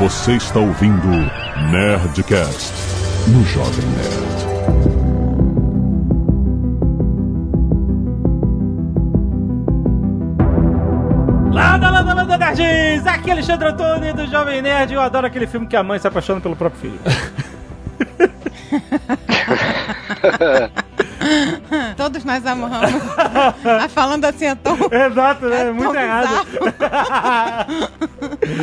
Você está ouvindo Nerdcast no Jovem Nerd. Landa, landa, landa, nerds! Aqui é Alexandre Antônio do Jovem Nerd. Eu adoro aquele filme que a mãe se apaixona pelo próprio filho. Todos nós amamos. Ah, Falando assim é tão. Exato, né? É Muito errado.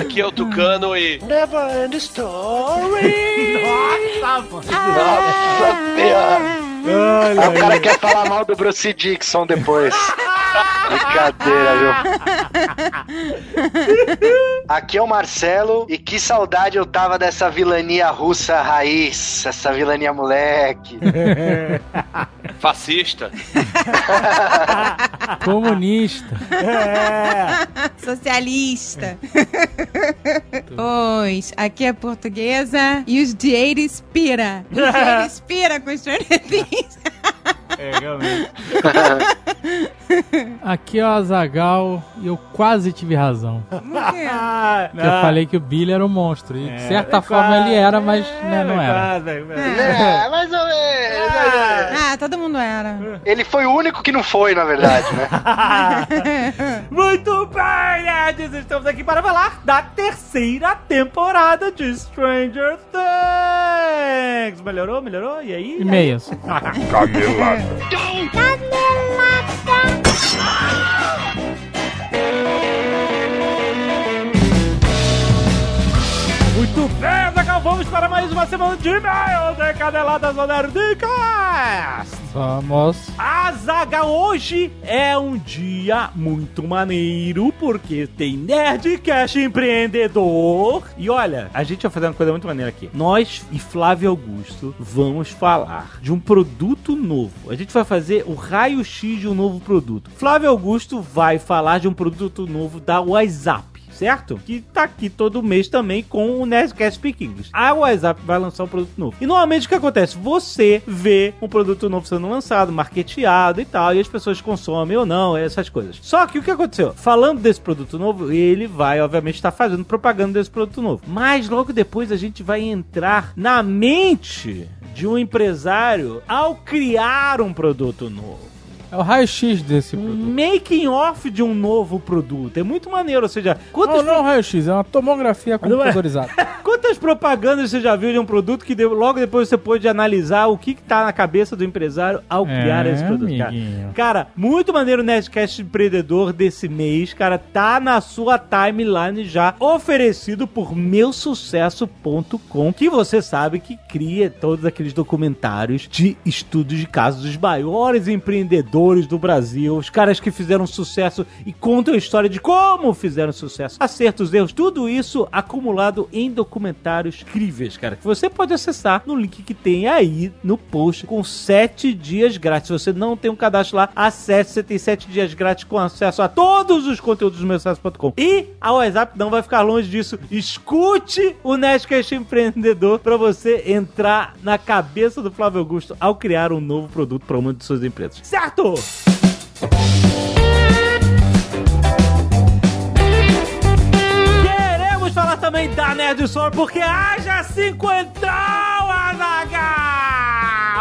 Aqui é o Tucano e. Never End Story! Nossa, mano. Nossa senhora! Olha o cara aí. quer falar mal do Bruce Dixon depois. Brincadeira, viu? Aqui é o Marcelo e que saudade eu tava dessa vilania russa raiz, essa vilania moleque. Fascista. Comunista. É. Socialista. pois, aqui é portuguesa e os dinheiro expira. O dinheiro expira com Stranger Things. É, realmente. Aqui é o Azagal e eu quase tive razão. Por quê? Ah, Porque eu falei que o Billy era um monstro. E É, de certa é forma quase, ele era, mas é, né, não era. quase, é. É, mais ou menos. Ah, todo mundo era. Ele foi o único que não foi, na verdade, né? Muito bem, nerds! Estamos aqui para falar da terceira temporada de Stranger Things. Melhorou, melhorou? E aí? E-mails. Canelada. Muito bem, vamos para mais uma semana de e-mails de Caneladas Nerdicast. Vamos. Azagal, hoje é um dia muito maneiro, porque tem Nerdcast empreendedor. E olha, a gente vai fazer uma coisa muito maneira aqui. Nós e Flávio Augusto vamos falar de um produto novo. A gente vai fazer o raio-x de um novo produto. Flávio Augusto vai falar de um produto novo da WhatsApp certo? Que tá aqui todo mês também com o Nerdcast English. A WhatsApp vai lançar um produto novo. E normalmente o que acontece? Você vê um produto novo sendo lançado, marketeado e tal, e as pessoas consomem ou não, essas coisas. Só que o que aconteceu? Falando desse produto novo, ele vai, obviamente, estar fazendo propaganda desse produto novo. Mas logo depois a gente vai entrar na mente de um empresário ao criar um produto novo É o raio-x desse produto. making off de um novo produto. É muito maneiro, ou seja, quantas, Não, não é um raio-x, é uma tomografia computadorizada. quantas propagandas você já viu de um produto que logo depois você pôde analisar o que, que tá na cabeça do empresário ao criar É, esse produto, cara. Cara, muito maneiro o Nerdcast Empreendedor desse mês, cara, tá na sua timeline já, oferecido por meusucesso.com, que você sabe que cria todos aqueles documentários de estudos de casos dos maiores empreendedores do Brasil, os caras que fizeram sucesso e contam a história de como fizeram sucesso, acertos, erros, tudo isso acumulado em documentários incríveis, cara, que você pode acessar no link que tem aí no post com 7 dias grátis. Se você não tem um cadastro lá, acesse, você tem 7 dias grátis com acesso a todos os conteúdos do meusucesso.com. E a WhatsApp não vai ficar longe disso. Escute o Nerdcast Empreendedor para você entrar na cabeça do Flávio Augusto ao criar um novo produto para uma de suas empresas. Certo? Queremos falar também da Nerd Store, porque haja cinquentão, Azaghal!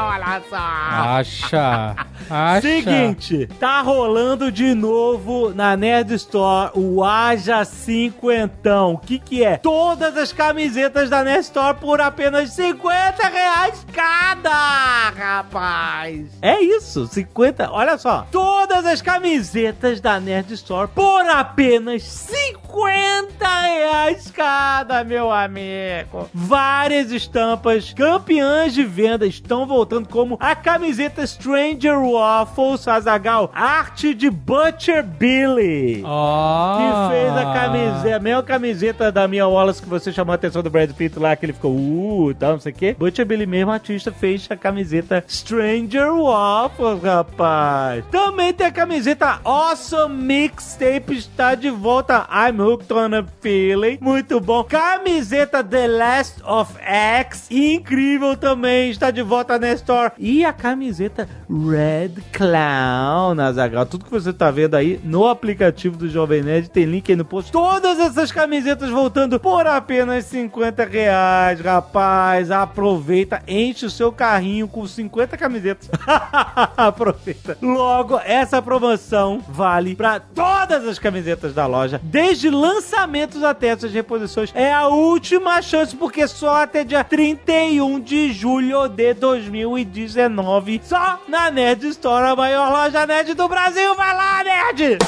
Olha só! Acha. Acha. Seguinte, tá rolando de novo na Nerd Store o Haja Cinquentão. O que que é? Todas as camisetas da Nerd Store por apenas 50 reais cada, rapaz. É isso, 50. Olha só, todas as camisetas da Nerd Store por apenas 50 reais cada, meu amigo. Várias estampas campeãs de venda estão voltando como a camiseta Stranger Waffles Azagal, arte de Butcher Billy. Ó. Que fez a camiseta, a mesma camiseta da minha Wallace que você chamou a atenção do Brad Pitt lá, que ele ficou uh tal, não sei o quê. Butcher Billy mesmo, artista, fez a camiseta Stranger Waffles, rapaz. Também tem a camiseta Awesome Mixtape, está de volta. I'm hooked on a feeling. Muito bom. Camiseta The Last of X, incrível também, está de volta na Store. E a camiseta Red Clown, Azaghal. Tudo que você tá vendo aí no aplicativo do Jovem Nerd tem link aí no post. Todas essas camisetas voltando por apenas 50 reais, rapaz. Aproveita, enche o seu carrinho com 50 camisetas. Aproveita. Logo, essa promoção vale para todas as camisetas da loja, desde lançamentos até essas reposições. É a última chance, porque só até dia 31 de julho de 2019, só na Nerd Store, a maior loja nerd do Brasil. Vai lá, nerd!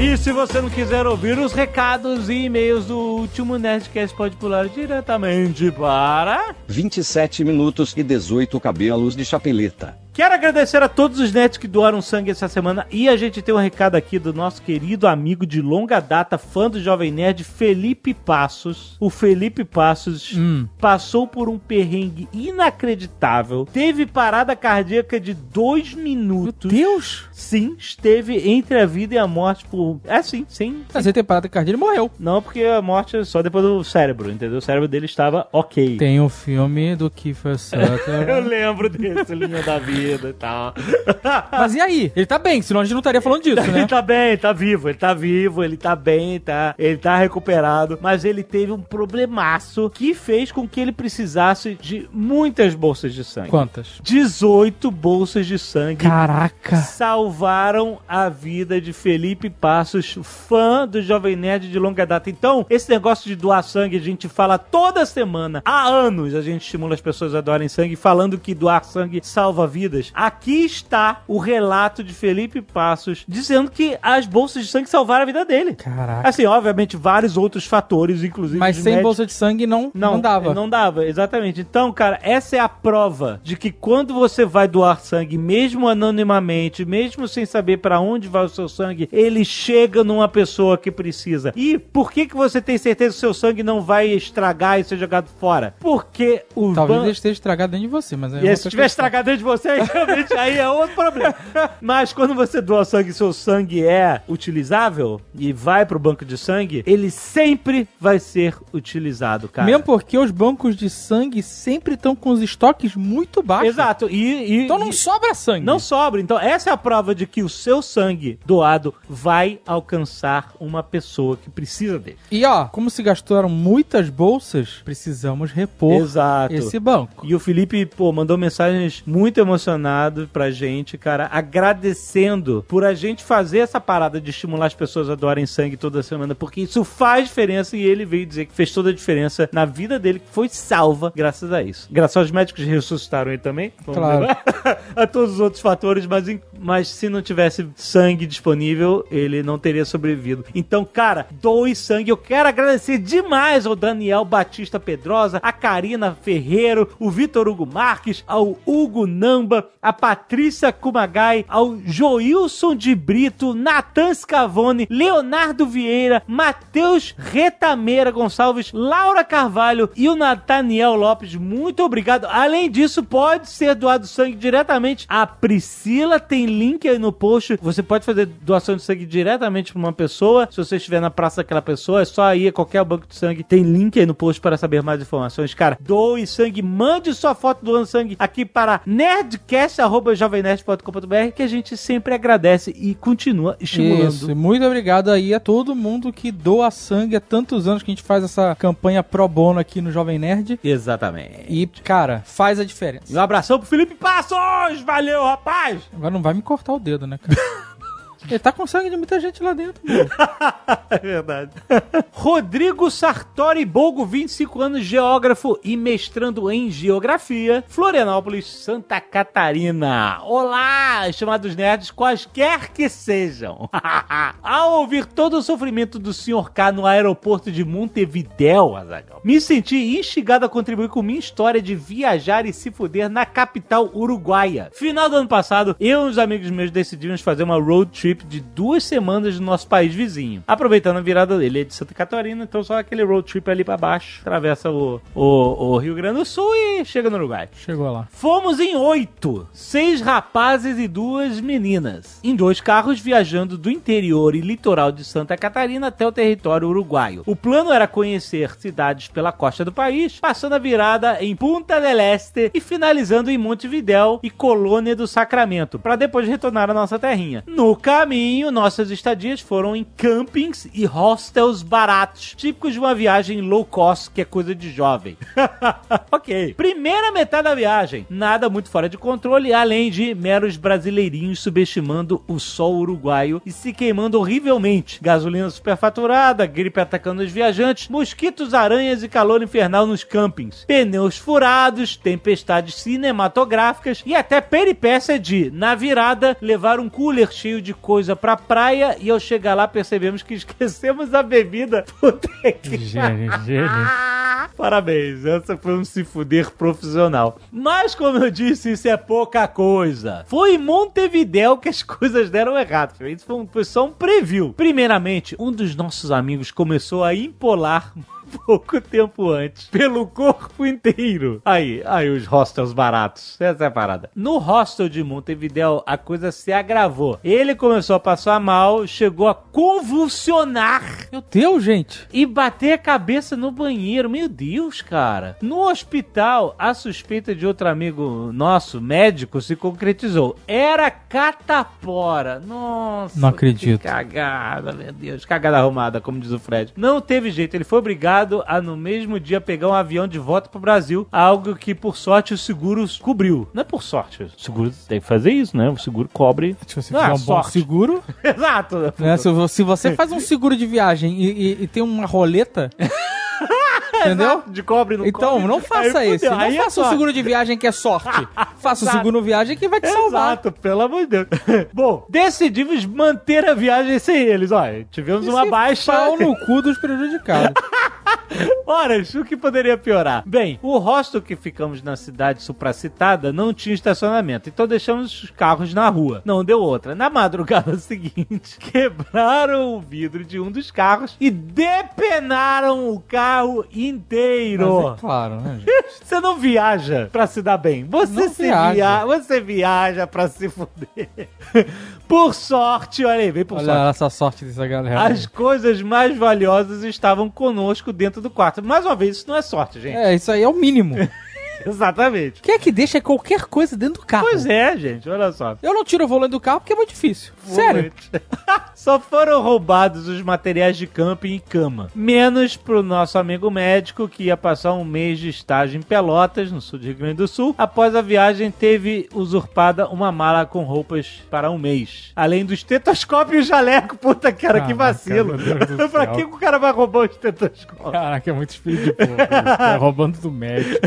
E se você não quiser ouvir os recados e e-mails do último Nerdcast, pode pular diretamente para... 27 minutos e 18 cabelos de chapeleta. Quero agradecer a todos os nerds que doaram sangue essa semana e a gente tem um recado aqui do nosso querido amigo de longa data, fã do Jovem Nerd, Felipe Passos. O Felipe Passos Hum. passou por um perrengue inacreditável, teve parada cardíaca de dois minutos. Deus! Sim, esteve entre a vida e a morte por... É sim, sim. Mas ele tem parada cardíaca, ele morreu. Não, porque a morte é só depois do cérebro, entendeu? O cérebro dele estava ok. Tem um filme do Kiefer Eu Sutherland. lembro desse, linha da vida e tal. Mas e aí? Ele tá bem, senão a gente não estaria falando disso, Ele né? tá bem, tá vivo, ele tá vivo, ele tá bem, tá, ele tá recuperado, mas ele teve um problemaço que fez com que ele precisasse de muitas bolsas de sangue. Quantas? 18 bolsas de sangue Caraca! salvaram a vida de Felipe Passos, fã do Jovem Nerd de longa data. Então, esse negócio de doar sangue, a gente fala toda semana, há anos a gente estimula as pessoas a doarem sangue, falando que doar sangue salva vidas. Aqui está o relato de Felipe Passos dizendo que as bolsas de sangue salvaram a vida dele. Caraca. Assim, obviamente, vários outros fatores, inclusive. Mas sem médicos- bolsa de sangue não, não, não, dava. Não dava, exatamente. Então, cara, essa é a prova de que quando você vai doar sangue, mesmo anonimamente, mesmo sem saber pra onde vai o seu sangue, ele chega numa pessoa que precisa. E por que que você tem certeza que o seu sangue não vai estragar e ser jogado fora? Porque o Talvez ban- ele esteja estragado dentro de você, mas é e se tiver questão. estragado dentro de você, realmente aí é outro problema. Mas quando você doa sangue e seu sangue é utilizável e vai pro banco de sangue, ele sempre vai ser utilizado, cara. Mesmo porque os bancos de sangue sempre estão com os estoques muito baixos. Exato. E, e- Então não e- sobra sangue. não sobra. Então, essa é a prova de que o seu sangue doado vai alcançar uma pessoa que precisa dele. E ó, como se gastaram muitas bolsas, precisamos repor Exato. esse banco. E o Felipe, pô, mandou mensagens muito emocionado pra gente, cara, agradecendo por a gente fazer essa parada de estimular as pessoas a doarem sangue toda semana, porque isso faz diferença e ele veio dizer que fez toda a diferença na vida dele, que foi salva graças a isso. Graças aos médicos que ressuscitaram ele também. Claro. a todos os outros fatores, mas, em- mas se não tivesse sangue disponível, ele não teria sobrevivido. Então, cara, doe sangue. Eu quero agradecer demais ao Daniel Batista Pedrosa, a Karina Ferreiro, o Vitor Hugo Marques, ao Hugo Namba, a Patrícia Kumagai, ao Joilson de Brito, Natan Scavone, Leonardo Vieira, Matheus Retameira Gonçalves, Laura Carvalho e o Nathaniel Lopes. Muito obrigado. Além disso, pode ser doado sangue diretamente. A Priscila tem link aí no post. Você pode fazer doação de sangue diretamente para uma pessoa. Se você estiver na praça daquela pessoa, é só ir a qualquer banco de sangue. Tem link aí no post para saber mais informações. Cara, doe sangue, mande sua foto doando sangue aqui para nerdcast.jovemnerd.com.br que a gente sempre agradece e continua estimulando. Isso, e muito obrigado aí a todo mundo que doa sangue há tantos anos que a gente faz essa campanha pro bono aqui no Jovem Nerd. Exatamente. E, cara, faz a E diferença. um abração pro Felipe Passos! Valeu, rapaz! Agora não vai me cortar o dedo, né, cara? Ele tá com sangue de muita gente lá dentro. É verdade. Rodrigo Sartori Bogo, 25 anos, geógrafo e mestrando em geografia, Florianópolis, Santa Catarina. Olá, estimados nerds, quaisquer que sejam. Ao ouvir todo o sofrimento do Sr. K no aeroporto de Montevidéu, me senti instigado a contribuir com minha história de viajar e se fuder na capital uruguaia. Final do ano passado, eu e uns amigos meus decidimos fazer uma road trip de duas semanas no nosso país vizinho. Aproveitando a virada dele, é de Santa Catarina, então só aquele road trip ali pra baixo, atravessa o, o, o Rio Grande do Sul e chega no Uruguai. Chegou lá. Fomos em oito, seis rapazes e duas meninas, em dois carros viajando do interior e litoral de Santa Catarina até o território uruguaio. O plano era conhecer cidades pela costa do país, passando a virada em Punta del Este e finalizando em Montevidéu e Colônia do Sacramento, para depois retornar à nossa terrinha. No caminho caminho, nossas estadias foram em campings e hostels baratos, típicos de uma viagem low cost, que é coisa de jovem. ok. Primeira metade da viagem, nada muito fora de controle, além de meros brasileirinhos subestimando o sol uruguaio e se queimando horrivelmente. Gasolina superfaturada, gripe atacando os viajantes, mosquitos, aranhas e calor infernal nos campings. Pneus furados, tempestades cinematográficas e até peripécia de, na virada, levar um cooler cheio de coisa pra praia e ao chegar lá percebemos que esquecemos a bebida. Puta que Gênio, gênio. Parabéns, essa foi um se fuder profissional. Mas, como eu disse, isso é pouca coisa. Foi em Montevidéu que as coisas deram errado. Isso foi, um- foi só um preview. Primeiramente, um dos nossos amigos começou a empolar pouco tempo antes, pelo corpo inteiro. Aí, aí os hostels baratos. Essa é a parada. No hostel de Montevidéu, a coisa se agravou. Ele começou a passar mal, chegou a convulsionar Meu Deus, gente. e bater a cabeça no banheiro. Meu Deus, cara. No hospital, a suspeita de outro amigo nosso, médico, se concretizou. Era catapora. Nossa. Não acredito. Que cagada, meu Deus. Cagada arrumada, como diz o Fred. Não teve jeito. Ele foi obrigado a, no mesmo dia, pegar um avião de volta pro Brasil. Algo que, por sorte, o seguro cobriu. Não é por sorte. O seguro tem que fazer isso, né? O seguro cobre. Se você Não, fizer é um bom sorte. seguro, Exato. né? Se, vo- se você faz um seguro de viagem e, e- e tem uma roleta, entendeu? De cobre no Então, cobre. não faça Aí fudeu. Não Aí é faça um sorte. seguro de viagem que é sorte. faça o Exato. seguro viagem que vai te salvar. Exato, pelo amor de Deus. Bom, decidimos manter a viagem sem eles. Olha, tivemos uma baixa. Pau no cu dos prejudicados. Horas, o que poderia piorar? Bem, o hostel que ficamos na cidade supracitada não tinha estacionamento, então deixamos os carros na rua. Não deu outra. Na madrugada seguinte, quebraram o vidro de um dos carros e depenaram o carro inteiro. Mas é claro, né? Você não viaja pra se dar bem. Você Não se viaja. via... você viaja pra se fuder. Por sorte, olha aí, vem por sorte. Olha essa sorte dessa galera. As coisas mais valiosas estavam conosco dentro do quarto. Mais uma vez, isso não é sorte, gente. É, isso aí é o mínimo. Exatamente. Quem é que deixa qualquer coisa dentro do carro? Pois é, gente, olha só. Eu não tiro o volante do carro porque é muito difícil. Sério. Só foram roubados os materiais de camping e cama. Menos pro nosso amigo médico que ia passar um mês de estágio em Pelotas, no sul do Rio Grande do Sul. Após a viagem, teve usurpada uma mala com roupas para um mês. Além do estetoscópio e o jaleco. Puta, cara, que vacilo. pra que o cara vai roubar o estetoscópio? Caraca, é muito espírito de isso. Tá roubando do médico.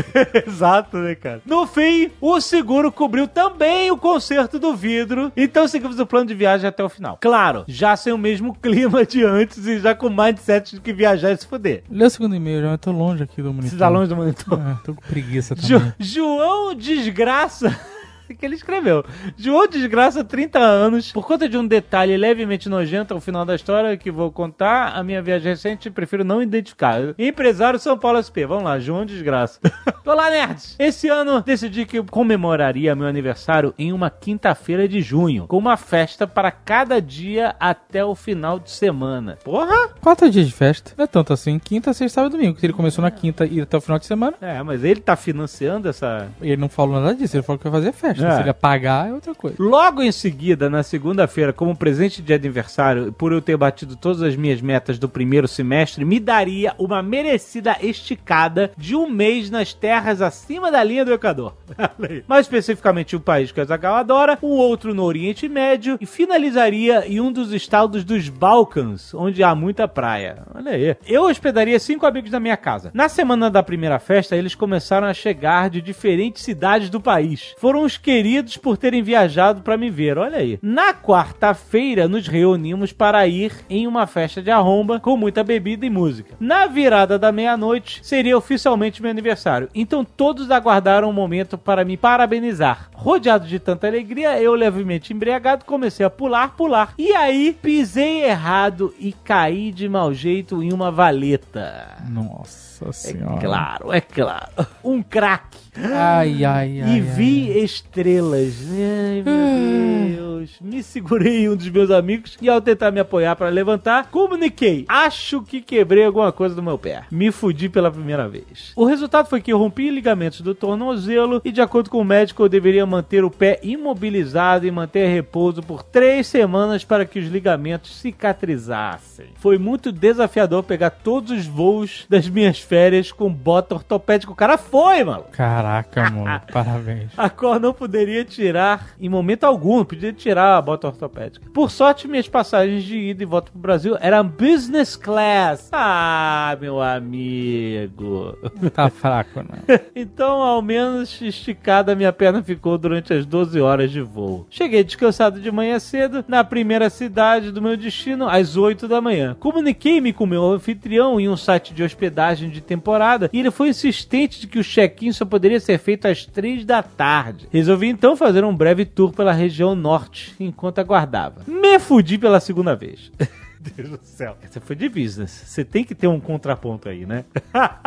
Exato, né, cara? No fim, o seguro cobriu também o conserto do vidro, então seguimos o plano de viagem até o final. Claro, já sem o mesmo clima de antes e já com mindset de que viajar é se fuder. Lê o segundo e-mail, já eu tô longe aqui do monitor. Você tá longe do monitor. Ah, tô com preguiça também. Jo- João Desgraça. que ele escreveu. João Desgraça, 30 anos. Por conta de um detalhe levemente nojento ao final da história que vou contar, a minha viagem recente prefiro não identificar. Empresário São Paulo SP. Vamos lá, João Desgraça. Olá, nerds! Esse ano decidi que eu comemoraria meu aniversário em uma quinta-feira de junho, com uma festa para cada dia até o final de semana. Porra! Quatro dias de festa. Não é tanto assim. Quinta, sexta, sábado e domingo. Ele começou na quinta e até o final de semana, É, mas ele tá financiando essa, ele não falou nada disso. Ele falou que ia fazer festa. É. Se ele pagar, é outra coisa. Logo em seguida, na segunda-feira, como presente de aniversário, por eu ter batido todas as minhas metas do primeiro semestre, me daria uma merecida esticada de um mês nas terras acima da linha do Equador. Mais especificamente, um país que a Zagal adora, um outro no Oriente Médio e finalizaria em um dos estados dos Balcãs, onde há muita praia. Olha aí. Eu hospedaria cinco amigos na minha casa. Na semana da primeira festa, eles começaram a chegar de diferentes cidades do país. Foram os queridos por terem viajado para me ver, olha aí. Na quarta-feira, nos reunimos para ir em uma festa de arromba com muita bebida e música. Na virada da meia-noite, seria oficialmente meu aniversário. Então todos aguardaram um momento para me parabenizar. Rodeado de tanta alegria, eu levemente embriagado comecei a pular, pular. E aí pisei errado e caí de mau jeito em uma valeta. Nossa É senhora. claro, é claro. Um craque. Ai, ai, ai. E ai, vi estrelas. Ai, meu Deus. Me segurei em um dos meus amigos e ao tentar me apoiar para levantar, comuniquei. Acho que quebrei alguma coisa do meu pé. Me fudi pela primeira vez. O resultado foi que eu rompi ligamentos do tornozelo e de acordo com o médico eu deveria manter o pé imobilizado e manter repouso por três semanas para que os ligamentos cicatrizassem. Foi muito desafiador pegar todos os voos das minhas férias com bota ortopédica. O cara foi, mano. Caraca, mano. Parabéns. A qual não poderia tirar em momento algum, não podia tirar a bota ortopédica. Por sorte, minhas passagens de ida e volta pro Brasil eram business class. Ah, meu amigo. Tá fraco, né? Então, ao menos esticada minha perna ficou durante as 12 horas de voo. Cheguei descansado de manhã cedo na primeira cidade do meu destino às 8 da manhã. Comuniquei-me com meu anfitrião em um site de hospedagem de temporada e ele foi insistente de que o check-in só poderia ser feito às 3 da tarde. Resolvi então fazer um breve tour pela região norte enquanto aguardava. Me fudi pela segunda vez. Deus do céu. Essa foi de business. Você tem que ter um contraponto aí, né?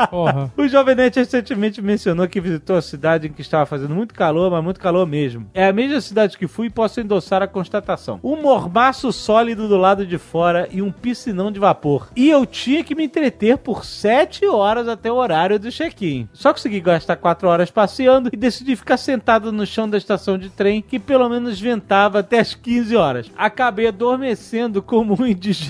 Porra. O Jovem Nerd recentemente mencionou que visitou a cidade em que estava fazendo muito calor, mas muito calor mesmo. É a mesma cidade que fui e posso endossar a constatação. Um mormaço sólido do lado de fora e um piscinão de vapor. E eu tinha que me entreter por 7 horas até o horário do check-in. Só consegui gastar 4 horas passeando e decidi ficar sentado no chão da estação de trem, que pelo menos ventava até as 15 horas. Acabei adormecendo como um indigente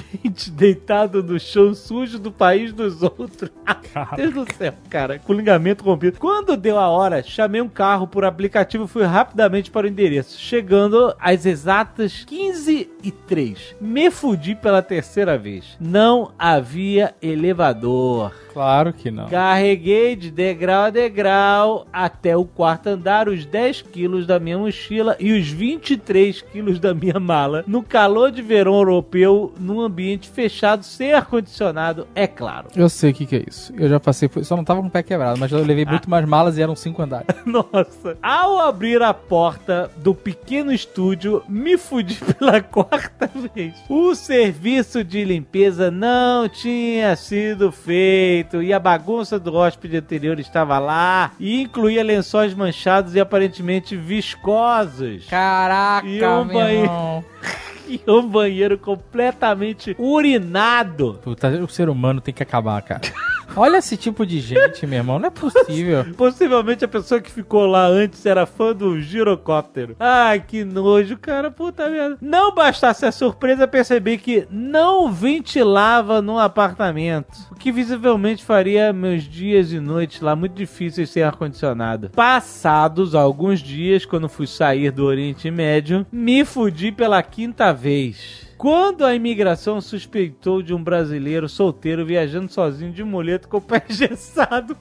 deitado no chão sujo do país dos outros. Deus do céu, cara, com ligamento rompido. Quando deu a hora, chamei um carro por aplicativo e fui rapidamente para o endereço. Chegando às exatas 15 e 3. Me fudi pela terceira vez. Não havia elevador. Claro que não. Carreguei de degrau a degrau até o quarto andar os 10 quilos da minha mochila e os 23 quilos da minha mala no calor de verão europeu, num ambiente fechado, sem ar-condicionado, é claro. Eu sei o que, que é isso. Eu já passei por. Só não tava com o pé quebrado, mas eu levei muito mais malas e eram cinco andares. Nossa. Ao abrir a porta do pequeno estúdio, me fudi pela quarta vez. O serviço de limpeza não tinha sido feito e a bagunça do hóspede anterior estava lá e incluía lençóis manchados e aparentemente viscosos. Caraca, E um meu banheiro. irmão. E um banheiro completamente urinado. Puta, o ser humano tem que acabar, cara. Olha esse tipo de gente, meu irmão. Não é possível. Possivelmente a pessoa que ficou lá antes era fã do girocóptero. Ai, que nojo, cara. Puta merda. Não bastasse a surpresa, percebi que não ventilava no apartamento. O que visivelmente faria meus dias e noites lá muito difíceis sem ar-condicionado. Passados alguns dias, quando fui sair do Oriente Médio, me fudi pela quinta vez. Quando a imigração suspeitou de um brasileiro solteiro viajando sozinho de muleto com o pé engessado,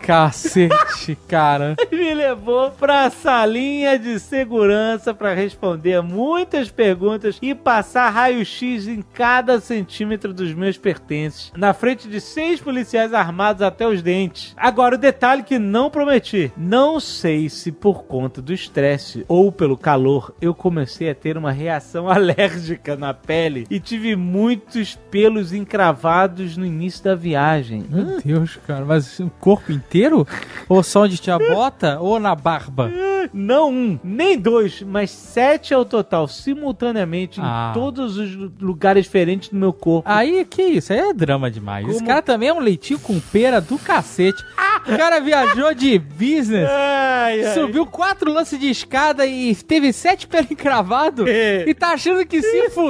Cacete, cara. me levou pra salinha de segurança pra responder muitas perguntas e passar raio-x em cada centímetro dos meus pertences, na frente de seis policiais armados até os dentes. Agora, o detalhe que não prometi: não sei se por conta do estresse ou pelo calor eu comecei a ter uma reação alérgica na pele e tive muitos pelos encravados no início da viagem. Meu Deus, cara. Mas o corpo inteiro? Ou só onde tinha a bota? Ou na barba? Não um, nem dois, mas sete ao total, simultaneamente, Ah. em todos os lu- lugares diferentes do meu corpo. Aí, que isso? Aí é drama demais. Esse Como- cara também é um leitinho com pera do cacete. O cara viajou de business, Ai, ai. subiu quatro lances de escada e teve sete pelos encravados É. e tá achando que se fudeu?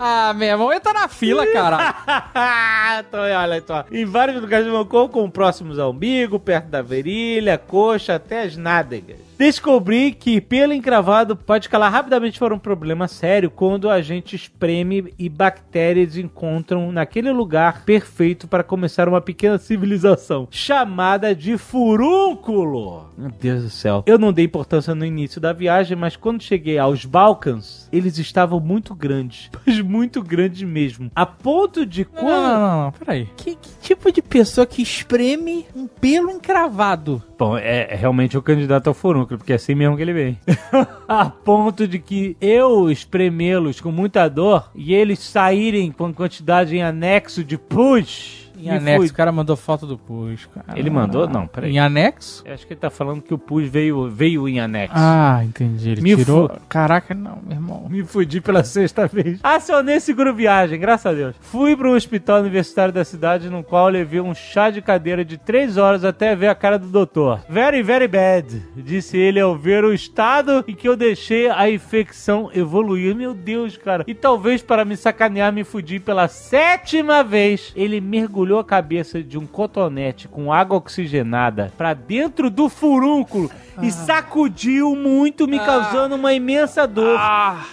Ah, meu irmão, entra na fila, cara. então, olha só. Em vários lugares do meu corpo, como próximos ao umbigo, perto da virilha, coxa, até as nádegas. Descobri que pelo encravado pode calar rapidamente for um problema sério quando a gente espreme e bactérias encontram naquele lugar perfeito para começar uma pequena civilização chamada de furúnculo. Meu Deus do céu. Eu não dei importância no início da viagem, mas quando cheguei aos Balcãs, eles estavam muito grandes. Mas muito grandes mesmo. A ponto de Não, quando. não, não, não, peraí. Que, que tipo de pessoa que espreme um pelo encravado? Bom, é, é realmente o candidato ao furúnculo, porque é assim mesmo que ele vem. a ponto de que eu espremê-los com muita dor e eles saírem com quantidade em anexo de push. Em anexo, fui- o cara mandou foto do pus. cara. Ele mandou? Não, peraí. Em anexo? Eu Acho que ele tá falando que o pus veio, veio em anexo. Ah, entendi. Ele Me tirou. fu- Caraca, não, meu irmão. Me fudi pela sexta vez. Acionei seguro viagem, graças a Deus. Fui para um hospital universitário da cidade, no qual levei um chá de cadeira de três horas até ver a cara do doutor. Very, very bad, disse ele ao ver o estado em que eu deixei a infecção evoluir. Meu Deus, cara. E talvez para me sacanear, me fudi pela sétima vez. Ele mergulhou a cabeça de um cotonete com água oxigenada para dentro do furúnculo e sacudiu muito, me causando uma imensa dor.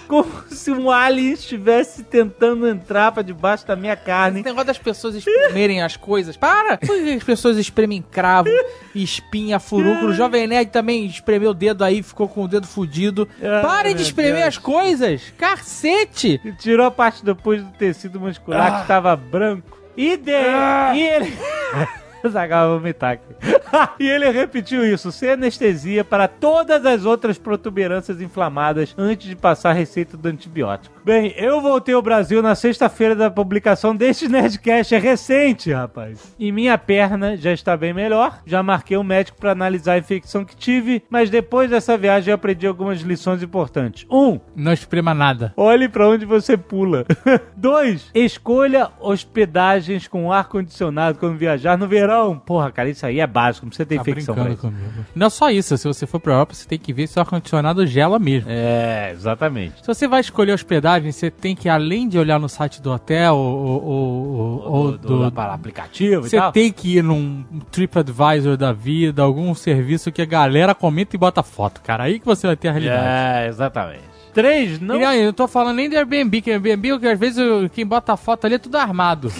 Como se um alien estivesse tentando entrar pra debaixo da minha carne. Esse negócio das pessoas espremerem as coisas. Para! As pessoas espremem cravo, espinha, furúnculo? O Jovem Nerd também espremeu o dedo aí, ficou com o dedo fudido. Ai, Parem de espremer Deus. as coisas! Cacete! Tirou a parte do pus do tecido muscular que estava branco. E, de... e ele. Zagal vai vomitar aqui. e ele repetiu isso, sem anestesia, para todas as outras protuberâncias inflamadas antes de passar a receita do antibiótico. Bem, eu voltei ao Brasil na sexta-feira da publicação deste Nerdcast. É recente, rapaz. E minha perna já está bem melhor. Já marquei um médico para analisar a infecção que tive, mas depois dessa viagem eu aprendi algumas lições importantes. Um, Não esprema nada. Olhe pra onde você pula. 2. Escolha hospedagens com ar-condicionado quando viajar no verão. Porra, cara, isso aí é básico, não precisa ter Tá infecção pra brincando isso. comigo. Não só isso, se você for pra Europa, você tem que ver se o ar-condicionado gela mesmo. É, exatamente. Se você vai escolher hospedagem, você tem que, além de olhar no site do hotel ou, ou, ou- ou do, do, para aplicativo e Você tem que ir num TripAdvisor da vida, algum serviço que a galera comenta e bota foto, cara. Aí que você vai ter a realidade. É, exatamente. 3. Não... E aí, eu não tô falando nem de Airbnb, que Airbnb, que às vezes quem bota a foto ali é tudo armado.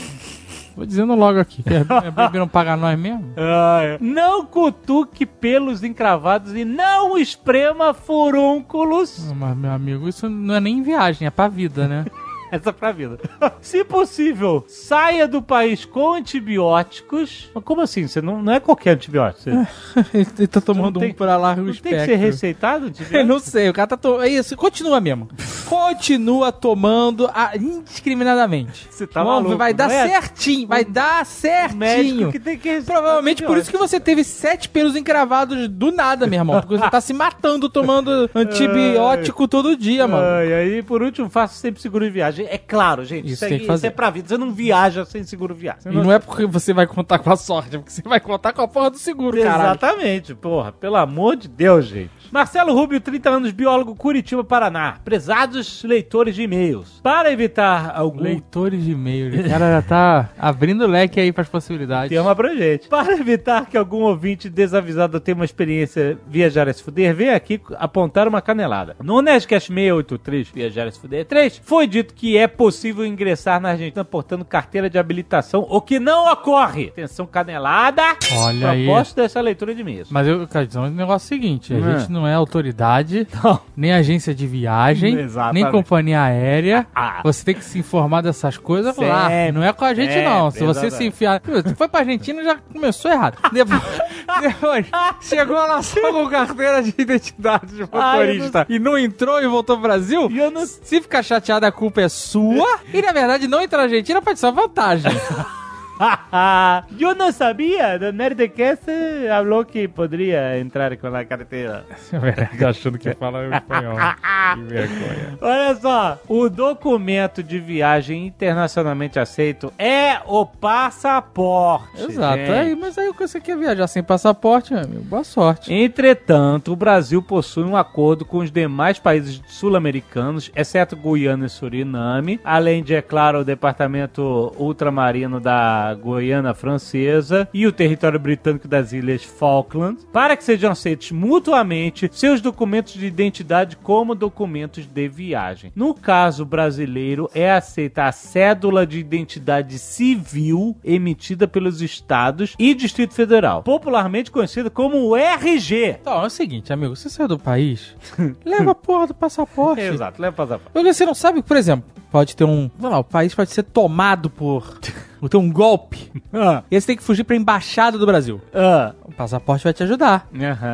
Vou dizendo logo aqui, que Airbnb não paga nós mesmo. Ah, é. Não cutuque pelos encravados e não esprema furúnculos. Mas, meu amigo, isso não é nem viagem, é pra vida, né? Essa é pra vida. Se possível, saia do país com antibióticos. Mas como assim? Você não, não é qualquer antibiótico. Você Ele tá tomando tem- um pra largo não tem que ser espectro. receitado Eu antibiótico? não sei, o cara tá tomando. É isso, continua mesmo. Continua tomando a- indiscriminadamente. Você tá Vamos, maluco, Vai dar é? certinho, vai dar certinho. que tem que Provavelmente por isso que você teve sete pelos encravados do nada, meu irmão. Porque você tá se matando tomando antibiótico todo dia, mano. E aí, por último, faça sempre seguro de viagem. É claro, gente. Isso Isso, tem aí- que fazer. isso é pra vida. Você não viaja sem seguro viagem. E não é porque você vai contar com a sorte, é porque você vai contar com a porra do seguro, caralho. Exatamente, porra. Pelo amor de Deus, gente. Marcelo Rubio, 30 anos, biólogo, Curitiba, Paraná. Prezados leitores de e-mails. Para evitar algum Leitores de e-mail, o cara já tá abrindo leque aí pras possibilidades. tema pra gente. Para evitar que algum ouvinte desavisado tenha uma experiência viajar a se fuder, vem aqui apontar uma canelada. No Nerdcast 683, Viajar a se fuder 3, foi dito que é possível ingressar na Argentina portando carteira de habilitação, o que não ocorre. Atenção, canelada. Olha aí. Proposto dessa leitura de e-mails. Mas eu quero dizer um negócio seguinte: a É. gente não é autoridade, Não. nem agência de viagem, Exatamente. nem companhia aérea. Ah. Você tem que se informar dessas coisas lá. Sempre, Não é com a gente, não. Se você exatamente. se enfiar. Se foi pra Argentina, já começou errado. Depois, depois chegou lá só com carteira de identidade de Ai, eu motorista e não entrou e voltou pro Brasil. E não- Se ficar chateado, a culpa é sua. E na verdade, não entrar na Argentina pode ser uma vantagem. Eu não sabia. O Nerdcast falou que poderia entrar com a carteira. achando que fala espanhol. Que vergonha. Olha só, o documento de viagem internacionalmente aceito é o passaporte. Exato. mas aí você quer viajar sem passaporte, meu amigo? Boa sorte. Entretanto, o Brasil possui um acordo com os demais países sul-americanos, exceto Guiana e Suriname, além de, é claro, o departamento ultramarino da Guiana Francesa e o território britânico das Ilhas Falkland, para que sejam aceitos mutuamente seus documentos de identidade como documentos de viagem. No caso brasileiro, é aceita a cédula de identidade civil emitida pelos estados e Distrito Federal, popularmente conhecida como o RG. Então, é o seguinte, amigo. Você saiu do país, leva a porra do passaporte. Exato, leva passaporte. Porque você não sabe, por exemplo, pode ter um... Lá, o país pode ser tomado por... Ter um golpe. Ah, E aí você tem que fugir pra embaixada do Brasil. ah, O passaporte vai te ajudar.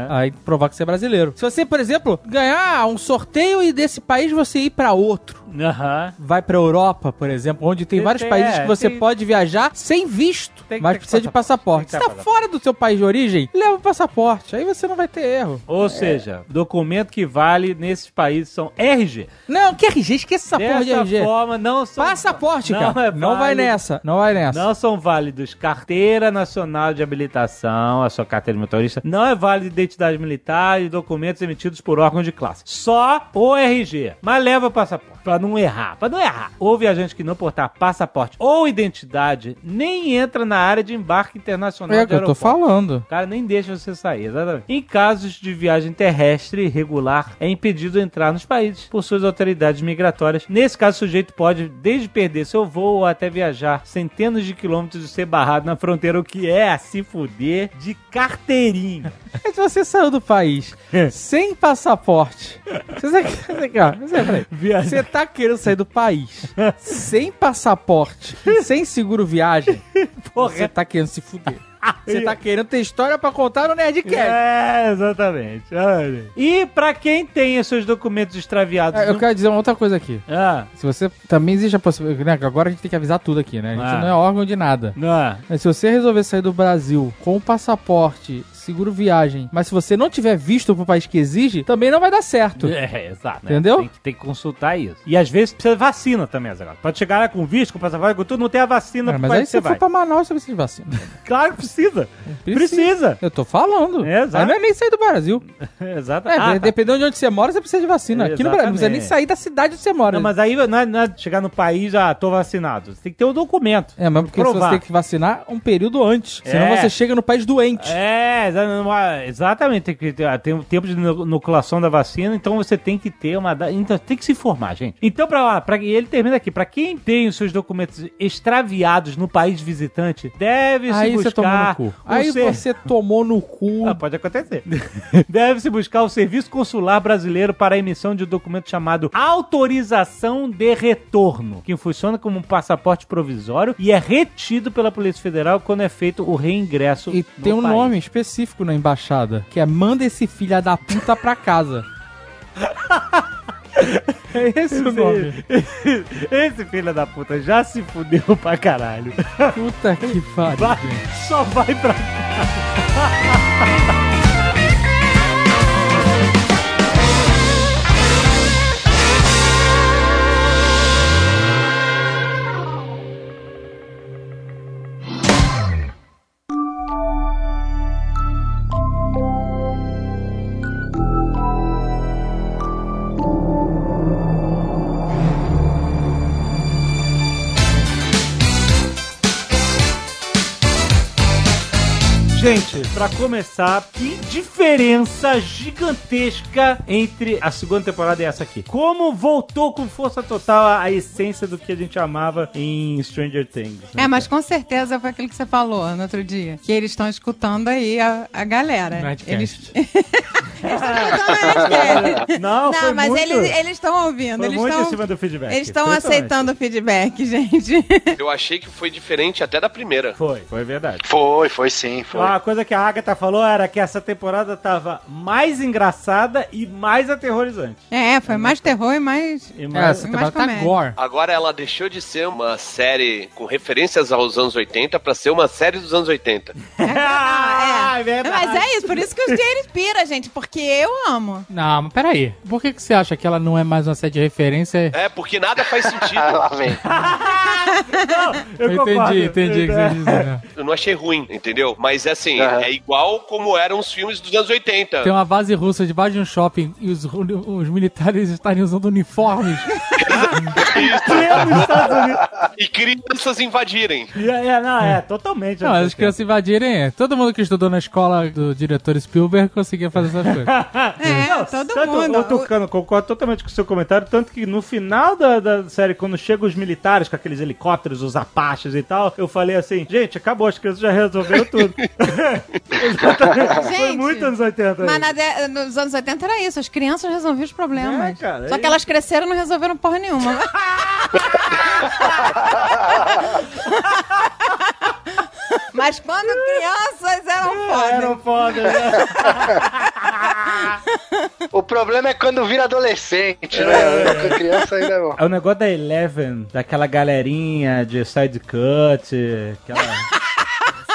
Aí provar que você é brasileiro. Se você, por exemplo, ganhar um sorteio e desse país você ir pra outro. Aham. vai pra Europa, por exemplo, onde tem Tem- vários tem- países é, que você tem- pode viajar sem visto, Tem mas precisa de passaporte. Se tá fora do seu país de origem, leva o passaporte. Aí você não vai ter erro. Ou seja, documento que vale nesses países são RG. Não, que RG? Esqueça essa porra de Dessa RG. forma, não são... Passaporte, não cara. É não vai nessa. Não vai nessa. Não são válidos carteira nacional de habilitação, a sua carteira de motorista. Não é válido identidade militar e documentos emitidos por órgão de classe. Só o RG. Mas leva passaporte. Pra não errar. Pra não errar. O viajante que não portar passaporte ou identidade nem entra na área de embarque internacional É de que eu tô aeroporto. falando. O cara nem deixa você sair, exatamente. Em casos de viagem terrestre regular, é impedido entrar nos países por suas autoridades migratórias. Nesse caso, o sujeito pode, desde perder seu voo até viajar centenas de quilômetros e ser barrado na fronteira, o que é a se fuder de carteirinha. Se você saiu do país sem passaporte, você, você, você, tá querendo sair do país sem passaporte e sem seguro viagem, você tá querendo se fuder. Você tá querendo ter história pra contar no Nerdcast. É, exatamente. Olha. E pra quem tem os seus documentos extraviados... É, Eu no- quero dizer uma outra coisa aqui. Ah, Se você também existe a possibilidade, né, agora a gente tem que avisar tudo aqui, né? A gente Ah. não é órgão de nada. não é. Mas se você resolver sair do Brasil com passaporte, seguro viagem, mas se você não tiver visto pro país que exige, também não vai dar certo. É, exato. né? Entendeu? Tem que, tem que consultar isso. E às vezes precisa de vacina também, Azaghal. Pode chegar lá com visto, com passaporte, com tudo, não tem a vacina É, pro mas país aí que se você for vai. pra Manaus, você precisa de vacina. Claro que precisa. Precisa. Eu tô falando. É, exato. Aí não é nem sair do Brasil. Exato. É, Ah, tá. dependendo de onde você mora, você precisa de vacina. Aqui no Brasil, não precisa nem sair da cidade onde você mora. Não, mas aí não é, não é chegar no país, ah, tô vacinado. Você tem que ter o documento. É, mas porque Provar. você tem que vacinar um período antes. Senão É. você chega no país doente. É, exa- exatamente. Tem que ter ah, tem um tempo de inoculação da vacina, então você tem que ter uma. Então tem que se informar, gente. Então, pra lá, pra, e ele termina aqui. Pra quem tem os seus documentos extraviados no país visitante, deve se Aí buscar. você tomou no cu. Aí ser- você tomou no cu. Ah, pode acontecer. Deve-se buscar o Serviço Consular Brasileiro para a emissão de um documento chamado Autorização de Retorno, que funciona como um passaporte provisório e é retido pela Polícia Federal quando é feito o reingresso. E no tem um país. nome específico na embaixada, que é manda esse filha da puta pra casa. é esse o nome. Esse filho da puta já se fudeu pra caralho. Puta que pariu. Vai, só vai pra. Gente, pra começar, que diferença gigantesca entre a segunda temporada e essa aqui. Como voltou com força total a, a essência do que a gente amava em Stranger Things. né? É, mas com certeza foi aquilo que você falou no outro dia. Que eles estão escutando aí a, a galera. Nerdcast. Eles... Nerdcast. Não, foi Não, mas muito, eles eles estão ouvindo. foi Eles muito em estão cima do feedback. eles estão aceitando o feedback, gente. Eu achei que foi diferente até da primeira. Foi, foi verdade. Foi, foi sim, foi. Uma coisa que a Agatha falou era que essa temporada tava mais engraçada e mais aterrorizante. É, foi mais terror e mais. E É, mais... essa mais temporada tá gore. Agora ela deixou de ser uma série com referências aos anos 80 pra ser uma série dos anos 80. Ah, é verdade. Mas é isso, por isso que os gays pira, gente, porque eu amo. Não, mas peraí. Por que, que você acha que ela não é mais uma série de referência? É, porque nada faz sentido. Lá vem. Eu Eu concordo. entendi, entendi o que você dizer. né? Eu não achei ruim, entendeu? Mas assim, Aham. É igual como eram os filmes dos anos 80. Tem uma base russa debaixo de um shopping e os, os militares estarem usando uniformes. E crianças invadirem. É, é, não, é, totalmente. Não, as crianças invadirem. é. Todo mundo que estudou na escola do diretor Spielberg conseguia fazer essas coisas. É, todo Tanto, mundo. Eu Tucano, concordo totalmente com o seu comentário, tanto que no final da, da série, quando chegam os militares com aqueles helicópteros, os apaches e tal, eu falei assim, gente, acabou, as crianças já resolveram tudo. Exatamente. Foi Gente, muito anos 80. Mas de- nos anos 80 era isso, as crianças resolviam os problemas. É, cara, Só é que elas cresceram e não resolveram porra nenhuma. Mas quando crianças eram É, foda. Eram foda, né? O problema é quando vira adolescente, né? Com criança ainda é bom. É o negócio da Eleven, daquela galerinha de side cut, aquela.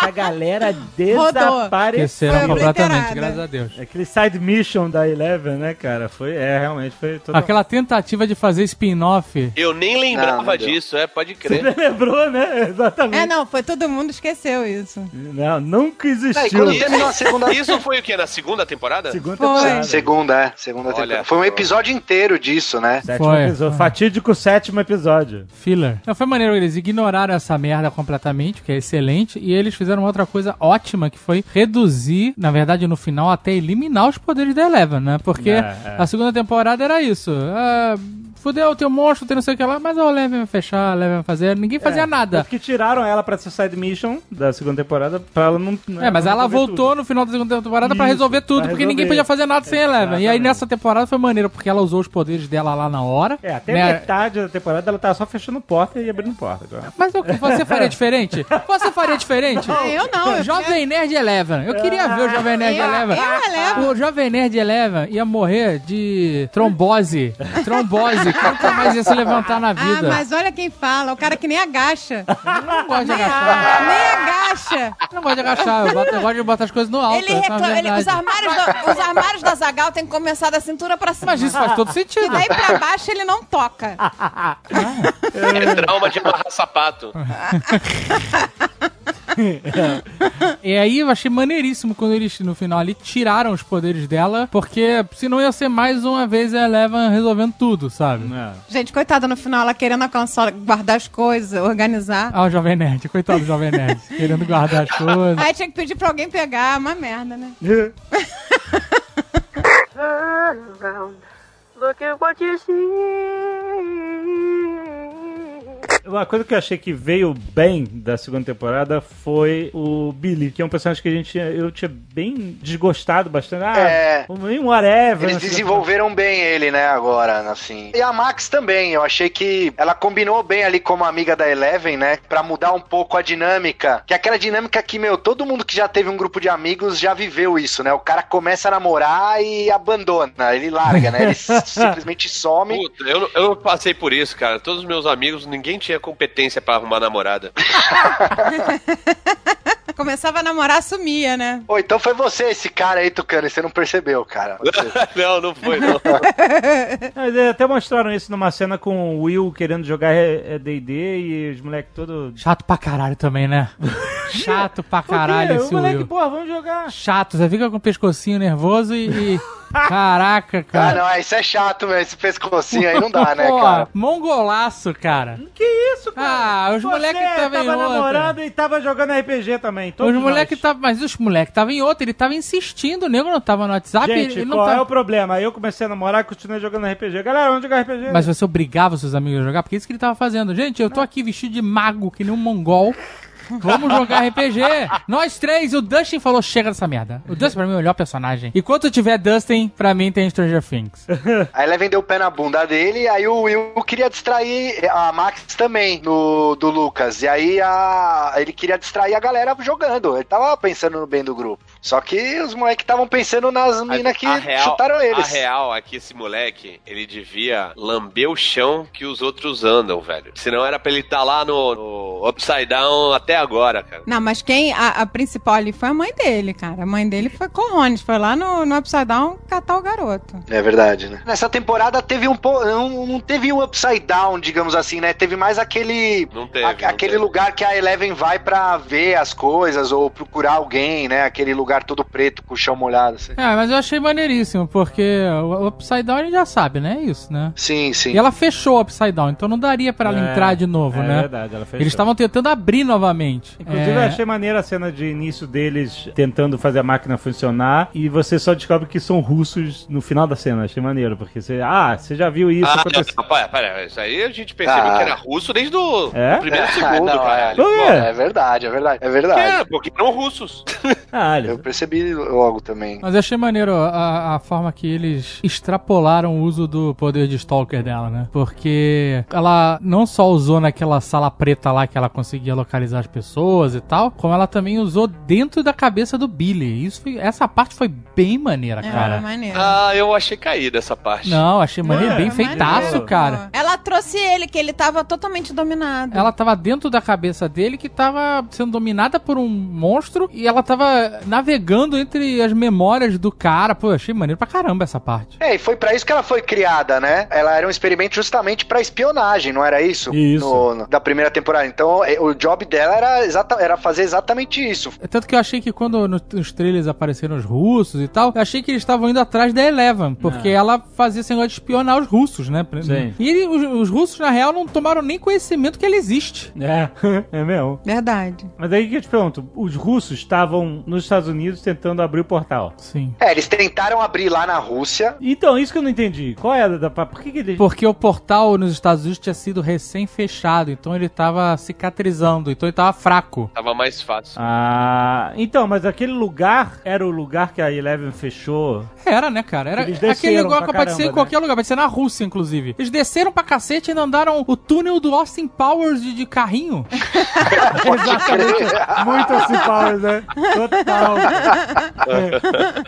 Essa galera desapareceu. Foi completamente, graças a Deus. Aquele side mission da Eleven, né, cara? Foi, é, realmente foi total... Aquela tentativa de fazer spin-off. Eu nem lembrava Não, não deu. disso, é, pode Você crer. lembrou, né? Exatamente. É, não, foi todo mundo esqueceu isso. Não, nunca existiu. quando terminou a segunda Isso foi o quê? Na segunda temporada? Segunda Foi. temporada. Segunda, é. Segunda Olha temporada. Foi um só. episódio inteiro disso, né? Sétimo Foi. episódio. Fatídico sétimo episódio. Filler. Não, foi maneiro, eles ignoraram essa merda completamente, que é excelente, e eles fizeram outra coisa ótima, que foi reduzir, na verdade, no final, até eliminar os poderes da Eleven, né? Porque É, é. a segunda temporada era isso. Ah, fudeu, tem um monstro, tem não sei o que lá, mas a Eleven vai fechar, a Eleven vai fazer, ninguém fazia nada. Tanto que tiraram ela pra essa side mission da segunda temporada pra ela não. É, mas ela voltou tudo. no final da segunda temporada pra Isso, resolver tudo, pra porque ninguém podia fazer nada sem a Eleven. E aí nessa temporada foi maneiro, porque ela usou os poderes dela lá na hora. É, até né? metade da temporada ela tava só fechando porta e abrindo porta. Agora. Mas o que você faria diferente? Você faria diferente? Ah, eu não, eu Jovem Nerd Eleven. Eu queria ver o Jovem Nerd Eu- Eleven. eu Eleven. O Jovem Nerd Eleven ia morrer de trombose. Trombose. que Nunca mais ia se levantar na Ah, vida. mas olha quem fala, o cara que nem agacha. Eu não gosto de agachar. nem agacha. Eu não gosto de agachar. Eu, boto- eu gosto de botar as coisas no alto. Ele é reclama, ele- os, armários do- os armários da Zagal tem que começar da cintura pra cima. Mas isso faz todo E sentido. daí pra baixo ele não toca. É trauma de amarrar sapato. E aí eu achei maneiríssimo quando eles, no final ali, tiraram os poderes dela, porque senão ia ser mais uma vez a Eleven resolvendo tudo, sabe? É. Gente, coitada, no final ela querendo alcançar, guardar as coisas, organizar. Ah, o Jovem Nerd, coitado do Jovem Nerd, querendo guardar as coisas. Aí tinha que pedir pra alguém pegar, uma merda, né? Uma coisa que eu achei que veio bem da segunda temporada foi o Billy, que é um personagem que a gente eu tinha bem desgostado bastante. Ah, É. um whatever. Eles desenvolveram bem ele, né, agora, assim. E a Max também, eu achei que ela combinou bem ali como amiga da Eleven, né, pra mudar um pouco a dinâmica. Que é aquela dinâmica que, meu, todo mundo que já teve um grupo de amigos já viveu isso, né? O cara começa a namorar e abandona, ele larga, né? Ele simplesmente some. Puta, eu, eu passei por isso, cara. Todos os meus amigos, ninguém tinha competência pra arrumar namorada. Começava a namorar, sumia, né? Pô, então foi você esse cara aí, Tucano, e você não percebeu, cara. Não, não foi, não. Mas, é, até mostraram isso numa cena com o Will querendo jogar é, é, D&D e os moleques todos... Chato pra caralho também, né? Chato pra caralho o esse moleque, Will. pô, vamos jogar. Chato, você fica com o pescocinho nervoso e. e- Caraca, Ah, cara. não, isso é chato mesmo, esse pescocinho aí não dá, né, Pô, cara? Mongolaço, cara. Que isso, cara? Ah, os moleques estavam em tava outra. namorando e tava jogando RPG também. todos Os moleques estavam. Mas os moleques estavam em outra, ele tava insistindo, o nego não tava no WhatsApp, Gente, ele não qual tava. é o problema? Aí eu comecei a namorar e continuei jogando RPG. Galera, vamos jogar RPG. Mas você obrigava seus amigos a jogar? Porque é isso que ele tava fazendo. Gente, eu tô aqui vestido de mago, que nem um mongol. Vamos jogar RPG. Nós três, o Dustin falou: chega dessa merda. O Dustin pra mim é o melhor personagem. E quando tiver Dustin, pra mim tem Stranger Things. A Eleven deu o pé na bunda dele, aí o Will queria distrair a Max também, no, do Lucas. E aí a, ele queria distrair a galera jogando. Ele tava pensando no bem do grupo. Só que os moleques estavam pensando nas minas que a real, chutaram A eles. real é que esse moleque, ele devia lamber o chão que os outros andam, velho. Senão era pra ele estar lá no, no Upside Down até agora, cara. Não, mas quem, a, a principal ali foi a mãe dele, cara. A mãe dele foi Corrones, foi lá no, no Upside Down catar o garoto. É verdade, né? Nessa temporada teve um po- não, não teve um upside down, digamos assim, né? Teve mais aquele Não teve, a- não aquele teve. lugar que a Eleven vai pra ver as coisas ou procurar alguém, né? Aquele lugar todo preto com o chão molhado. Assim. É, mas eu achei maneiríssimo, porque o Upside Down a gente já sabe, né? É isso, né? Sim, sim. E ela fechou o Upside Down, então não daria pra ela É, entrar de novo, é né? verdade, ela fechou. Eles estavam tentando abrir novamente. Inclusive, É, eu achei maneira a cena de início deles tentando fazer a máquina funcionar e você só descobre que são russos no final da cena. Achei maneiro, porque você. Ah, você já viu isso ah, acontecer. não, pera, pera, isso aí a gente percebeu Ah. que era russo desde o É? primeiro segundo, não, quê? É, é verdade, é verdade. É verdade. É, porque eram russos. Ah, Eu percebi logo também. Mas eu achei maneiro a, a forma que eles extrapolaram o uso do poder de Stalker dela, né? Porque ela não só usou naquela sala preta lá que ela conseguia localizar as pessoas e tal, como ela também usou dentro da cabeça do Billy. Isso foi- essa parte foi bem maneira, É, cara. maneiro. Ah, eu achei caída essa parte. Não, achei maneiro, É, bem é feitaço, maneiro. cara. Ela trouxe ele, que ele tava totalmente dominado. Ela tava dentro da cabeça dele que tava sendo dominada por um monstro e ela tava navegando entre as memórias do cara. Pô, achei maneiro pra caramba essa parte. É, e foi pra isso que ela foi criada, né? Ela era um experimento justamente pra espionagem, não era isso? Isso. No- no- da primeira temporada. Então, é, o job dela era, exata, era fazer exatamente isso. Tanto que eu achei que quando no- nos trailers apareceram os russos e tal, eu achei que eles estavam indo atrás da Eleven, porque ela fazia esse negócio de espionar os russos, né? Sim. E ele- os, os russos, na real, não tomaram nem conhecimento que ele existe. É, é mesmo. Verdade. Mas aí que eu te pergunto, os russos estavam nos Estados Unidos tentando abrir o portal. Sim. É, eles tentaram abrir lá na Rússia. Então, isso que eu não entendi. Qual é a da... Por que que eles... Porque o portal nos Estados Unidos tinha sido recém-fechado, então ele tava cicatrizando, então ele tava fraco. Tava mais fácil. Ah, então, mas aquele lugar era o lugar que a Eleven fechou. Era, né, cara? Era Eles aquele pra que pode ser em caramba, qualquer lugar, pode ser na Rússia, inclusive. Eles desceram pra cacete e ainda andaram o túnel do Austin Powers de, de carrinho. Exatamente. Muito assim, Powers, né? Total.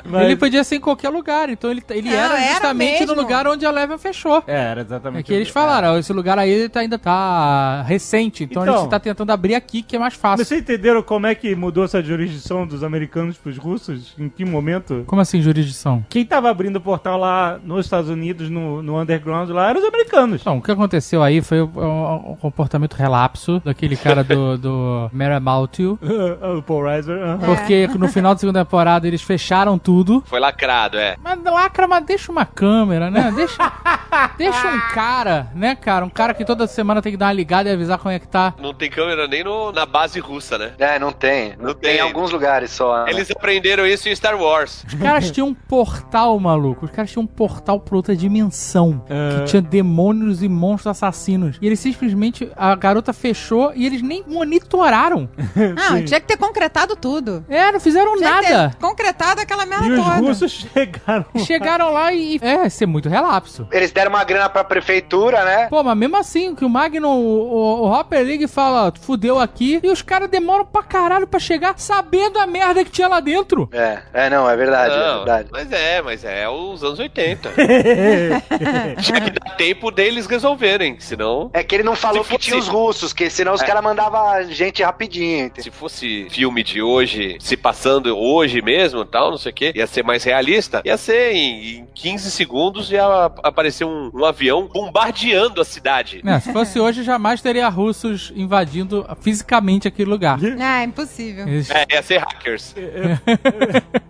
Mas- Ele podia ser em qualquer lugar, então ele, ele Não, era era justamente no lugar onde a Eleven fechou. É, era exatamente. É que eles falaram, ó, esse lugar aí tá- ainda tá recente, então, Então. a gente tá tentando abrir aqui que é mais fácil. Vocês entenderam como é que mudou essa jurisdição dos americanos pros russos? Em que momento? Como assim, jurisdição? Quem tava abrindo o portal lá nos Estados Unidos, no, no underground lá, eram os americanos. Então, o que aconteceu aí foi o, o- o comportamento relapso daquele cara do, do Maramaltu. o Paul Reiser. aham. Porque no final da segunda temporada eles fecharam tudo. Foi lacrado, é. Mas lacra, mas deixa uma câmera, né? Deixa, deixa um cara, né, cara? Um cara que toda semana tem que dar uma ligada e avisar como é que tá. Não tem câmera nem no- na base russa, né? É, não tem. Não tem. tem. em alguns lugares só. né? Eles aprenderam isso em Star Wars. Os caras tinham um portal, maluco. Os caras tinham um portal pra outra dimensão. É. Que tinha demônios e monstros assassinos. E eles simplesmente. A garota fechou e eles nem monitoraram. Não, tinha que ter concretado tudo. É, não fizeram Tinha que nada. ter concretado aquela merda E os toda. russos chegaram. Chegaram lá e. É, ser muito relapso. Eles deram uma grana pra prefeitura, né? Pô, mas mesmo assim, que o Magnum, o, o, o Hopper liga e fala, fudeu aqui, e os caras demoram pra caralho pra chegar sabendo a merda que tinha lá dentro. É, é, não, é verdade, é Não, verdade. mas é, mas é os anos 80. Tinha que dar tempo deles resolverem, senão... É que ele não falou Se que fosse- tinha os russos, que senão os É. caras mandavam gente rapidinho. entendeu? Se fosse filme de hoje, se passando hoje mesmo tal, não sei o que, ia ser mais realista, ia ser em, em 15 segundos ia aparecer um, um avião bombardeando a cidade. É, se fosse hoje, jamais teria russos invadindo fisicamente aquele lugar. Ah, impossível. Eles- É, ia ser hackers.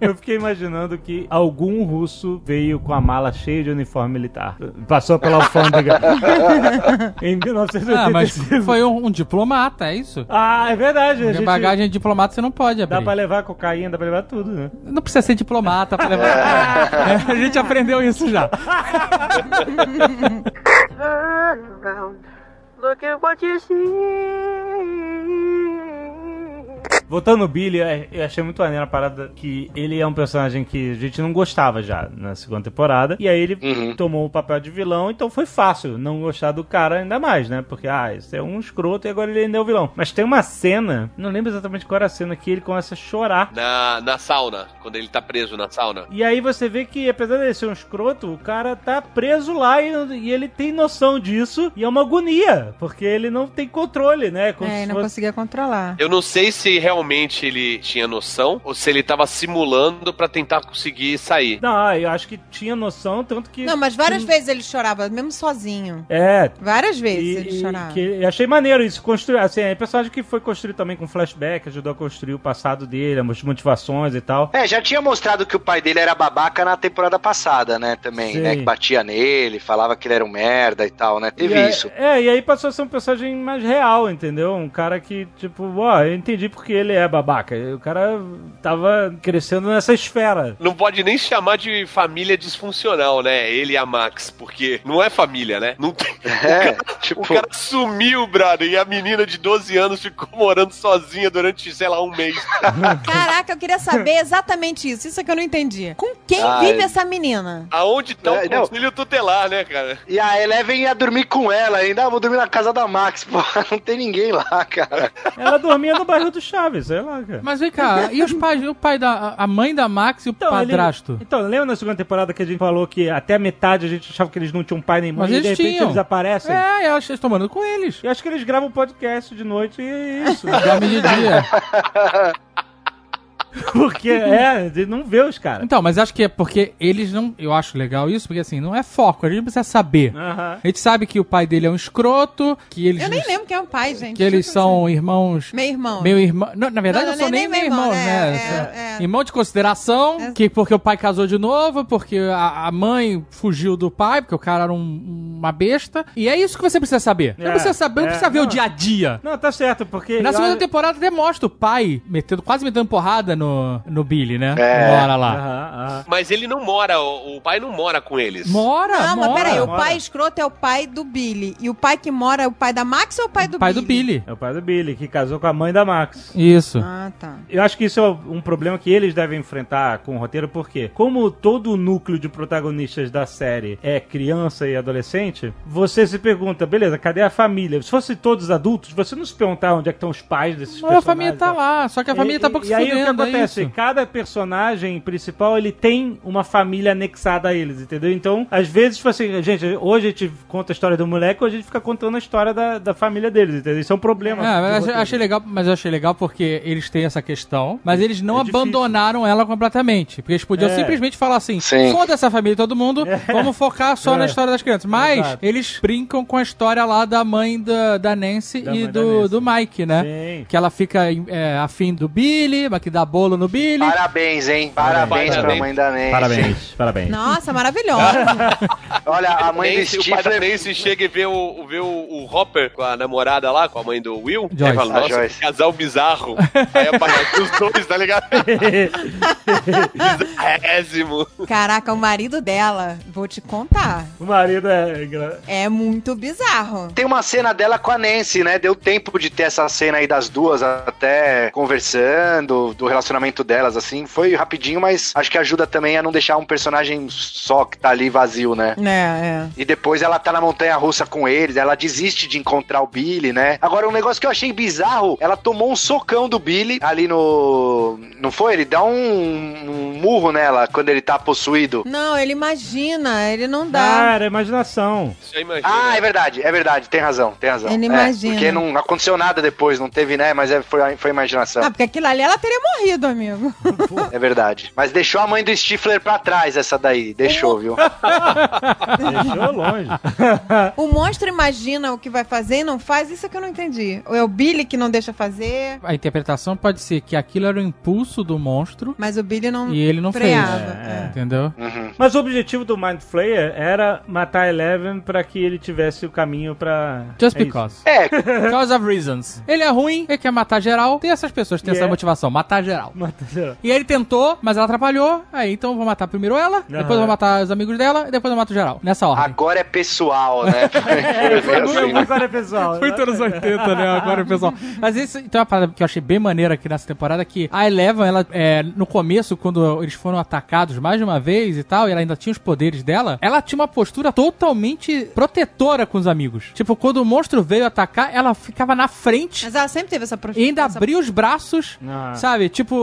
Eu fiquei imaginando que algum russo veio com a mala cheia de uniforme militar. Passou pela alfândega. em 1985. Ah, mas foi um, um diplomata, é isso? Ah, é verdade. A gente... bagagem de diplomata você não pode abrir. Dá pra levar cocaína, dá pra levar tudo, né? Não precisa ser diplomata pra levar. É, a gente aprendeu isso já. Look at what you see. Voltando no Billy, eu achei muito maneiro a parada que ele é um personagem que a gente não gostava já na segunda temporada. E aí ele Uhum. tomou o papel de vilão, então foi fácil não gostar do cara ainda mais, né? Porque, ah, esse é um escroto e agora ele ainda é o vilão. Mas tem uma cena, não lembro exatamente qual era a cena, que ele começa a chorar. Na, na sauna, quando ele tá preso na sauna. E aí você vê que, apesar dele ser um escroto, o cara tá preso lá e, e ele tem noção disso. E é uma agonia, porque ele não tem controle, né? Como É, se não fosse- conseguia controlar. Eu não sei se realmente ele tinha noção ou se ele tava simulando pra tentar conseguir sair. Não, eu acho que tinha noção, tanto que. Não, mas várias que- vezes ele chorava, mesmo sozinho. É. Várias vezes E, ele e chorava. que eu achei maneiro isso, construir, assim, é personagem que foi construído também com flashback, ajudou a construir o passado dele, as motivações e tal. É, já tinha mostrado que o pai dele era babaca na temporada passada, né? Também, Sim. né? Que batia nele, falava que ele era um merda e tal, né? Teve E é- isso. É, e aí passou a ser um personagem mais real, entendeu? Um cara que, tipo, ó, eu entendi porque ele é babaca. O cara tava crescendo nessa esfera. Não pode nem chamar de família disfuncional, né? Ele e a Max, porque não é família, né? Não tem... É, o, cara, tipo- o cara sumiu, brother, e a menina de 12 anos ficou morando sozinha durante, sei lá, um mês. Caraca, eu queria saber exatamente isso. Isso é que eu não entendi. Com quem Ah, vive essa menina? Aonde tá É, o não. conselho tutelar, né, cara? E a Eleven ia dormir com ela ainda. Ah, vou dormir na casa da Max. Pô, não tem ninguém lá, cara. Ela dormia no bairro do Chaves, sei lá, cara. Mas vem cá, e os pais, o pai da. A mãe da Max e o Então, ele- padrasto? Então, lembra na segunda temporada que a gente falou que até a metade a gente achava que eles não tinham pai nem mãe Mas e de eles repente tinham. eles aparecem? É, elas estão morando com eles. Eu acho que eles gravam podcast de noite e é isso. Dorme de dia. Porque, é, de não vê os caras. Então, mas acho que é porque eles não. Eu acho legal isso, porque assim, não é foco, a gente precisa saber. A gente sabe que o pai dele é um escroto, que eles. Eu nem lembro quem é o pai, gente. Que eles são irmãos. Meio irmão. Meu irmão. Não, na verdade, Não, não, são nem- nem, nem meio meu irmãos, irmão, né? é, é, é. Irmão de consideração, É. que porque o pai casou de novo, porque a, a mãe fugiu do pai, porque o cara era um- uma besta. E é isso que você precisa saber. não É, precisa saber, não é, precisa ver não. o dia a dia. Não, tá certo, porque. Na eu- segunda temporada demonstra o pai metendo, quase metendo porrada no, no Billy, né? É. Uma hora lá. Mas ele não mora, o, o pai não mora com eles. Mora, Não, mora. mas peraí, o mora. pai escroto é o pai do Billy. E o pai que mora é o pai da Max ou o pai do pai Billy? do Billy. É o pai do Billy, que casou com a mãe da Max. Isso. Ah, tá. Eu acho que isso é um problema que eles devem enfrentar com o roteiro, porque como todo o núcleo de protagonistas da série é criança e adolescente, você se pergunta, beleza, cadê a família? Se fosse todos adultos, você não se perguntar onde é que estão os pais desses Mas personagens. a família tá tá? lá, só que a família tá E- pouco e, se e aí o que fudendo, é acontece? isso. Cada personagem principal ele tem uma família anexada a eles, entendeu? Então, às vezes, tipo assim, gente, hoje a gente conta a história do moleque, hoje a gente fica contando a história da, da família deles, entendeu? Isso é um problema. É, mas achei, achei legal, mas eu achei legal porque eles têm essa questão, mas eles não É difícil. abandonaram ela completamente. Porque eles podiam É. simplesmente falar assim: Sim. foda essa família e todo mundo, vamos focar só É. na história das crianças. Mas Exato. eles brincam com a história lá da mãe da, da Nancy Da e do, Nancy. do Mike, né? Sim. Que ela fica é, afim do Billy, mas que dá bolo no Billy. Parabéns, hein? Parabéns, pra Parabéns. mãe da Nancy. Parabéns, parabéns. Nossa, maravilhosa. Olha, a mãe do Nancy, o pai da Stifler... Nancy chega e vê o, vê o, o Hopper com a namorada lá, com a mãe do Will. Joyce. Aí fala, nossa, Joyce. que casal bizarro. Aí aparece os dois, tá ligado? Bizarrésimo. Caraca, o marido dela, vou te contar, O marido é. é muito bizarro. Tem uma cena dela com a Nancy, né? Deu tempo de ter essa cena aí das duas até conversando, do relacionamento delas, assim. Foi rapidinho, mas acho que ajuda também a não deixar um personagem só que tá ali vazio, né? É, é. E depois ela tá na montanha russa com eles, ela desiste de encontrar o Billy, né? Agora, um negócio que eu achei bizarro, ela tomou um socão do Billy ali no. Não foi? Ele dá um, um murro nela quando ele tá possuído. Não, ele imagina, ele não dá. Cara, imaginação. Você imagina. Ah, é verdade, é verdade, tem razão, tem razão. Ele É, imagina. Porque não aconteceu nada depois, não teve, né? Mas é, foi, foi imaginação. Ah, porque aquilo ali ela teria morrido, amigo. É verdade. Mas deixou a mãe do Stifler pra trás, essa daí. Deixou, viu? Deixou longe. O monstro imagina o que vai fazer e não faz, isso é que eu não entendi. Ou é o Billy que não deixa fazer, A interpretação pode ser que aquilo era o impulso do monstro mas o Billy não e ele não freava. fez. É. Entendeu? Uhum. Mas o objetivo do Mind Flayer era matar Eleven pra que ele tivesse o caminho pra. Just é isso. because. É, Because of reasons. Ele é ruim, ele quer matar geral. Tem essas pessoas que têm essa Yeah. motivação, matar geral. Matar geral. E aí ele tentou, mas ela atrapalhou. Aí então eu vou matar primeiro ela, depois eu vou matar os amigos dela e depois eu mato geral. Nessa ordem. agora é pessoal, né? É, foi assim, muito né? agora, pessoal. Foi anos 80, né? Agora, pessoal. Mas isso tem uma parada que eu achei bem maneira aqui nessa temporada, que a Eleven, ela, é, no começo, quando eles foram atacados mais de uma vez e tal, e ela ainda tinha os poderes dela, ela tinha uma postura totalmente protetora com os amigos. Tipo, quando o monstro veio atacar, ela ficava na frente Mas ela sempre teve essa e ainda essa- abria os braços, Ah. sabe? Tipo,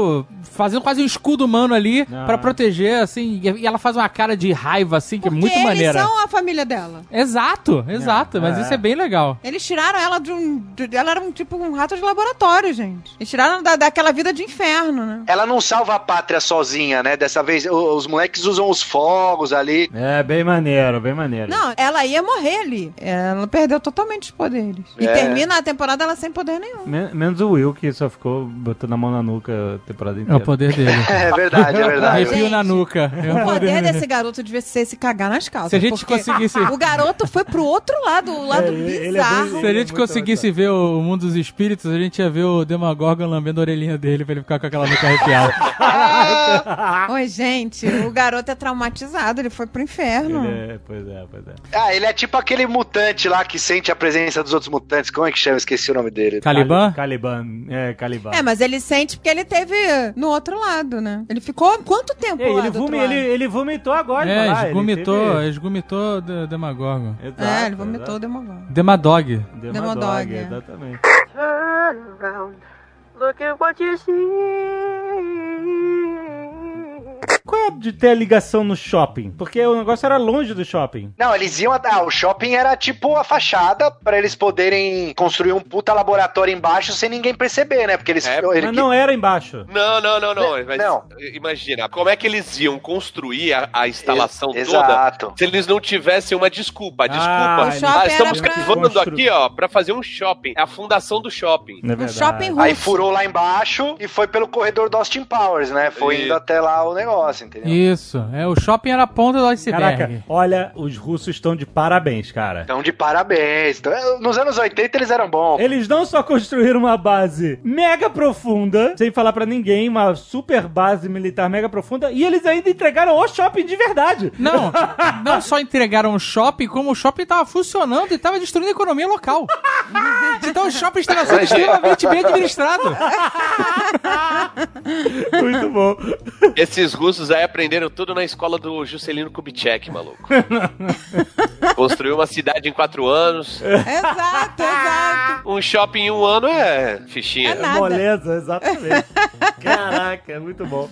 fazendo quase um escudo humano ali Ah. pra proteger, assim. E e ela faz uma cara de raiva, assim, que é Porque muito eles maneira. são a família dela. Exato, exato. mas é. isso é bem legal. Eles tiraram ela de um. de- ela era um tipo um rato de laboratório, gente. Eles tiraram da, daquela vida de inferno, né? Ela não salva a pátria sozinha, né? Dessa vez o- os moleques usam os fogos ali. É, bem maneiro, bem maneiro. Não, ela ia morrer ali. Ela perdeu totalmente os poderes. E É. termina a temporada ela sem poder nenhum. Men- menos o Will, que só ficou botando a mão na nuca temporada É o inteira. poder dele. É verdade, é verdade. Arrepio na nuca. É O poder desse garoto devia ser se cagar nas calças. Se a gente conseguisse- O garoto foi pro outro lado, o lado ele é bizarro. bem- Se a gente Muito conseguisse ver o mundo dos espíritos, a gente ia ver o Demogorgon lambendo a orelhinha dele pra ele ficar com aquela nuca arrepiada. Oi, gente, o garoto é traumatizado, ele foi pro inferno. É, pois é, pois é. Ah, ele é tipo aquele mutante lá que sente a presença dos outros mutantes. Como é que chama? Esqueci o nome dele. Caliban? Caliban. É, Caliban. É, mas ele sente porque ele teve no outro lado, né? Ele ficou quanto tempo lá ele, vumi- ele, lado? ele vomitou agora. É, lá, ele esgumitou, teve- esgumitou o Demogorgon. Exato, É, ele vomitou o. Demogorgon. Demadog. Demodog, Demodog, é. exatamente. Qual é de ter a ligação no shopping? Porque o negócio era longe do shopping. Não, eles iam. Ah, o shopping era tipo a fachada pra eles poderem construir um puta laboratório embaixo sem ninguém perceber, né? Porque eles. É, ele- Mas não era embaixo. Não, não, não, não. Mas Não. Imagina, como é que eles iam construir a, a instalação Ex- toda Exato. se eles não tivessem uma desculpa? Desculpa. Ah, shopping estamos pra- cavando Constru- aqui, ó, pra fazer um shopping. É a fundação do shopping. É Um shopping russo. Aí furou lá embaixo e foi pelo corredor do Austin Powers, né? Foi E- indo até lá o negócio, entendeu? Isso. É, o shopping era a ponta do iceberg. Caraca, olha, os russos estão de parabéns, cara. Então, de parabéns. Então, nos anos 80 eles eram bons. Eles não só construíram uma base mega profunda, sem falar pra ninguém, uma super base militar mega profunda, e eles ainda entregaram o shopping de verdade. Não, não só entregaram o shopping, como o shopping tava funcionando e tava destruindo a economia local. Então o shopping estava sendo extremamente bem administrado. Muito bom. Esses russos aí aprenderam tudo na escola do Juscelino Kubitschek, maluco. Construiu uma cidade em quatro anos. Exato, exato. Um shopping em um ano é fichinha. É nada. Moleza, exatamente. Caraca, muito bom.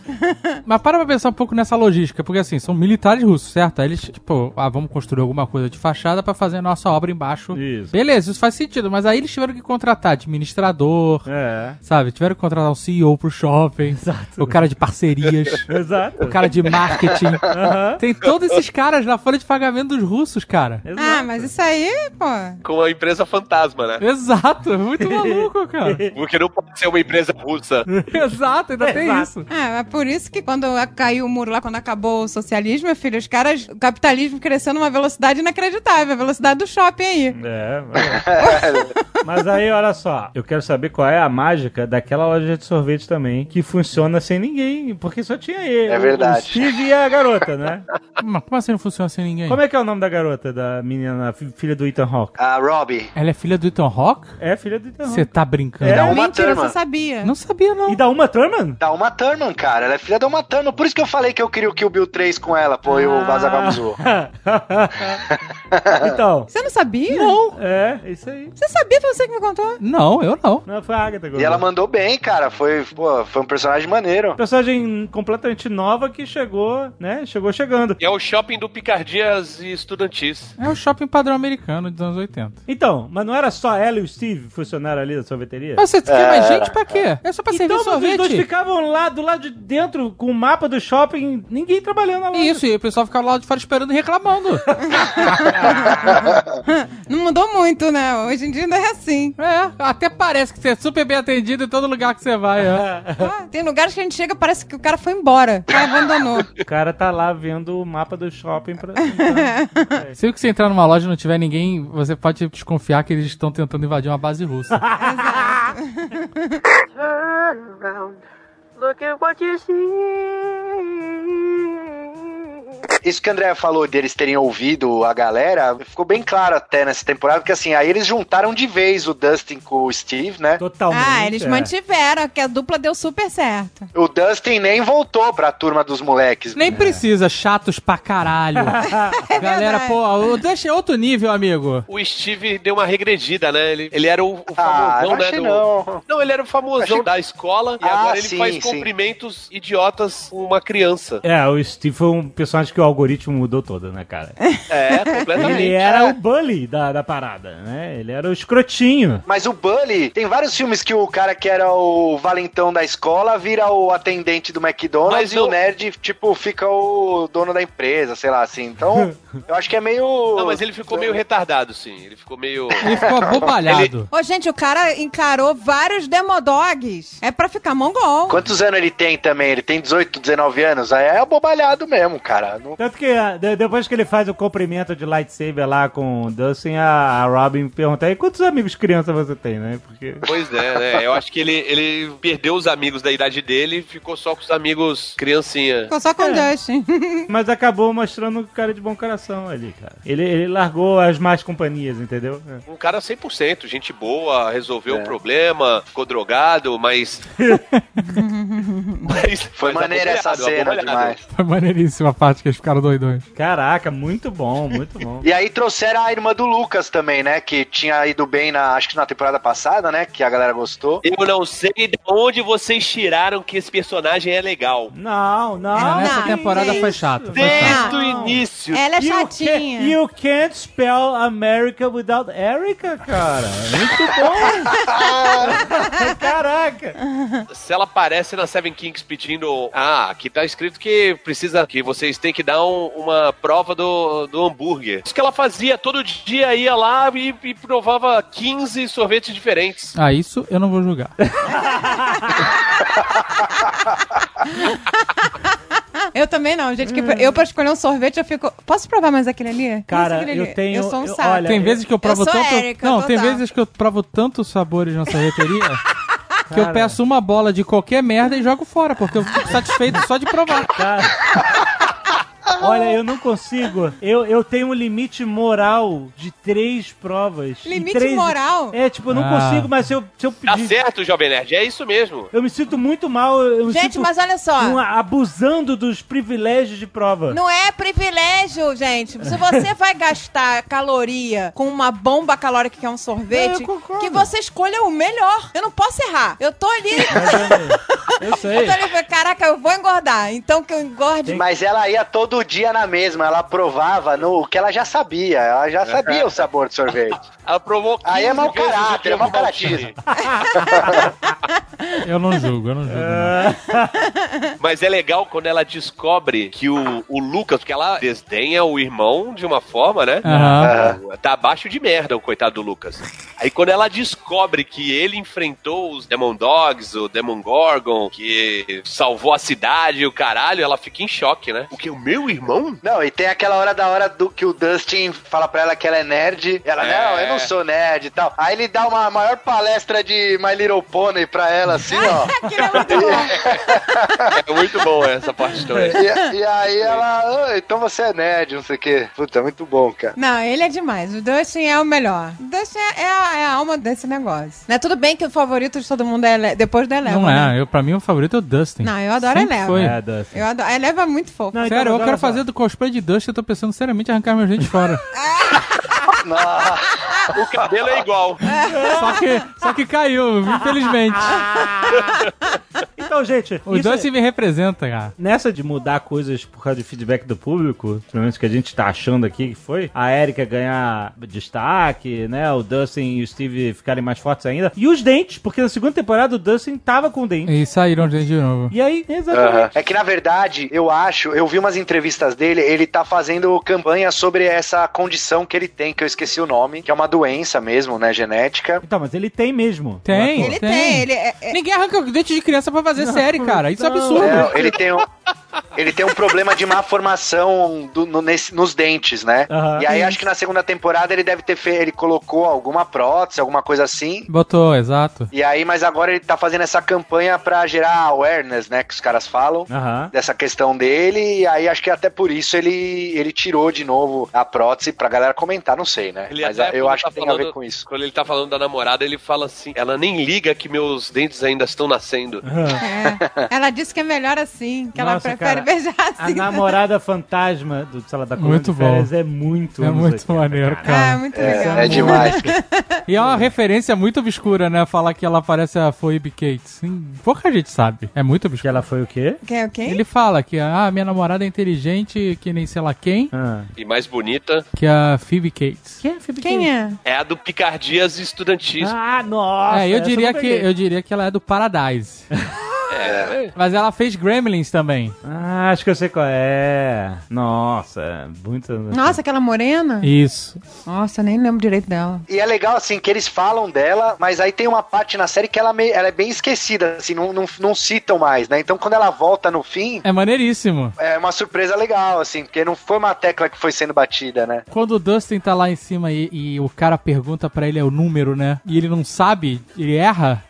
Mas para pra pensar um pouco nessa logística, porque assim, são militares russos, certo? Aí eles, tipo, ah, vamos construir alguma coisa de fachada pra fazer a nossa obra embaixo. Isso. Beleza, isso faz sentido, mas aí eles tiveram que contratar administrador, É. sabe? Tiveram que contratar um CEO pro shopping, o cara de parcerias, Exato. O cara de marketing. Aham. Tem todos esses caras na folha de pagamento dos russos, cara. Exato. Ah, mas isso aí, pô. Com a empresa fantasma, né? Exato, é muito maluco, cara. Porque não pode ser uma empresa russa. Exato, ainda tem Exato. isso. Ah, é por isso que quando caiu o muro lá, quando acabou o socialismo, meu filho, os caras, o capitalismo crescendo numa velocidade inacreditável, a velocidade do shopping aí. É, mas- mas aí, olha só, eu quero saber qual é a mágica daquela loja de sorvete também, que funciona sem ninguém, porque só tinha ele. É verdade. O Steve e a garota, né? Mas como assim não funciona sem ninguém? Como é que é o nome da garota, da menina, fi- filha do Ethan Hawke? A Robbie. Ela é filha do Ethan Hawke? É, filha do Ethan Você Hawke. tá brincando? É. Da Uma Mentira, Thurman. você sabia. Não sabia, não. E da Uma Thurman? Da Uma Thurman, cara. Ela é filha da Uma Thurman. Por isso que eu falei que eu queria o Kill Bill 3 com ela, pô, e o Vazagal zoou. então, Você não sabia? Não. é, isso aí. Você sabia, foi você que me contou? Não, eu não. Não, foi a Agatha E ela mandou bem, cara. Foi, pô, foi um personagem maneiro. Personagem completamente nova que chegou, né? Chegou chegando. E é o shopping do Picardias e Estudantis. É o shopping padrão americano dos anos 80. Então, mas não era só ela e o Steve funcionário ali da sorveteria? Mas você quer mais gente pra quê? É só pra servir Então, mas os dois sorvete. ficavam lá do lado de dentro com o mapa do shopping, ninguém trabalhando loja. Isso, e o pessoal ficava lá de fora esperando e reclamando. Não mudou muito, né? Hoje em dia ainda é assim. é, até parece que você é super bem atendido em todo lugar que você vai. É. Ah, tem lugares que a gente chega parece que o cara foi embora. O cara abandonou. O cara tá lá vendo o mapa do shopping pra. Se você entrar numa loja e não tiver ninguém, você pode desconfiar que eles estão tentando invadir uma base russa. Isso que o André falou deles terem ouvido a galera, ficou bem claro até nessa temporada, porque assim, aí eles juntaram de vez o Dustin com o Steve, né? Totalmente. Ah, eles é. mantiveram, que a dupla deu super certo. O Dustin nem voltou pra turma dos moleques. Nem precisa, chatos pra caralho. Galera, verdade. pô, o Dash é outro nível, amigo. O Steve deu uma regredida, né? Ele, ele era o, o Ah, famosão, não né? do- não. Não, ele era o famosão Achei- da escola e Ah, agora ele sim, faz sim. cumprimentos idiotas com uma criança. É, o Steve foi um personagem que o algoritmo mudou todo, né, cara? É, completamente. Ele era É. o bully da, da parada, né? Ele era o escrotinho. Mas o Bully, tem vários filmes que o cara que era o valentão da escola vira o atendente do McDonald's Mas e o- o nerd, tipo, fica o dono da empresa, sei lá, assim. Então, eu acho que é meio... Não, mas ele ficou meio retardado, sim. Ele ficou meio. Ele ficou abobalhado. Ô, gente, o cara encarou vários demodogs. É pra ficar mongol. Quantos anos ele tem também? Ele tem 18, 19 anos? Aí é abobalhado mesmo, cara. Não- Tanto que ah, de- depois que ele faz o cumprimento de lightsaber lá com o Dustin, a, a Robin pergunta aí quantos amigos criança você tem, né? Porque. Pois é, né? Eu acho que ele, ele perdeu os amigos da idade dele e ficou só com os amigos criancinha. Ficou só com o Justin. Mas acabou mostrando um cara de bom coração ali, cara. Ele, ele largou as más companhias, entendeu? É. Um cara 100%, gente boa, resolveu o problema, ficou drogado, mas. mas Foi mas maneira essa cena demais. Foi maneiríssima a parte que eles ficaram doidões. Caraca, muito bom, muito bom. E aí trouxeram a irmã do Lucas também, né? Que tinha ido bem na, acho que na temporada passada, né? Que a galera gostou. Eu não sei de onde vocês tiraram que esse personagem é legal. Não, não. Ah, nessa não, temporada foi chato. Foi Desde chato. o Não. início. Ela é You chatinha. can't, you can't spell America without Erica, cara. Muito bom. Caraca. Se ela aparece na Seven Kings pedindo. Ah, aqui tá escrito que precisa. Que vocês têm que dar um- uma prova do, do hambúrguer. Isso que ela fazia todo dia, ia lá e, e provava 15 sorvetes diferentes. Ah, isso eu não vou julgar. Eu também não, gente. Que eu, pra escolher um sorvete, eu fico. Posso provar mais aquele ali? Cara, aquele eu ali? tenho- Eu sou um eu- saco. olha, Tem vezes que eu provo sou tanto. Érica, não, tem total. vezes que eu provo tantos sabores na sorveteria que eu Cara. peço uma bola de qualquer merda e jogo fora, porque eu fico satisfeito só de provar. Cara. Olha, eu não consigo. Eu, eu tenho um limite moral de três provas. Limite três- moral? É, tipo, eu não Ah. consigo, mas se eu, se eu Tá pedir. certo, Jovem Nerd, é isso mesmo. Eu me sinto muito mal. Eu me Gente, sinto mas olha só. um- abusando dos privilégios de prova. Não é privilégio, gente. Se você vai gastar caloria com uma bomba calórica que é um sorvete, É, que você escolha o melhor. Eu não posso errar. Eu tô ali. Eu sei. eu tô ali caraca, eu vou engordar. Então que eu engorde. Mas ela ia todo dia na mesma, ela provava no o que ela já sabia, ela já sabia o sabor de sorvete. Ela provou 15 Aí é mau caráter, é mau maltine. Eu não julgo, eu não julgo. não. Mas é legal quando ela descobre que o, o Lucas, porque ela desdenha o irmão de uma forma, né? Aham. Tá abaixo de merda o coitado do Lucas. Aí quando ela descobre que ele enfrentou os Demon Dogs, o Demon Gorgon, que salvou a cidade e o caralho, ela fica em choque, né? O que? O irmão? Não, e tem aquela hora da hora do que o Dustin fala pra ela que ela é nerd. Ela, É. não, eu não sou nerd e tal. Aí ele dá uma maior palestra de My Little Pony pra ela, assim, ó. É muito bom. É muito bom essa parte também. E, e aí ela, "Ah, então você é nerd, não sei o quê. Puta, muito bom, cara. Não, ele é demais. O Dustin é o melhor. O Dustin é, é a, é a alma desse negócio. Né? Tudo bem que o favorito de todo mundo é Ele- depois do Eleva. Não né? é, eu, pra mim o favorito é o Dustin. Não, eu adoro Sempre Eleva. foi. É, Dustin. Eu adoro. A Eleva é muito fofo. Não, então, Sério, eu agora quero. Fazer do cosplay de Dustin, eu tô pensando seriamente em arrancar meus dentes fora. O cabelo é igual. só, que, só que caiu, infelizmente. Então, gente, O isso é- Dustin me representa, cara. Nessa de mudar coisas por causa de feedback do público, pelo menos que a gente tá achando aqui que foi, a Erika ganhar destaque, né? O Dustin e o Steve ficarem mais fortes ainda. E os dentes, porque na segunda temporada o Dustin tava com dente. E saíram os dentes de novo. E aí, exatamente. É que na verdade, eu acho, eu vi umas entrevistas dele, ele tá fazendo campanha sobre essa condição que ele tem, que eu esqueci o nome, que é uma doença mesmo, né, genética. Então, mas ele tem mesmo. Tem. Ele tem, ele é, é- Ninguém arranca dente de criança pra fazer série, cara. Isso é não. absurdo. É, ele tem um, ele tem um problema de má formação do- no- nesse- nos dentes, né? Aham. e aí acho que na segunda temporada ele deve ter feito, ele colocou alguma prótese, alguma coisa assim. Botou, exato. E aí, mas agora ele tá fazendo essa campanha pra gerar awareness, né, que os caras falam. Aham. Dessa questão dele, e aí acho que até por isso ele, ele tirou de novo a prótese pra galera comentar, não sei, né? Ele Mas até, eu acho tá que tem a ver com isso. Quando ele tá falando da namorada, ele fala assim: ela nem liga que meus dentes ainda estão nascendo. é. Ela disse que é melhor assim, que ela Nossa, prefere cara, beijar A assim. namorada fantasma do, sei lá, da Colônia Muito de Férias bom. é muito É muito 80, maneiro, cara. cara. É, muito legal. É, é demais. E é uma referência muito obscura, né? Falar que ela parece a Phoebe Cates. Pouca gente sabe. É muito Que obscuro. ela foi o quê? Quem, quem? Ele fala que ah, minha namorada é inteligente, que nem sei lá quem, Ah. E mais bonita que é a Phoebe Cates. Quem é Phoebe Quem é? é a do Picardias Estudantis. Ah, nossa! é, eu diria não que eu diria que ela é do Paradise. Mas ela fez Gremlins também. Ah, acho que eu sei qual é. Nossa, muito. Nossa, aquela morena? Isso. Nossa, eu nem lembro direito dela. E é legal, assim, que eles falam dela, mas aí tem uma parte na série que ela, meio- ela é bem esquecida, assim, não, não, não citam mais, né? Então quando ela volta no fim, É maneiríssimo. é uma surpresa legal, assim, porque não foi uma tecla que foi sendo batida, né? Quando o Dustin tá lá em cima e, e o cara pergunta pra ele é o número, né? E ele não sabe, ele erra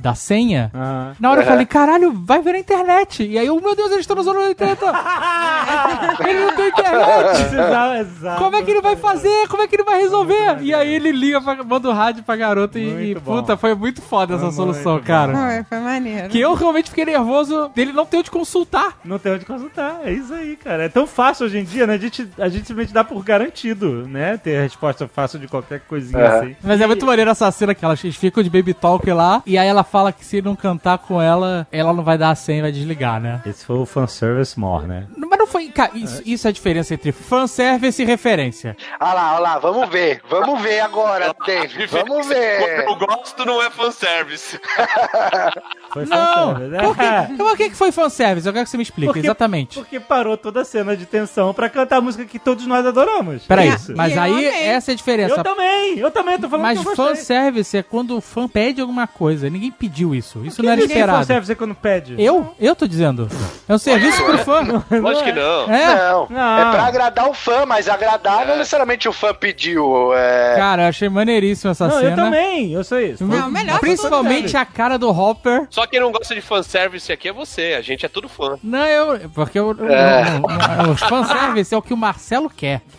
da senha. Na hora eu falei, caralho, vai ver na internet. E aí, eu, meu Deus, eles estão nos anos 80. ele não tem internet. Como é que ele vai fazer? Como é que ele vai resolver? E aí ele liga, pra, manda o rádio pra garota e, e, puta, foi muito foda essa Foi solução, cara. Foi, foi maneiro. Que eu realmente fiquei nervoso dele não ter onde consultar. Não tem onde consultar, é isso aí, cara. É tão fácil hoje em dia, né? A gente, a gente simplesmente dá por garantido, né? Ter a resposta fácil de qualquer coisinha É. assim. Mas é muito maneiro essa cena que elas ficam de baby talk lá, e aí ela fala que se não cantar com ela, ela não vai dar a senha, vai desligar, né? Esse foi o fanservice more, né? Mas não foi. Cara, isso, isso é a diferença entre fanservice e referência. Olha lá, olha lá, vamos ver, vamos ver agora, Dave, vamos ver. Quando eu gosto, não é fanservice. Foi Não! fanservice, né? Por que, por que que foi fanservice? Eu quero que você me explique, Porque- exatamente. Porque parou toda a cena de tensão pra cantar a música que todos nós adoramos. Peraí, É mas aí amei. essa é a diferença. Eu também, eu também tô falando Mas fanservice é quando o fã pede alguma coisa. Ninguém pediu isso. Isso não era esperado. fanservice quando pede. Eu? Eu tô dizendo. É um serviço pro fã. Lógico que não. É. Não, Não. é pra agradar o fã, mas agradar não necessariamente o fã pediu. É... Cara, eu achei maneiríssimo essa Não, cena. eu também, eu sei isso. Não, melhor Principalmente a cara do Hopper. Só quem não gosta de fanservice aqui é você. A gente é tudo fã. Não, eu. Porque eu, É. eu- eu- os fanservice é o que o Marcelo quer.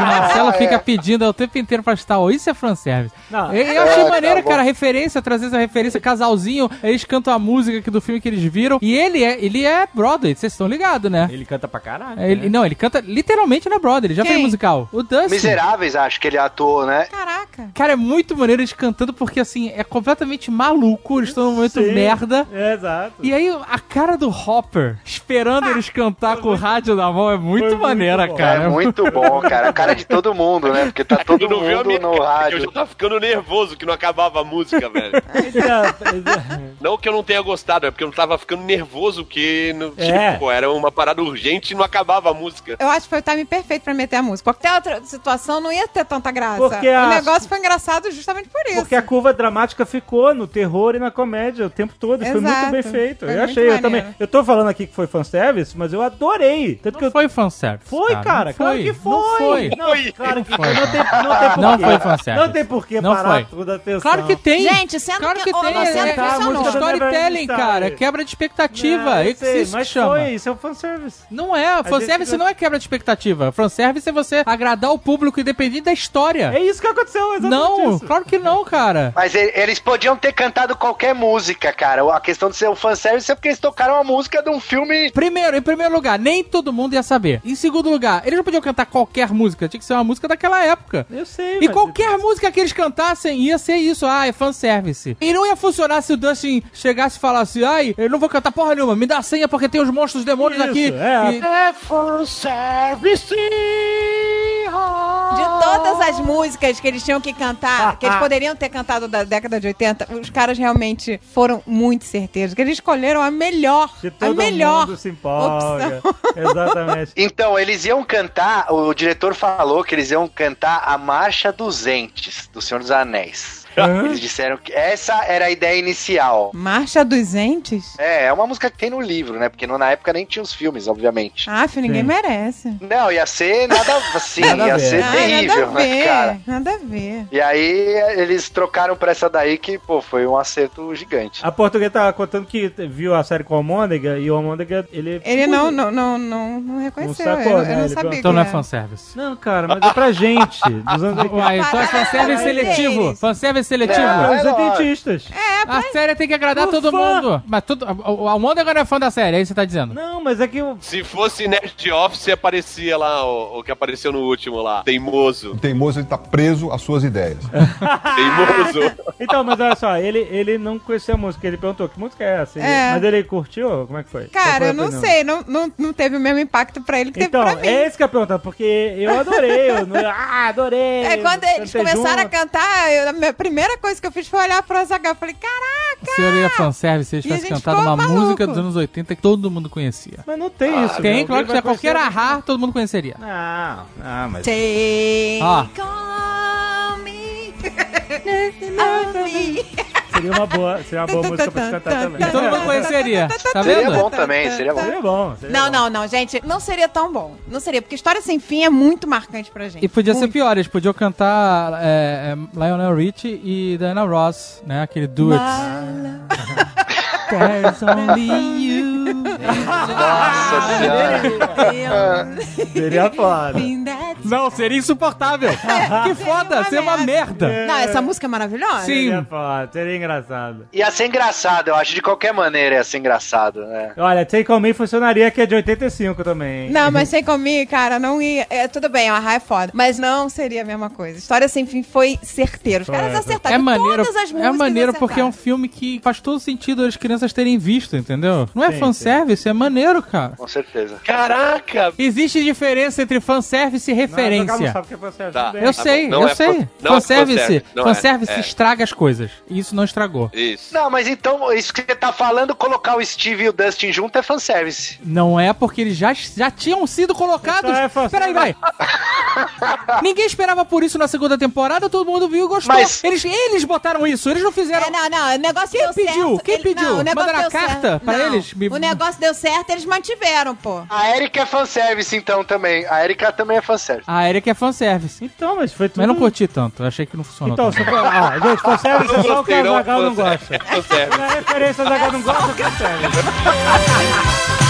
o Marcelo fica pedindo o tempo inteiro pra Star Wars. Isso é fanservice. Não. Eu, eu achei É, maneiro, tá cara, a referência, trazer essa referência, casalzinho, eles cantam a música aqui do filme que eles viram. E ele é, ele é Broadway, vocês estão ligados, né? Ele canta pra caralho. É, ele- né? Não, ele canta literalmente na Broadway, ele já Quem? fez musical. O Dustin. Miseráveis, acho que ele atuou, né? Caraca. Cara, é muito maneiro eles cantando porque, assim, é completamente maluco, eles estão num momento Sim. merda. É, exato. E aí, a cara do Hopper, esperando eles cantar com o rádio na mão, é muito Foi muito maneira, bom. cara. é muito bom, cara. A cara de todo mundo, né? Porque tá todo mundo minha no cara, porque Eu rádio. já tava ficando nervoso que não acabava a música, velho. Não que eu não tenha gostado, é porque eu tava ficando nervoso que no, É. tipo, era uma parada urgente e não acabava a música. Eu acho que foi o time perfeito pra meter a música. Qualquer outra situação não ia ter tanta graça. Porque a- O negócio foi engraçado justamente por isso. Porque a curva dramática ficou no terror e na comédia o tempo todo. e Foi muito Exato. bem feito. Foi eu achei, eu também. Eu tô falando aqui que foi fanservice, mas eu adorei. Tanto que Não eu. foi fanservice. Foi, cara, não claro foi. que foi. Não foi. Não, Foi. claro que Não foi. foi. Não tem, não tem porquê. Não foi fanservice. Não tem porquê Não parar foi. toda a atenção. Claro que tem. Gente, sendo claro que- que tem. não, sendo é, que funcionou. Storytelling, cara. Quebra de expectativa. Não, é eu isso que sei, se mas chama. foi, isso é o fanservice. Não é, fanservice gente- não é quebra de expectativa. Fanservice é você agradar o público independente da história. É isso que aconteceu, exatamente não, isso. claro que não, cara. Mas eles podiam ter cantado qualquer música, cara. A questão de ser um fanservice é porque eles tocaram a música de um filme. Primeiro, em primeiro lugar, nem todo mundo ia saber. Em segundo lugar, eles não podiam cantar qualquer música, tinha que ser uma música daquela época. Eu sei, E qualquer música que eles cantassem ia ser isso, ah, é fanservice. E não ia funcionar se o Dustin chegasse e falasse, ai, eu não vou cantar porra nenhuma, me dá a senha porque tem os monstros demônios Isso, aqui. é. E- É fanservice! De todas as músicas que eles tinham que cantar, que eles poderiam ter cantado da década de 80, os caras realmente foram muito certeiros. Que eles escolheram a melhor, Que a todo melhor mundo se empolga. opção. Exatamente. Então, eles iam cantar, o diretor falou que eles iam cantar a Marcha dos Entes, do Senhor dos Anéis. Eles disseram que essa era a ideia inicial. Marcha dos Entes? É, é uma música que tem no livro, né? Porque na época nem tinha os filmes, obviamente. Ah, filho, ninguém Sim. merece. Não, ia ser nada assim, Nada a ia ser ah, terrível, nada a né, ver, cara? nada a ver. E aí eles trocaram pra essa daí que, pô, foi um acerto gigante. A portuguesa tava contando que viu a série com o Almôndega e o Almôndega, ele... Ele não, não, não, não, não reconheceu, Não sacou, eu, eu né? não Ele sabia Então não é fanservice. Não, cara, mas é pra gente. Dos anos 80. Uai, então é fanservice seletivo. eles. Fanservice seletivo. É os dentistas. É, A série tem que agradar O todo fã. mundo. Mas todo, o, o Almôndega agora é fã da série, é isso que você tá dizendo. Não, mas é que eu... Se fosse Nerd Office, aparecia lá o, o que apareceu no último lá. Teimoso. O teimoso ele tá preso às suas ideias. Teimoso. Então, mas olha só, ele, ele não conhecia a música, ele perguntou que música é essa? Ele- É. Mas ele curtiu? Como é que foi? Cara, foi a eu não sei, não, não, não teve o mesmo impacto pra ele que teve Então, pra mim. é esse que eu ia perguntar, porque eu adorei. Eu, ah, adorei. É, quando eles começaram a junto. cantar, eu- a minha primeira coisa que eu fiz foi olhar pro Azaghal. Eu falei, caraca! Se eu ia fanservice, se eles a tivessem cantado uma maluco. música dos anos 80 que todo mundo conhecia. Mas não tem isso. Tem, né? claro que se qualquer arrar, todo mundo conheceria. Não, não, mas... Take Ó. on me. Seria uma boa, seria uma boa música pra se cantar também. E todo mundo conheceria. Tá Seria vendo? bom também, seria bom. Seria bom. seria Não, bom. não, não, gente. Não seria tão bom. Não seria, porque História Sem Fim é muito marcante pra gente. E podia ser Muito. pior, eles podiam cantar é, é, Lionel Richie e Diana Ross, né? Aquele duet. There's only you. Nossa senhora. Seria foda. Não, seria insuportável. que foda, seria uma merda. Não, essa música é maravilhosa. Sim. Seria foda, seria engraçado. Ia ser engraçado, eu acho. De qualquer maneira ia ser engraçado, né? Olha, Take On Me funcionaria que é de 85 também. Não, mas sem comigo, cara, não ia. É, tudo bem, Arra é foda. Mas não seria a mesma coisa. História Sem Fim foi certeiro. Os caras acertaram É maneiro, todas as músicas. é maneiro porque é um filme que faz todo sentido as crianças terem visto, entendeu? Não é Sim, fanservice, é maneiro, cara. Com certeza. Caraca! Existe diferença entre fanservice e Não, Zagal não referência. sabe o que é fanservice, Tá. Eu Tá sei. Não eu é sei. fan- não é fanservice, não é. fanservice É. estraga as coisas. E isso não estragou. Isso. Não, mas então, isso que você tá falando, colocar o Steve e o Dustin junto é fanservice. Não é porque eles já, já tinham sido colocados. Então é fanservice. Peraí, vai. Ninguém esperava por isso na segunda temporada, todo mundo viu e gostou. Mas- Eles, eles botaram isso, eles não fizeram. É, não, não, o negócio Quem deu pediu? certo. Quem Ele- pediu? Não, o negócio Mandaram a carta certo. pra Não, eles? Me- O negócio deu certo, eles mantiveram, pô. A Erika é fanservice, então, também. A Erika também é fanservice. A Erika é fanservice. Então, mas foi tudo... Mas não curti tanto, eu achei que não funcionou Então, tanto. você. Ah, gente, fanservice é só o que a Zagal não gosta. Fanservice. Na referência, a Zagal não gosta, é fanservice.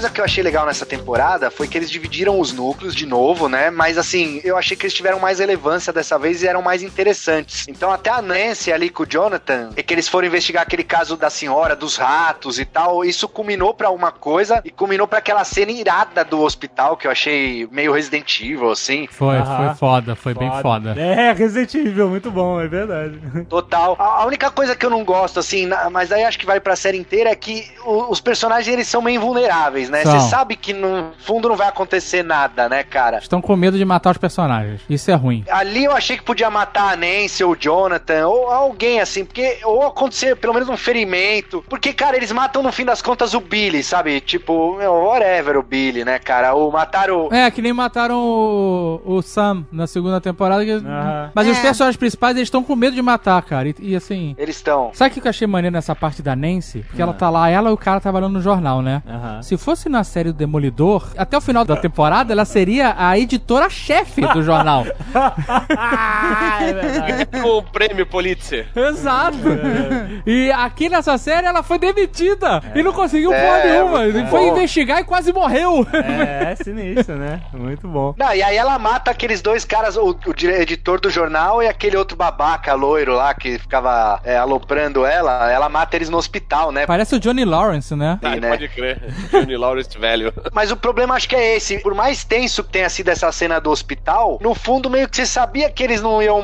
coisa que eu achei legal nessa temporada foi que eles dividiram os núcleos de novo, né? Mas assim, eu achei que eles tiveram mais relevância dessa vez e eram mais interessantes. Então até a Nancy ali com o Jonathan, e que eles foram investigar aquele caso da senhora, dos ratos e tal, isso culminou pra uma coisa e culminou pra aquela cena irada do hospital que eu achei meio Resident Evil, assim. Foi, foi foda, foi bem foda. É, Resident Evil, muito bom, é verdade. Total. A a única coisa que eu não gosto, assim, na- mas aí acho que vai pra série inteira, é que o- os personagens, eles são meio invulneráveis, né? São. Você sabe que no fundo não vai acontecer nada, né, cara? Estão com medo de matar os personagens. Isso é ruim. Ali eu achei que podia matar a Nancy ou o Jonathan, ou alguém assim, porque. Ou acontecer pelo menos um ferimento. Porque, cara, eles matam no fim das contas o Billy, sabe? Tipo, meu, whatever o Billy, né, cara? Ou mataram. o- É, que nem mataram o, o Sam na segunda temporada. que- Aham. Mas os É. personagens principais, eles estão com medo de matar, cara. E, e assim. Eles estão. Sabe o que eu achei maneiro nessa parte da Nancy? Porque ela tá lá, ela e o cara trabalhando no jornal, né? Aham. Se fosse na série do Demolidor, até o final da temporada, ela seria a editora-chefe do jornal. ah, é. Com o prêmio Pulitzer. Exato. E aqui nessa série ela foi demitida e não conseguiu É, porra nenhuma. Ele foi bom. investigar e quase morreu. É, é sinistro, né? Muito bom. Não, e aí ela mata aqueles dois caras, o, o editor do jornal e aquele outro babaca loiro lá que ficava é, aloprando ela. Ela mata eles no hospital, né? Parece o Johnny Lawrence, né? Ah, né? Pode crer. Johnny Lawrence velho. Mas o problema acho que é esse. Por mais tenso que tenha sido essa cena do hospital, no fundo meio que você sabia que eles não iam.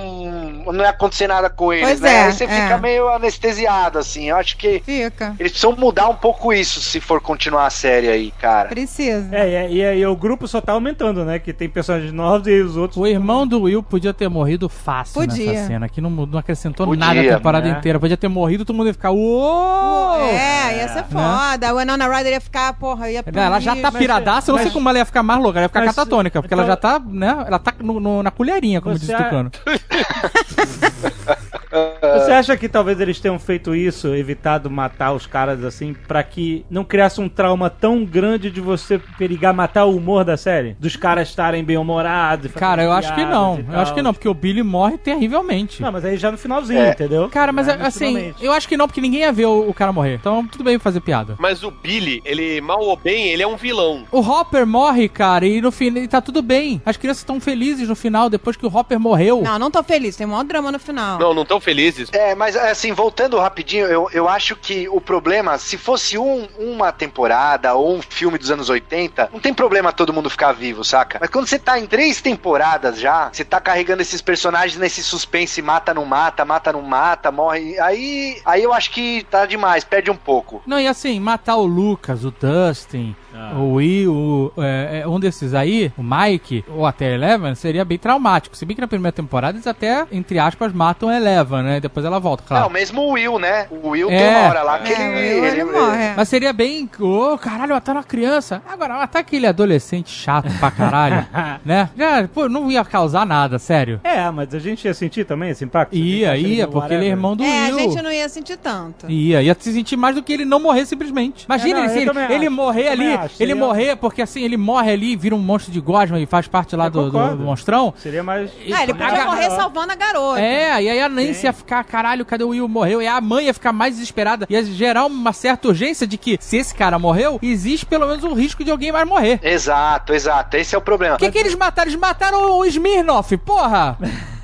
não ia acontecer nada com eles, Pois né? é, Aí você é. fica meio anestesiado, assim. Eu acho que Fica. eles precisam mudar um pouco isso se for continuar a série aí, cara. Precisa. É, e, e, e o grupo só tá aumentando, né? Que tem personagens novos e os outros. O irmão do Will podia ter morrido fácil Podia. nessa cena, que não, não acrescentou Podia, nada a temporada né? inteira. Podia ter morrido, todo mundo ia ficar. Uou! É, ia ser foda. A Winona Ryder ia ficar, porra, ia Não, ela já tá piradaça, eu não sei como ela ia ficar mais louca, ela ia ficar Mas- catatônica, porque ela então- já tá, né? Ela tá no- no- na colherinha, como diz o a- Tucano. Você acha que talvez eles tenham feito isso, evitado matar os caras assim, pra que não criasse um trauma tão grande de você perigar matar o humor da série? Dos caras estarem bem-humorados. e Cara, eu acho que não. Eu acho que não, porque o Billy morre terrivelmente. Não, mas aí já no finalzinho, É. entendeu? Cara, mas É, assim, finalmente. eu acho que não, porque ninguém ia ver o, o cara morrer. Então, tudo bem fazer piada. Mas o Billy, ele, mal ou bem, ele é um vilão. O Hopper morre, cara, e no fim e tá tudo bem. As crianças estão felizes no final, depois que o Hopper morreu. Não, não tô feliz. Tem um maior drama no final. Não, não tão felizes. É, mas assim, voltando rapidinho, eu, eu acho que o problema, se fosse um, uma temporada ou um filme dos anos 80, não tem problema todo mundo ficar vivo, saca? Mas quando você tá em três temporadas já, você tá carregando esses personagens nesse suspense, mata, não mata, mata, não mata, morre. Aí, aí eu acho que tá demais, perde um pouco. Não, e assim, matar o Lucas, o Dustin, o Will, o- é, é, um desses aí, o Mike, ou até Eleven, seria bem traumático. Se bem que na primeira temporada eles até, entre aspas, matam a Eleven, né? Depois ela volta, Não, claro. mesmo o Will, né? O Will É. tem uma hora lá que É, ele, ele, ele morre. Mas seria bem, ô, caralho, mataram uma criança. Agora, matar aquele adolescente chato pra caralho, né? Já, pô, não ia causar nada, sério. É, mas a gente ia sentir também esse impacto? Ia, ia, porque ele é irmão do É, a Will. gente não ia sentir tanto. Ia, ia se sentir mais do que ele não morrer simplesmente. Imagina É, não, ele, ele, ele morrer ali, acho, ele seria- morrer, porque assim, ele morre ali e vira um monstro de gosma e faz parte lá do, do, monstrão. Seria mais... Ah, ele podia Ah, morrer salvando a garota. É, e aí a Nancy Sim. ia ficar, caralho, cadê o Will? Morreu. E a mãe ia ficar mais desesperada. Ia gerar uma certa urgência de que, se esse cara morreu, existe pelo menos um risco de alguém mais morrer. Exato, exato. Esse é o problema. O que, que eles mataram? Eles mataram o Smirnoff, porra!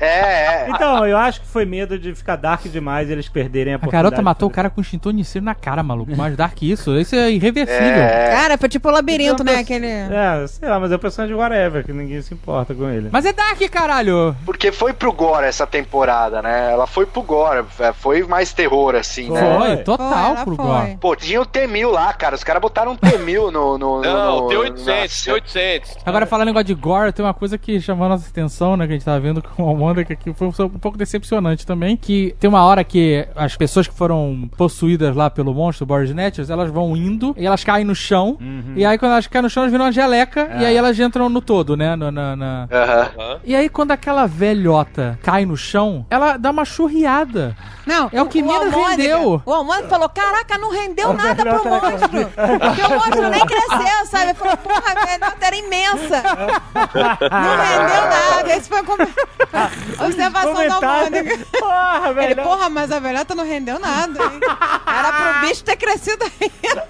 É, é. Então, eu acho que foi medo de ficar dark demais e eles perderem a A oportunidade. garota matou o de cara com extintor de incêndio na cara, maluco. Mais dark que isso. Isso é irreversível. Cara, foi tipo o labirinto, Então, né? Aquele... É, sei lá, mas é o personagem whatever, que ninguém se importa com ele. Mas é dark, caralho! Porque foi pro gore essa temporada, né? Ela foi pro gore, é, foi mais terror, assim, né? Foi, Foi. total Foi, pro foi. gore. Pô, tinha o T-1000 lá, cara. Os caras botaram um T-1000 no, no, Não, no, T800, na- T800. Agora, falando negócio de gore, tem uma coisa que chamou a nossa atenção, né? Que a gente tava vendo com a Amanda, que aqui foi um pouco decepcionante também. Que tem uma hora que as pessoas que foram possuídas lá pelo monstro, Boris Snatchers, elas vão indo e elas caem no chão. Uhum. E aí, quando elas caem no chão, elas viram uma geleca. É. E aí elas entram no todo, né? no- na- na-. Aham. E aí, quando aquela velhota cai no chão, ela dá uma churriada. Não, É o que Almôndega- rendeu. O Almôndega falou, caraca, não rendeu O nada pro monstro. Porque o monstro nem cresceu, sabe? Falei, porra, a velhota era imensa. Não rendeu nada. Esse foi a observação do Comentário. Almôndega. Porra, Ele, velho. porra, mas a velhota não rendeu nada, hein? Era pro bicho ter crescido ainda.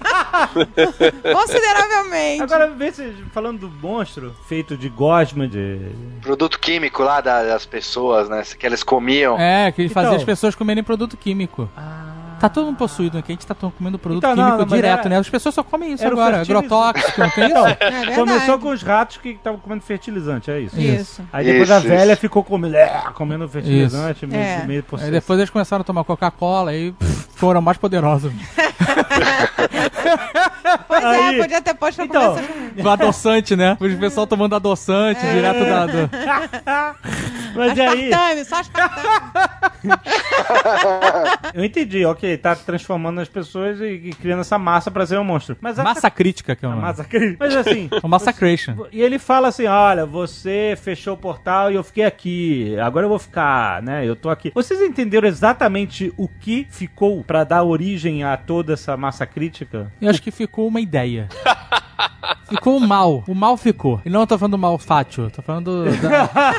Consideravelmente. Agora, vê se, falando do monstro, feito de gosma, de... Produto químico lá da- das pessoas, né? Que eles comiam. É, que fazia Então. as pessoas comerem produto químico. Tá todo mundo possuído aqui, a gente tá comendo produto Então, químico não, direto, era- né? As pessoas só comem isso agora, agrotóxico, não tem isso? Então, É verdade. começou com os ratos que estavam comendo fertilizante, é isso? Isso. Aí depois a Isso, velha isso. ficou comendo, é, comendo fertilizante, meio, É. meio Aí depois eles começaram a tomar Coca-Cola e pff, foram mais poderosos. Pois Aí- é, podia ter posto pra Então. O adoçante, né? Os pessoal tomando adoçante É. direto da. do- Mas e aí, só aspartame. eu entendi, ok, tá transformando as pessoas e, e criando essa massa pra ser um monstro. Mas a Massa crítica, que é uma. massa cri- Mas assim, O Massacration. E ele fala assim: olha, você fechou o portal e eu fiquei aqui. Agora eu vou ficar, né? Eu tô aqui. Vocês entenderam exatamente o que ficou pra dar origem a toda essa massa crítica? Eu acho que ficou uma ideia. Ficou o mal. O mal ficou. E não tô falando do mal fátio, tô falando da-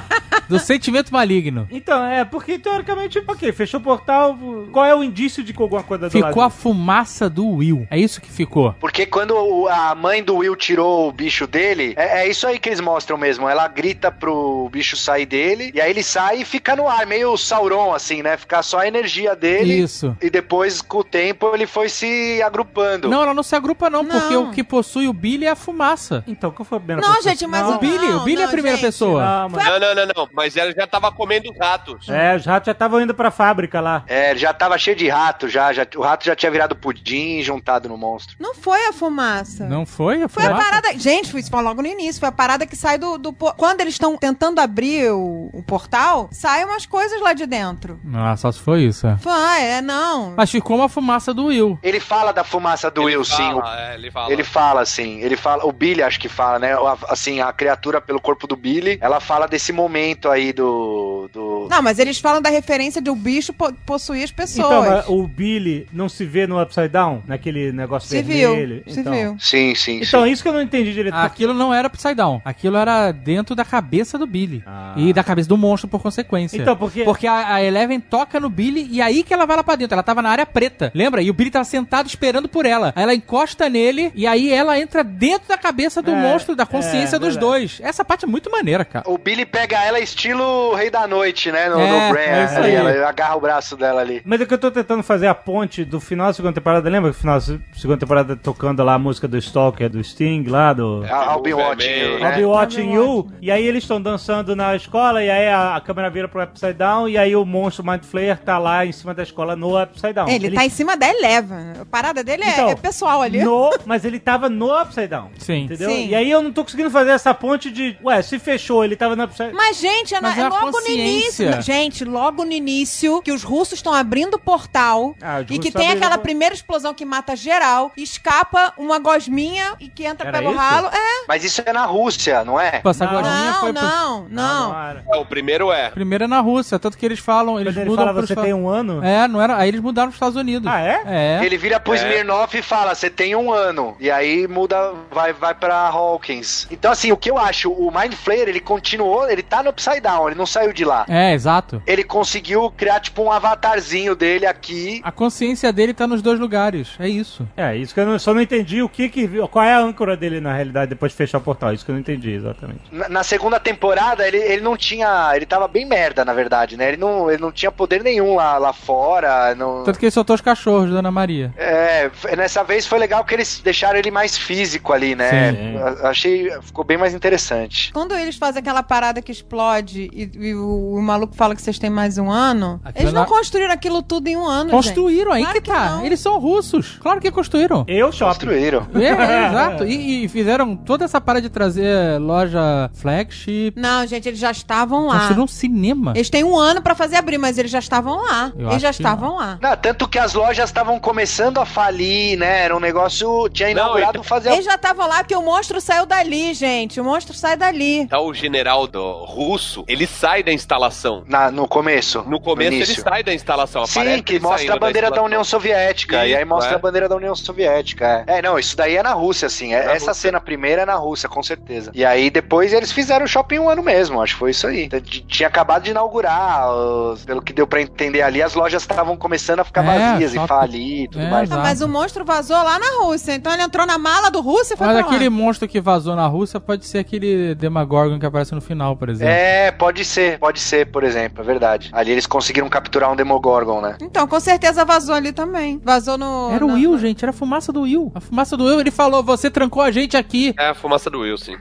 do sentimento maligno. Então, é, porque teoricamente, ok, fechou o portal. Qual é o indício de que alguma coisa do Ficou a lado? fumaça do Will. É isso que ficou. Porque quando o- a mãe do Will tirou o bicho dele, é, é isso aí que eles mostram mesmo. Ela grita pro bicho sair dele, e aí ele sai e fica no ar, meio Sauron, assim, né? Ficar só a energia dele. Isso. E depois, com o tempo, ele foi se agrupando. Não, ela não se agrupa, não, porque o que possui o Billy é a fumaça. Então, qual foi a primeira Não, pessoa? gente, mas não, o O Billy, Não, o Billy é a primeira gente. pessoa. Não, mas... Não, não, não, não. Mas ela já tava comendo ratos. É, os ratos já estavam indo pra fábrica lá. É, já tava cheio de rato, já, já. O rato já tinha virado pudim juntado no monstro. Não foi a fumaça. Não foi a Foi a fumaça? parada. Gente, foi logo no início. Foi a parada que sai do. do po- Quando eles estão tentando abrir o, o portal, saem umas coisas lá de dentro. Ah, só se foi isso. é. Foi, é, não. Mas ficou uma fumaça do Will. Ele fala da fumaça do Ele Will, sim. Fala, é, ele fala. Ele fala assim, ele fala, o Billy acho que fala, né? Assim, a criatura pelo corpo do Billy, ela fala desse momento aí do. do... Não, mas eles falam da referência de o bicho po- possuir as pessoas. Então, o Billy não se vê no Upside Down? Naquele negócio se viu, vermelho? se então. viu. Sim, sim, Então, sim. isso que eu não entendi direito. Aquilo não era Upside Down. Aquilo era dentro da cabeça do Billy. Ah. E da cabeça do monstro, por consequência. Então, porque- Porque a, a Eleven toca no Billy e aí que ela vai lá pra dentro. Ela tava na área preta, lembra? E o Billy tava sentado esperando por ela. Aí ela encosta nele e aí ela entra dentro da cabeça do É, monstro, da consciência é, dos verdade. dois. Essa parte é muito maneira, cara. O Billy pega ela estilo Rei da Noite, né? No, É, no Bran, é isso ali, aí. ela agarra o braço dela ali. Mas é que eu tô tentando fazer a ponte do final da segunda temporada. Lembra que no final da segunda temporada tocando lá a música do Stalker, do Sting, lá do... I'll be watching you, I'll be né? watching you. E aí eles estão dançando na escola, e aí a, a câmera vira pro Upside Down, e aí o monstro Mind Flayer tá lá em cima da escola no Upside Down. Ele, tá em cima da Eleven. A parada dele é, Então, é pessoal ali. No, mas ele tava no Upside Down. Sim. Entendeu? Sim. E aí eu não tô conseguindo fazer essa ponte de. Ué, se fechou, ele tava no Upside Mas, gente, é, Mas é é logo no início. Gente, logo no início, que os russos estão abrindo o portal Ah, os e que tem aquela o- primeira explosão que mata geral, escapa uma gosminha e que entra Era pelo isso? ralo. É. Mas isso é na Rússia, não é? Essa Não. gosminha Não, foi pro- não, não. era. O primeiro é. Primeiro é na Rússia, tanto que eles falam, eles Quando ele mudam fala pros você tem um ano. É, não era. Aí eles mudaram pros Estados Unidos. Ah, é? É. Ele vira pro É. Smirnoff e fala: Você tem um ano. E aí muda, vai, vai pra Hawkins. Então, assim, o que eu acho, o Mind Flayer, ele continuou, ele tá no Upside Down, ele não saiu de lá. É, exato. Ele conseguiu criar, tipo, um avatarzinho dele aqui. A consciência dele tá nos dois lugares. É isso. É, isso que eu não- só não entendi o que que. Qual é a âncora dele na realidade depois de fechar o portal. Isso que eu não entendi exatamente. Na, na segunda temporada, ele, ele não tinha. Ele tava bem merda, na verdade, né? Ele não, ele não tinha poder nenhum lá, lá fora. Não... Tanto que ele soltou os cachorros da Ana Maria. É, nessa vez foi legal que eles deixaram ele mais físico ali, né? Sim. Achei. Ficou bem mais interessante. Quando eles fazem aquela parada que explode e, e o, o maluco fala que vocês têm mais um ano, Aquilo eles não na- construíram aquilo tudo em um ano, Construíram, aí Claro que que tá. não. Eles são russos. Claro que construíram. Eu shopping. Construíram. É, é, exato. E, e fizeram toda essa parada de trazer loja flagship. gente. Não, gente, eles já estavam lá. Construíram um cinema. Eles têm um ano pra fazer abrir, mas eles já estavam lá. Eu eles já estavam lá. Não, tanto que as lojas estavam começando a falir, né? Era um negócio. Tinha Não, inaugurado então- fazer. Eles já estavam lá porque o monstro saiu dali, gente. O monstro sai dali. Tá o general do russo, ele sai da instalação. Na, no começo. No começo ele início. sai da instalação. aparece Sim, que ele mostra a bandeira da, instalação. União Soviética. e aí mostra é. a bandeira da União Soviética. É. É, não, isso daí é na Rússia, assim. É- Na essa Rússia. cena primeira é na Rússia, com certeza. E aí depois eles fizeram o shopping um ano mesmo, acho que foi isso aí. T- Tinha acabado de inaugurar, os- pelo que deu pra entender ali, as lojas estavam começando a ficar É, vazias e falir e tudo É, mais. Ah, mas o monstro vazou lá na Rússia. Então ele entrou na mala do Rússia e foi Mas pra aquele lá. monstro que vazou na Rússia pode ser aquele Demagorgon que aparece no final, por exemplo. É, pode ser, pode ser, por exemplo, é verdade. Ali eles conseguiram capturar um Demogorgon, né? Então, com certeza vazou ali também. Vazou no... Era o no- Will, gente, era a fumaça do Will. A fumaça do Will, ele falou: você trancou a gente aqui. É a fumaça do Wilson.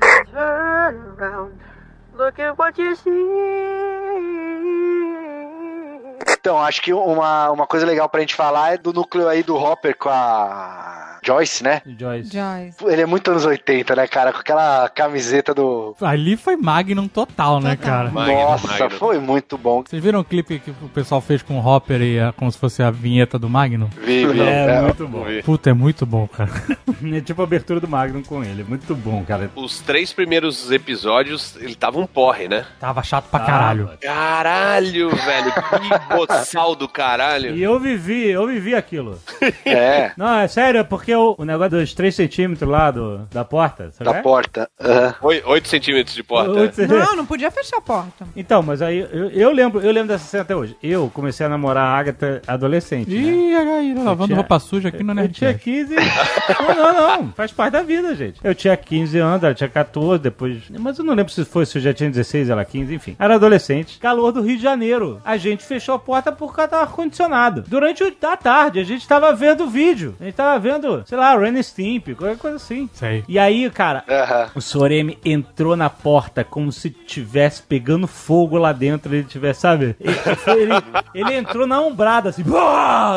Então, acho que uma, uma coisa legal pra gente falar é do núcleo aí do Hopper com a Joyce, né? Joyce. Joyce. Ele é muito anos 80, né, cara? Com aquela camiseta do. Ali foi Magnum total, né, cara? Magnum, Nossa, Magnum. foi muito bom. Vocês viram o clipe que o pessoal fez com o Hopper e a- como se fosse a vinheta do Magnum? Vive. É, muito bom. Puta, é muito bom, cara. É tipo a abertura do Magnum com ele. Muito bom, cara. Os três primeiros episódios, ele tava um porre, né? Tava chato pra caralho. Caralho, velho. Que boçal do caralho. E eu vivi, eu vivi aquilo. É, Não, é sério, é porque o, o negócio dos 3 centímetros lá do, da porta, sabe? da porta. Aham. Oi- Oito centímetros de porta. Oito cê- Não, não podia fechar a porta. Então, mas aí eu, eu lembro, eu lembro dessa cena até hoje. Eu comecei a namorar a Agatha adolescente. né? Ih, aí, lavando tinha- roupa suja aqui no Eu tinha Nerdcast. 15. Não, não, não. Faz parte da vida, gente. Eu tinha 15 anos, ela tinha 14, depois. Mas eu não lembro se foi se eu já tinha 16, ela 15, enfim. Era adolescente. Calor do Rio de Janeiro. A gente fechou a porta por causa do ar-condicionado. Durante o- a tarde, a gente tava vendo o vídeo. A gente tava vendo, sei lá, Ren Stimp, qualquer coisa assim. Sei. E aí, cara, uh -huh. o Soremi entrou na porta como se tivesse pegando fogo lá dentro, ele tivesse, sabe? Ele, ele, ele entrou na umbrada, assim,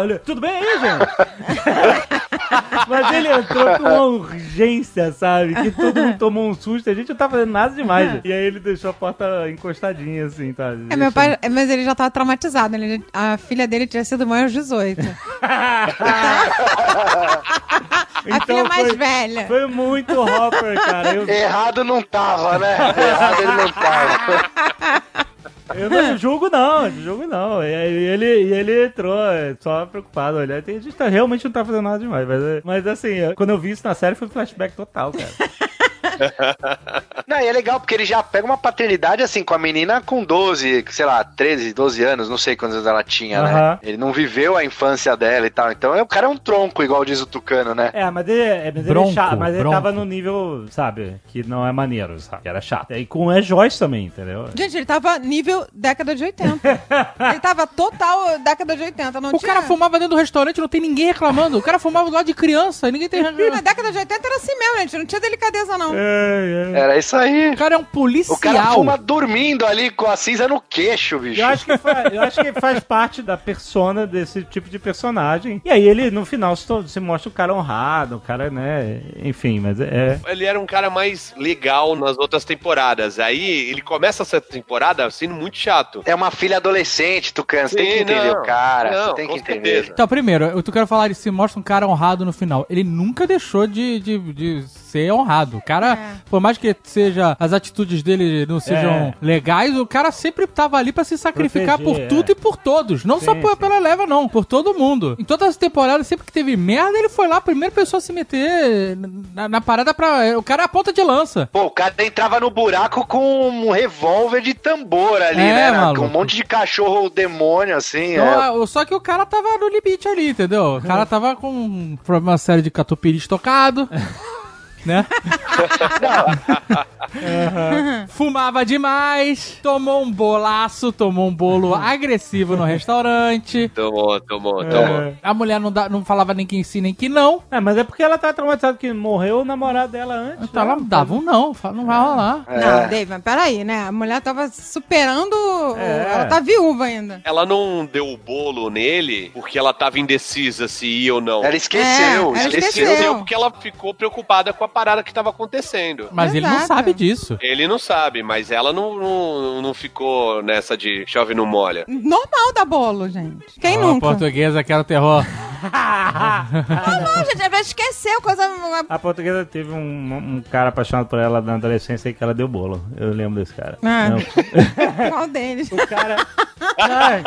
ele, tudo bem aí, gente? Mas ele entrou com uma urgência, sabe? Que todo mundo tomou um susto. A gente não tá fazendo nada demais. É. E aí ele deixou a porta encostadinha, assim, tá? É, meu pai, mas ele já tava traumatizado. Ele, a filha dele tinha sido mãe aos 18 então, a filha então mais foi, velha. Foi muito Hopper, cara. Eu... Errado não tava, né? Errado ele não tava. Eu não julgo, não, não julgo não. E ele, ele entrou é, só preocupado. Olha, a gente tá, realmente não tá fazendo nada demais. Mas, mas assim, quando eu vi isso na série, foi um flashback total, cara. Não, e é legal porque ele já pega uma paternidade assim com a menina com 12, sei lá, 13, 12 anos, não sei quantos anos ela tinha, né? Aham. Ele não viveu a infância dela e tal. Então o cara é um tronco, igual diz o Tucano, né? É, mas ele, é, mas ele, é Bronco, chato, mas ele tava no nível, sabe, que não é maneiro, sabe? Que era chato. E com é Joyce também, entendeu? Gente, ele tava nível década de 80. ele tava total década de 80. Não O tinha... cara fumava dentro do restaurante, não tem ninguém reclamando. O cara fumava do lado de criança e ninguém tem Na década de 80 era assim mesmo, gente. Não tinha delicadeza, não. É, é. Era isso aí. O cara é um O cara policial. fuma dormindo ali com a cinza no queixo, bicho. Eu acho, que fa- eu acho que faz parte da persona desse tipo de personagem. E aí ele, no final, se, mostra o cara honrado, o cara, né? Enfim, mas é. Ele era um cara mais legal nas outras temporadas. Aí ele começa essa temporada sendo muito chato. É uma filha adolescente, Tucano. Você tem que entender não. o cara. Não, você tem que entender. certeza. Então, primeiro, eu quero falar, ele se mostra um cara honrado no final. Ele nunca deixou de, de, de ser honrado. O cara, É. por mais que seja as atitudes dele não sejam É. legais, o cara sempre tava ali pra se sacrificar Proteger, por tudo é. e por todos. Não só Sim, por- sim. pela leva, não. Por todo mundo. Em todas as temporadas, sempre que teve merda, ele foi lá, a primeira pessoa a se meter na, na parada pra. O cara é a ponta de lança. Pô, o cara entrava no buraco com um revólver de tambor ali, É, né? maluco. Com um monte de cachorro demônio, assim. Então, é. Só que o cara tava no limite ali, entendeu? O cara tava com uma série de catupiry estocado. Né? Fumava demais, tomou um bolaço, tomou um bolo agressivo no restaurante. Tomou, tomou, tomou. A mulher não, dá- não falava nem que sim, nem que não. É, mas é porque ela tá traumatizada que morreu o namorado dela antes. Então ela né? dava um não, não vai rolar. É. Não, Dave, mas peraí, né? A mulher tava superando. É. Ela tá viúva ainda. Ela não deu o bolo nele porque ela tava indecisa se ia ou não. Ela esqueceu, É, ela esqueceu. esqueceu. porque ela ficou preocupada com a parada que tava acontecendo. Mas ele não Exato. sabe disso. Ele não sabe, mas ela não, não, não ficou nessa de chove não molha. Normal dar bolo, gente. Quem Ó, nunca? portuguesa que era o terror. Não, gente, às vezes esqueceu coisa. A portuguesa teve um, um cara apaixonado por ela na adolescência e que ela deu bolo. Eu lembro desse cara. Ah. Não, Qual deles? o cara. Ai,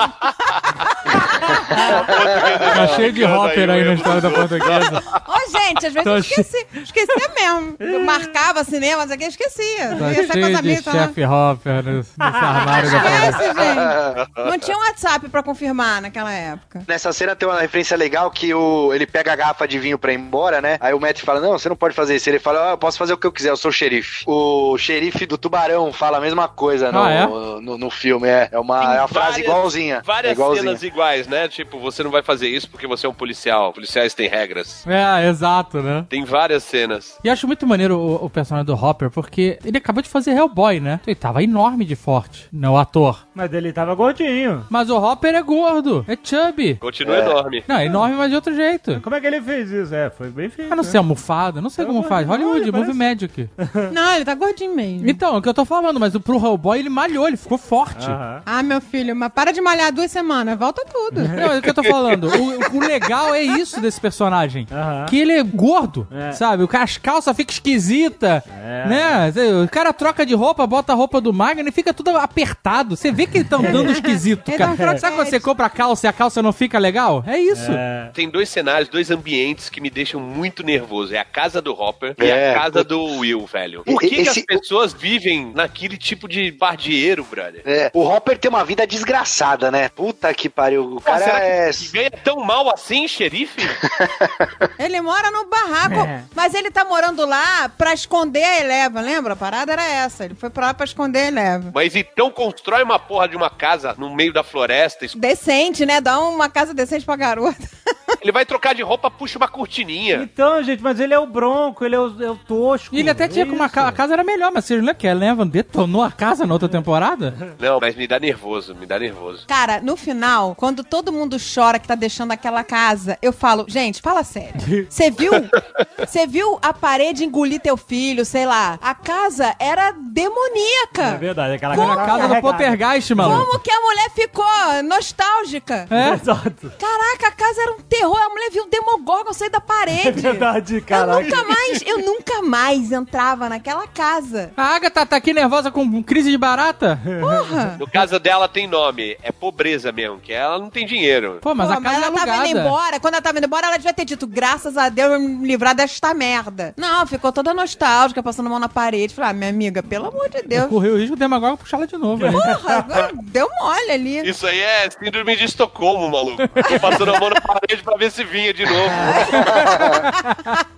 Tá cheio de hopper aí na história da portuguesa. Ô, gente, às vezes eu esqueci. Esquecia mesmo. Eu marcava cinema, mas aqui eu esquecia. Tá cheio de né? chefe hopper nesse, nesse armário da portuguesa. Esquece, gente. Não tinha um WhatsApp pra confirmar naquela época. Nessa cena tem uma referência legal que o, ele pega a garrafa de vinho pra ir embora, né? Aí o Matt fala: Não, você não pode fazer isso. Ele fala: ah, Eu posso fazer o que eu quiser, eu sou o xerife. O xerife do Tubarão fala a mesma coisa no, Ah, é? no, no filme. É, é uma, é uma frase várias- igualzinha. Várias é igualzinha. cenas iguais, né? Tipo, você não vai fazer isso porque você é um policial. Policiais têm regras. É, exato, né? Tem várias cenas. E acho muito maneiro o, o personagem do Hopper, porque ele acabou de fazer Hellboy, né? Ele tava enorme de forte, né? O ator. mas ele tava gordinho. Mas o Hopper é gordo, é chubby. Continua enorme. Não, é enorme, mas de outro jeito. Como é que ele fez isso? É, foi bem feito. A não ser almofada, não sei Tá como faz. Hollywood, olha, Movie Magic. Não, ele tá gordinho mesmo. Então, é o que eu tô falando, mas o pro Hellboy ele malhou, ele ficou forte. Aham. Ah, meu filho, mas para de malhar duas semanas, volta tudo. Não, é o que eu tô falando. O, o legal é isso desse personagem. Aham. Que ele é gordo, É. sabe? O cara, as calças ficam esquisitas, É. né? O cara troca de roupa, bota a roupa do Magno e fica tudo apertado. Você vê que ele tá andando esquisito, Ele cara. um trote- Sabe quando você compra a calça e a calça não fica legal? É isso. É. Tem dois cenários, dois ambientes que me deixam muito nervoso. É a casa do Hopper e É. a casa do Will, velho. Por que, que Esse- as pessoas vivem naquele tipo de bardieiro, brother? É, o Hopper tem uma vida desgraçada, né? Puta que pariu. O Pô, cara será é. que ganha tão mal assim, xerife? Ele mora no barraco, É. mas ele tá morando lá pra esconder a Eleva, lembra? A parada era essa. Ele foi pra lá pra esconder a Eleva. Mas então constrói uma porra de uma casa no meio da floresta. es- Decente, né? Dá uma casa decente pra garota. Ele vai trocar de roupa, puxa uma cortininha. Então, gente, mas ele é o bronco, ele é o, é o tosco. E ele até tinha é como a, isso. ca- a casa era melhor, mas vocês lembram que a Eleven detonou a casa na outra temporada? Não, mas me dá nervoso, me dá nervoso. Cara, no final, quando todo mundo chora que tá deixando aquela casa, eu falo, gente, fala sério. Você viu? Você viu a parede engolir teu filho, sei lá. A casa era É demoníaca. verdade, aquela Era a casa do Poltergeist, maluco. Como que a mulher ficou nostálgica? É? Exato. Caraca, a casa era um terror. terror. A mulher viu o Demogorgon sair da É parede. verdade, Eu caralho. nunca mais, eu nunca mais entrava naquela casa. A Agatha tá aqui nervosa com crise de barata? Porra! No caso dela tem nome, é pobreza mesmo, que ela não tem dinheiro. Pô, mas Pô, a casa é ela tava alugada. indo embora. Quando ela tava indo embora, ela devia ter dito, graças a Deus, eu me livrar desta merda. Não, ficou toda nostálgica, passando a mão na parede. Falei, ah, minha amiga, pelo amor de Deus. Correu o risco do Demagogo puxar ela de novo. Porra, agora deu mole ali. Isso aí é síndrome de Estocolmo, maluco. Tô passando a mão na parede pra ver se vinha de novo.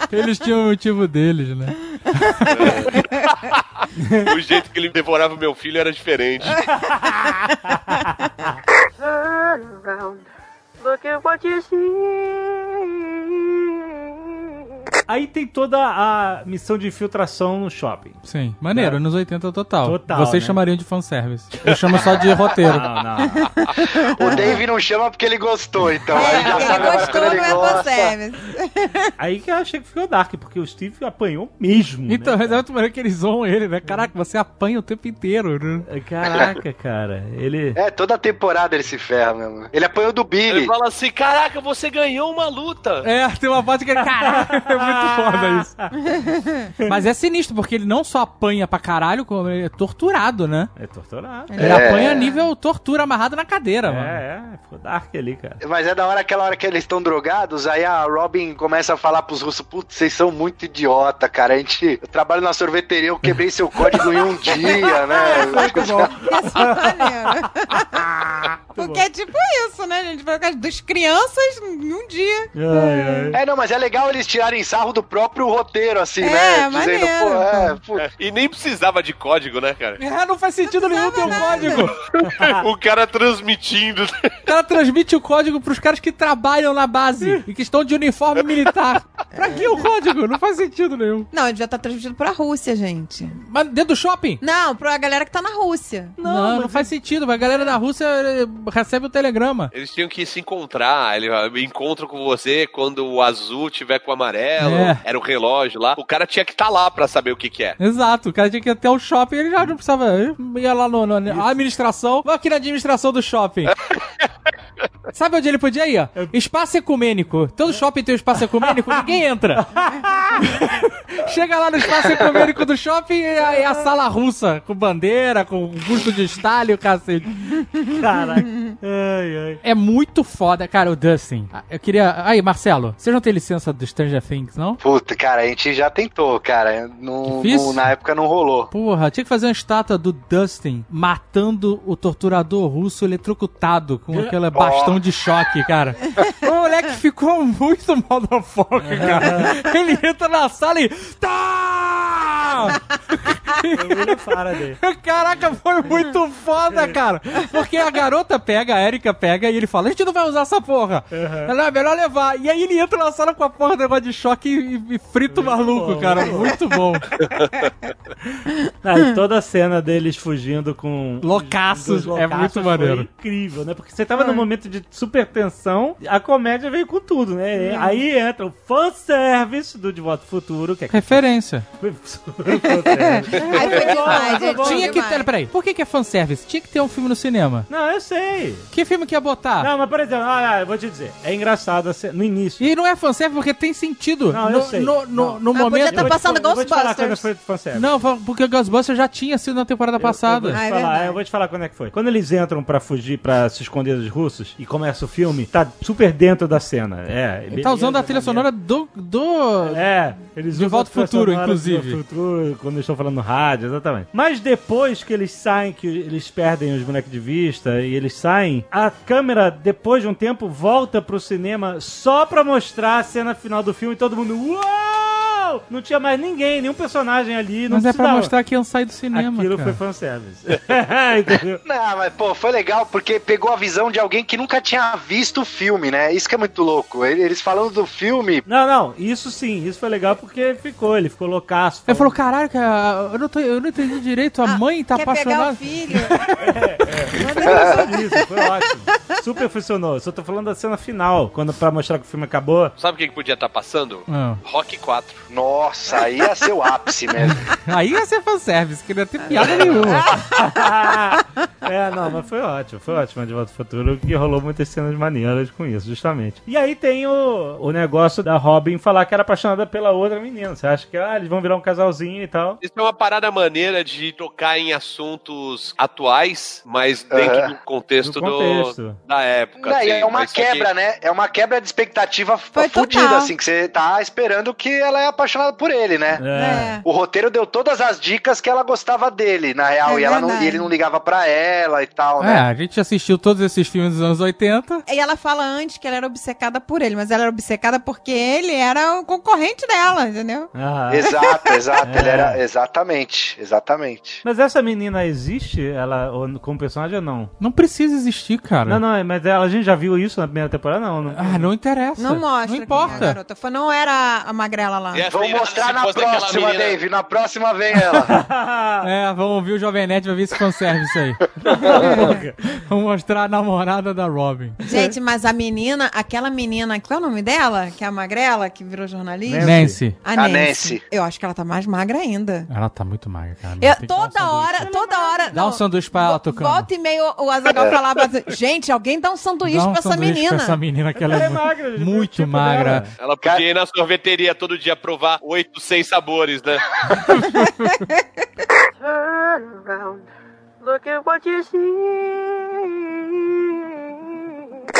Eles tinham o motivo deles, né? o jeito que ele devorava meu filho era diferente. Aí tem toda a missão de infiltração no shopping. Sim. Maneiro, É. anos 80 total. Total, Vocês né? chamariam de fanservice. Eu chamo só de roteiro. Não, não. O Dave não chama porque ele gostou, então. É, já ele sabe agora gostou, não ele é fanservice. Aí que eu achei que ficou dark, porque o Steve apanhou mesmo. Então, né, mas é muito maneiro que eles zoam ele, né? Caraca, você apanha o tempo inteiro, né? cara? Caraca, cara. Ele. É, toda temporada ele se ferra mesmo. Ele apanhou do Ele Billy. fala assim: caraca, você ganhou uma luta. É, tem uma parte que ele. Caraca, é muito foda isso. Mas é sinistro, porque ele não só apanha pra caralho, como ele é torturado, né? É torturado. Ele É. apanha nível tortura amarrado na cadeira, mano. É, é, ficou dark ali, cara. Mas é da hora, aquela hora que eles estão drogados, aí a Robin começa a falar pros russos, putz, vocês são muito idiota, cara. A gente, eu trabalho na sorveteria, eu quebrei seu código em um dia, né? Isso é maneiro. Porque é tipo isso, né, gente? Por causa das crianças dia. Ai, ai. É, não, mas é legal eles tirarem sarro do próprio roteiro, assim, É, né? maneiro, pô, é, pô, E nem precisava de código, né, cara? É, não faz sentido nenhum ter um código. o cara transmitindo. O cara transmite o código pros caras que trabalham na base e que estão de uniforme militar. Pra que o código? Não faz sentido nenhum. Não, ele devia estar transmitido pra Rússia, gente. Mas dentro do shopping? Não, pra galera que tá na Rússia. Não, não, faz sentido. A galera da Rússia eh, recebe o telegrama. Eles tinham que se encontrar. Ele ah, encontro com você quando o azul tiver com o amarelo. É. Era o relógio lá. O cara tinha que estar lá pra saber o que, que é. Exato, o cara tinha que ir até o shopping, ele já não precisava. ele Ia lá no, no- na administração, vou aqui na administração do shopping. Sabe onde ele podia ir? ó? Espaço ecumênico. Todo shopping tem um espaço ecumênico, ninguém entra. Chega lá no espaço ecumênico do shopping e é a sala russa, com bandeira, com busto de Stalin, o cacete. Caraca. Ai, ai. É muito foda, cara, o Dustin. Ah, Eu queria. Aí, Marcelo, vocês não têm licença do Stranger Things, não? puta, cara, a gente já tentou, cara. Difícil? não- na época não rolou. Porra, tinha que fazer uma estátua do Dustin matando o torturador russo eletrocutado com aquele bastão de choque, cara. O moleque ficou muito motherfucker, cara. Ele entra na sala e. Tá! Caraca, foi muito foda, cara. Porque a garota pega, a Erika pega e ele fala: A gente não vai usar essa porra. Ela é melhor levar. E aí ele entra na sala com a porra do negócio de choque e, e frita o maluco, bom, cara. Muito bom. E toda a cena deles fugindo com. Loucaços, é muito maneiro. Incrível, né? Porque você tava num momento de super tensão, a comédia veio com tudo, né? Aí entra o fanservice do De Volta ao Futuro, que é Referência. fanservice. Aí foi demais, gente. Tinha que demais. ter. Peraí, por que, que é fanservice? Tinha que ter um filme no cinema. Não, eu sei. Que filme que ia botar? Não, mas por exemplo, ah, eu vou te dizer, é engraçado a ce- no início. E não é fanservice porque tem sentido. Não, no, eu sei. No, no, Não. no Ah, podia momento. tá Eu vou te passando falar- eu vou te falar Ghostbusters. quando foi fanservice. Não, porque o Ghostbusters já tinha sido na temporada Eu passada. vou, te Ah, é falar, eu vou te falar quando é que foi. Quando eles entram pra fugir, pra se esconder dos russos e começa o filme, tá super dentro da cena. É, Ele tá usando a trilha sonora do. do... É, eles De usam Volta ao Futuro, do inclusive. Volta ao Futuro, quando eles estão falando no rádio, exatamente. Mas depois que eles saem, que eles perdem os bonecos de vista e eles saem, a câmera, depois de um tempo, volta pro cinema só pra mostrar a cena final do filme e todo mundo. Uau! Não tinha mais ninguém, nenhum personagem ali. Não Mas é pra mostrar que iam sair do cinema. Aquilo cara. foi fanservice. Entendeu? Não, mas pô, foi legal porque pegou a visão de alguém que nunca tinha visto o filme, né? Isso que é muito louco. Eles falando do filme. Não, não, isso sim, isso foi legal porque ficou, ele ficou loucaço. Ele falou: caralho, cara, eu não, tô, eu não entendi direito. A mãe tá Quer pegar apaixonada. o filho? falando isso, foi ótimo. Super funcionou. Só tô falando da cena final, quando pra mostrar que o filme acabou. Sabe o que, que podia estar passando? Ah. Rock 4. Nossa. Aí ia ser o ápice mesmo. Aí ia ser fanservice, que não ia ter piada nenhuma. é, não, mas foi ótimo, foi ótimo de Volta ao Futuro, que rolou muitas cenas maneiras com isso, justamente. E aí tem o, o negócio da Robin falar que era apaixonada pela outra menina. Você acha que ah, eles vão virar um casalzinho e tal? Isso é uma parada maneira de tocar em assuntos atuais, mas dentro Aham. do contexto, Do contexto. Do, da época. Não, e assim. é uma isso aqui- quebra, né? É uma quebra de expectativa Foi fudida, total. assim, que você tá esperando que ela é apaixonada por ele, né? É. O roteiro deu todas as dicas que ela gostava dele, na real, É e, ela não, e ele não ligava pra ela e tal, É, né? a gente assistiu todos esses filmes dos anos 80. E ela fala antes que ela era obcecada por ele, mas ela era obcecada porque ele era o concorrente dela, entendeu? Aham. Exato, exato. É. Ele era. Exatamente, exatamente. Mas essa menina existe, ela, como personagem ou não? Não precisa existir, cara. Não, não, mas ela, a gente já viu isso na primeira temporada? Não, não. Ah, não interessa. Não mostra. Não quem é a importa. garota. Foi, não era a magrela lá. E essa Vou menina, mostrar na próxima, menina- Dave. Na próxima vem ela. É, vamos ouvir o Jovem Nerd, vai ver se fanservice aí. vamos mostrar a namorada da Robin. Gente, mas a menina, aquela menina, qual é o nome dela? Que é a magrela, que virou jornalista? Nancy. A A Nancy. Nancy. Eu acho que ela tá mais magra ainda. Ela tá muito magra, cara. Eu, um toda hora, toda hora. Dá um sanduíche pra ela, tocando. Volta e meio o Azagal falava assim, gente, alguém dá um sanduíche Dá um pra essa sanduíche menina. pra essa menina que ela é, Ela é mu- magra, gente, muito o tipo magra. dela. Ela podia ir na sorveteria todo dia provar oito, seis sabores, né?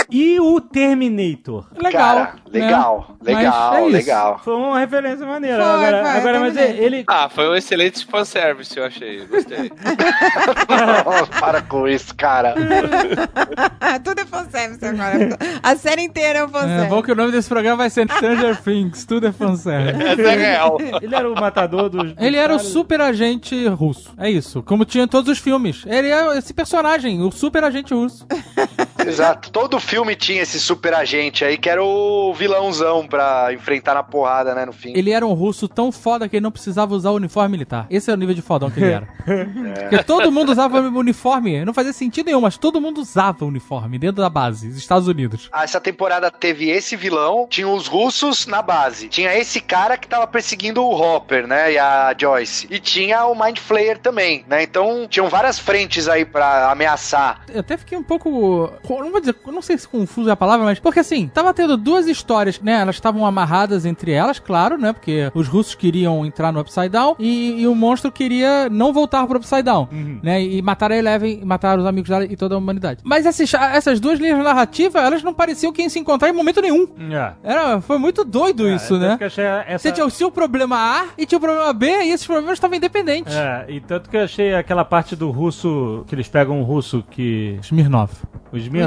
E o Terminator? Legal. Cara, legal, né? legal, Mas é legal. Foi uma referência maneira. Foi, agora, foi, agora mas ele. Ah, foi um excelente fanservice, eu achei. Gostei. Para com isso, cara. Tudo é fanservice agora. A série inteira é um É fanservice. bom que o nome desse programa vai ser Stranger Things, tudo é fanservice. Essa é real. Ele era o matador dos. dos Ele era o super agente russo. É isso. Como tinha em todos os filmes. Ele é esse personagem, o super agente russo. Exato. Todo filme tinha esse super agente aí que era o vilãozão pra enfrentar na porrada, né, no fim. Ele era um russo tão foda que ele não precisava usar o uniforme militar. Esse é o nível de fodão que ele era. Porque todo mundo usava uniforme. Não fazia sentido nenhum, mas todo mundo usava uniforme dentro da base, dos Estados Unidos. Ah, Essa temporada teve esse vilão, tinha os russos na base. Tinha esse cara que tava perseguindo o Hopper, né? E a Joyce. E tinha o Mind Flayer também, né? Então tinham várias frentes aí pra ameaçar. Eu até fiquei um pouco. Não vou dizer, não sei se confuso é a palavra, mas. Porque assim, tava tendo duas histórias, né? Elas estavam amarradas entre elas, claro, né? Porque os russos queriam entrar no Upside Down e, e o monstro queria não voltar pro Upside Down, né? E matar a Eleven, e matar os amigos dela e toda a humanidade. Mas essas, essas duas linhas narrativas, elas não pareciam que iam se encontrar em momento nenhum. É. Era, foi muito doido isso, É, né? que eu achei essa... Você tinha, o problema A e tinha o problema B, e esses problemas estavam independentes. É, e tanto que eu achei aquela parte do russo, que eles pegam um russo que... Smirnov. O Smirnoff.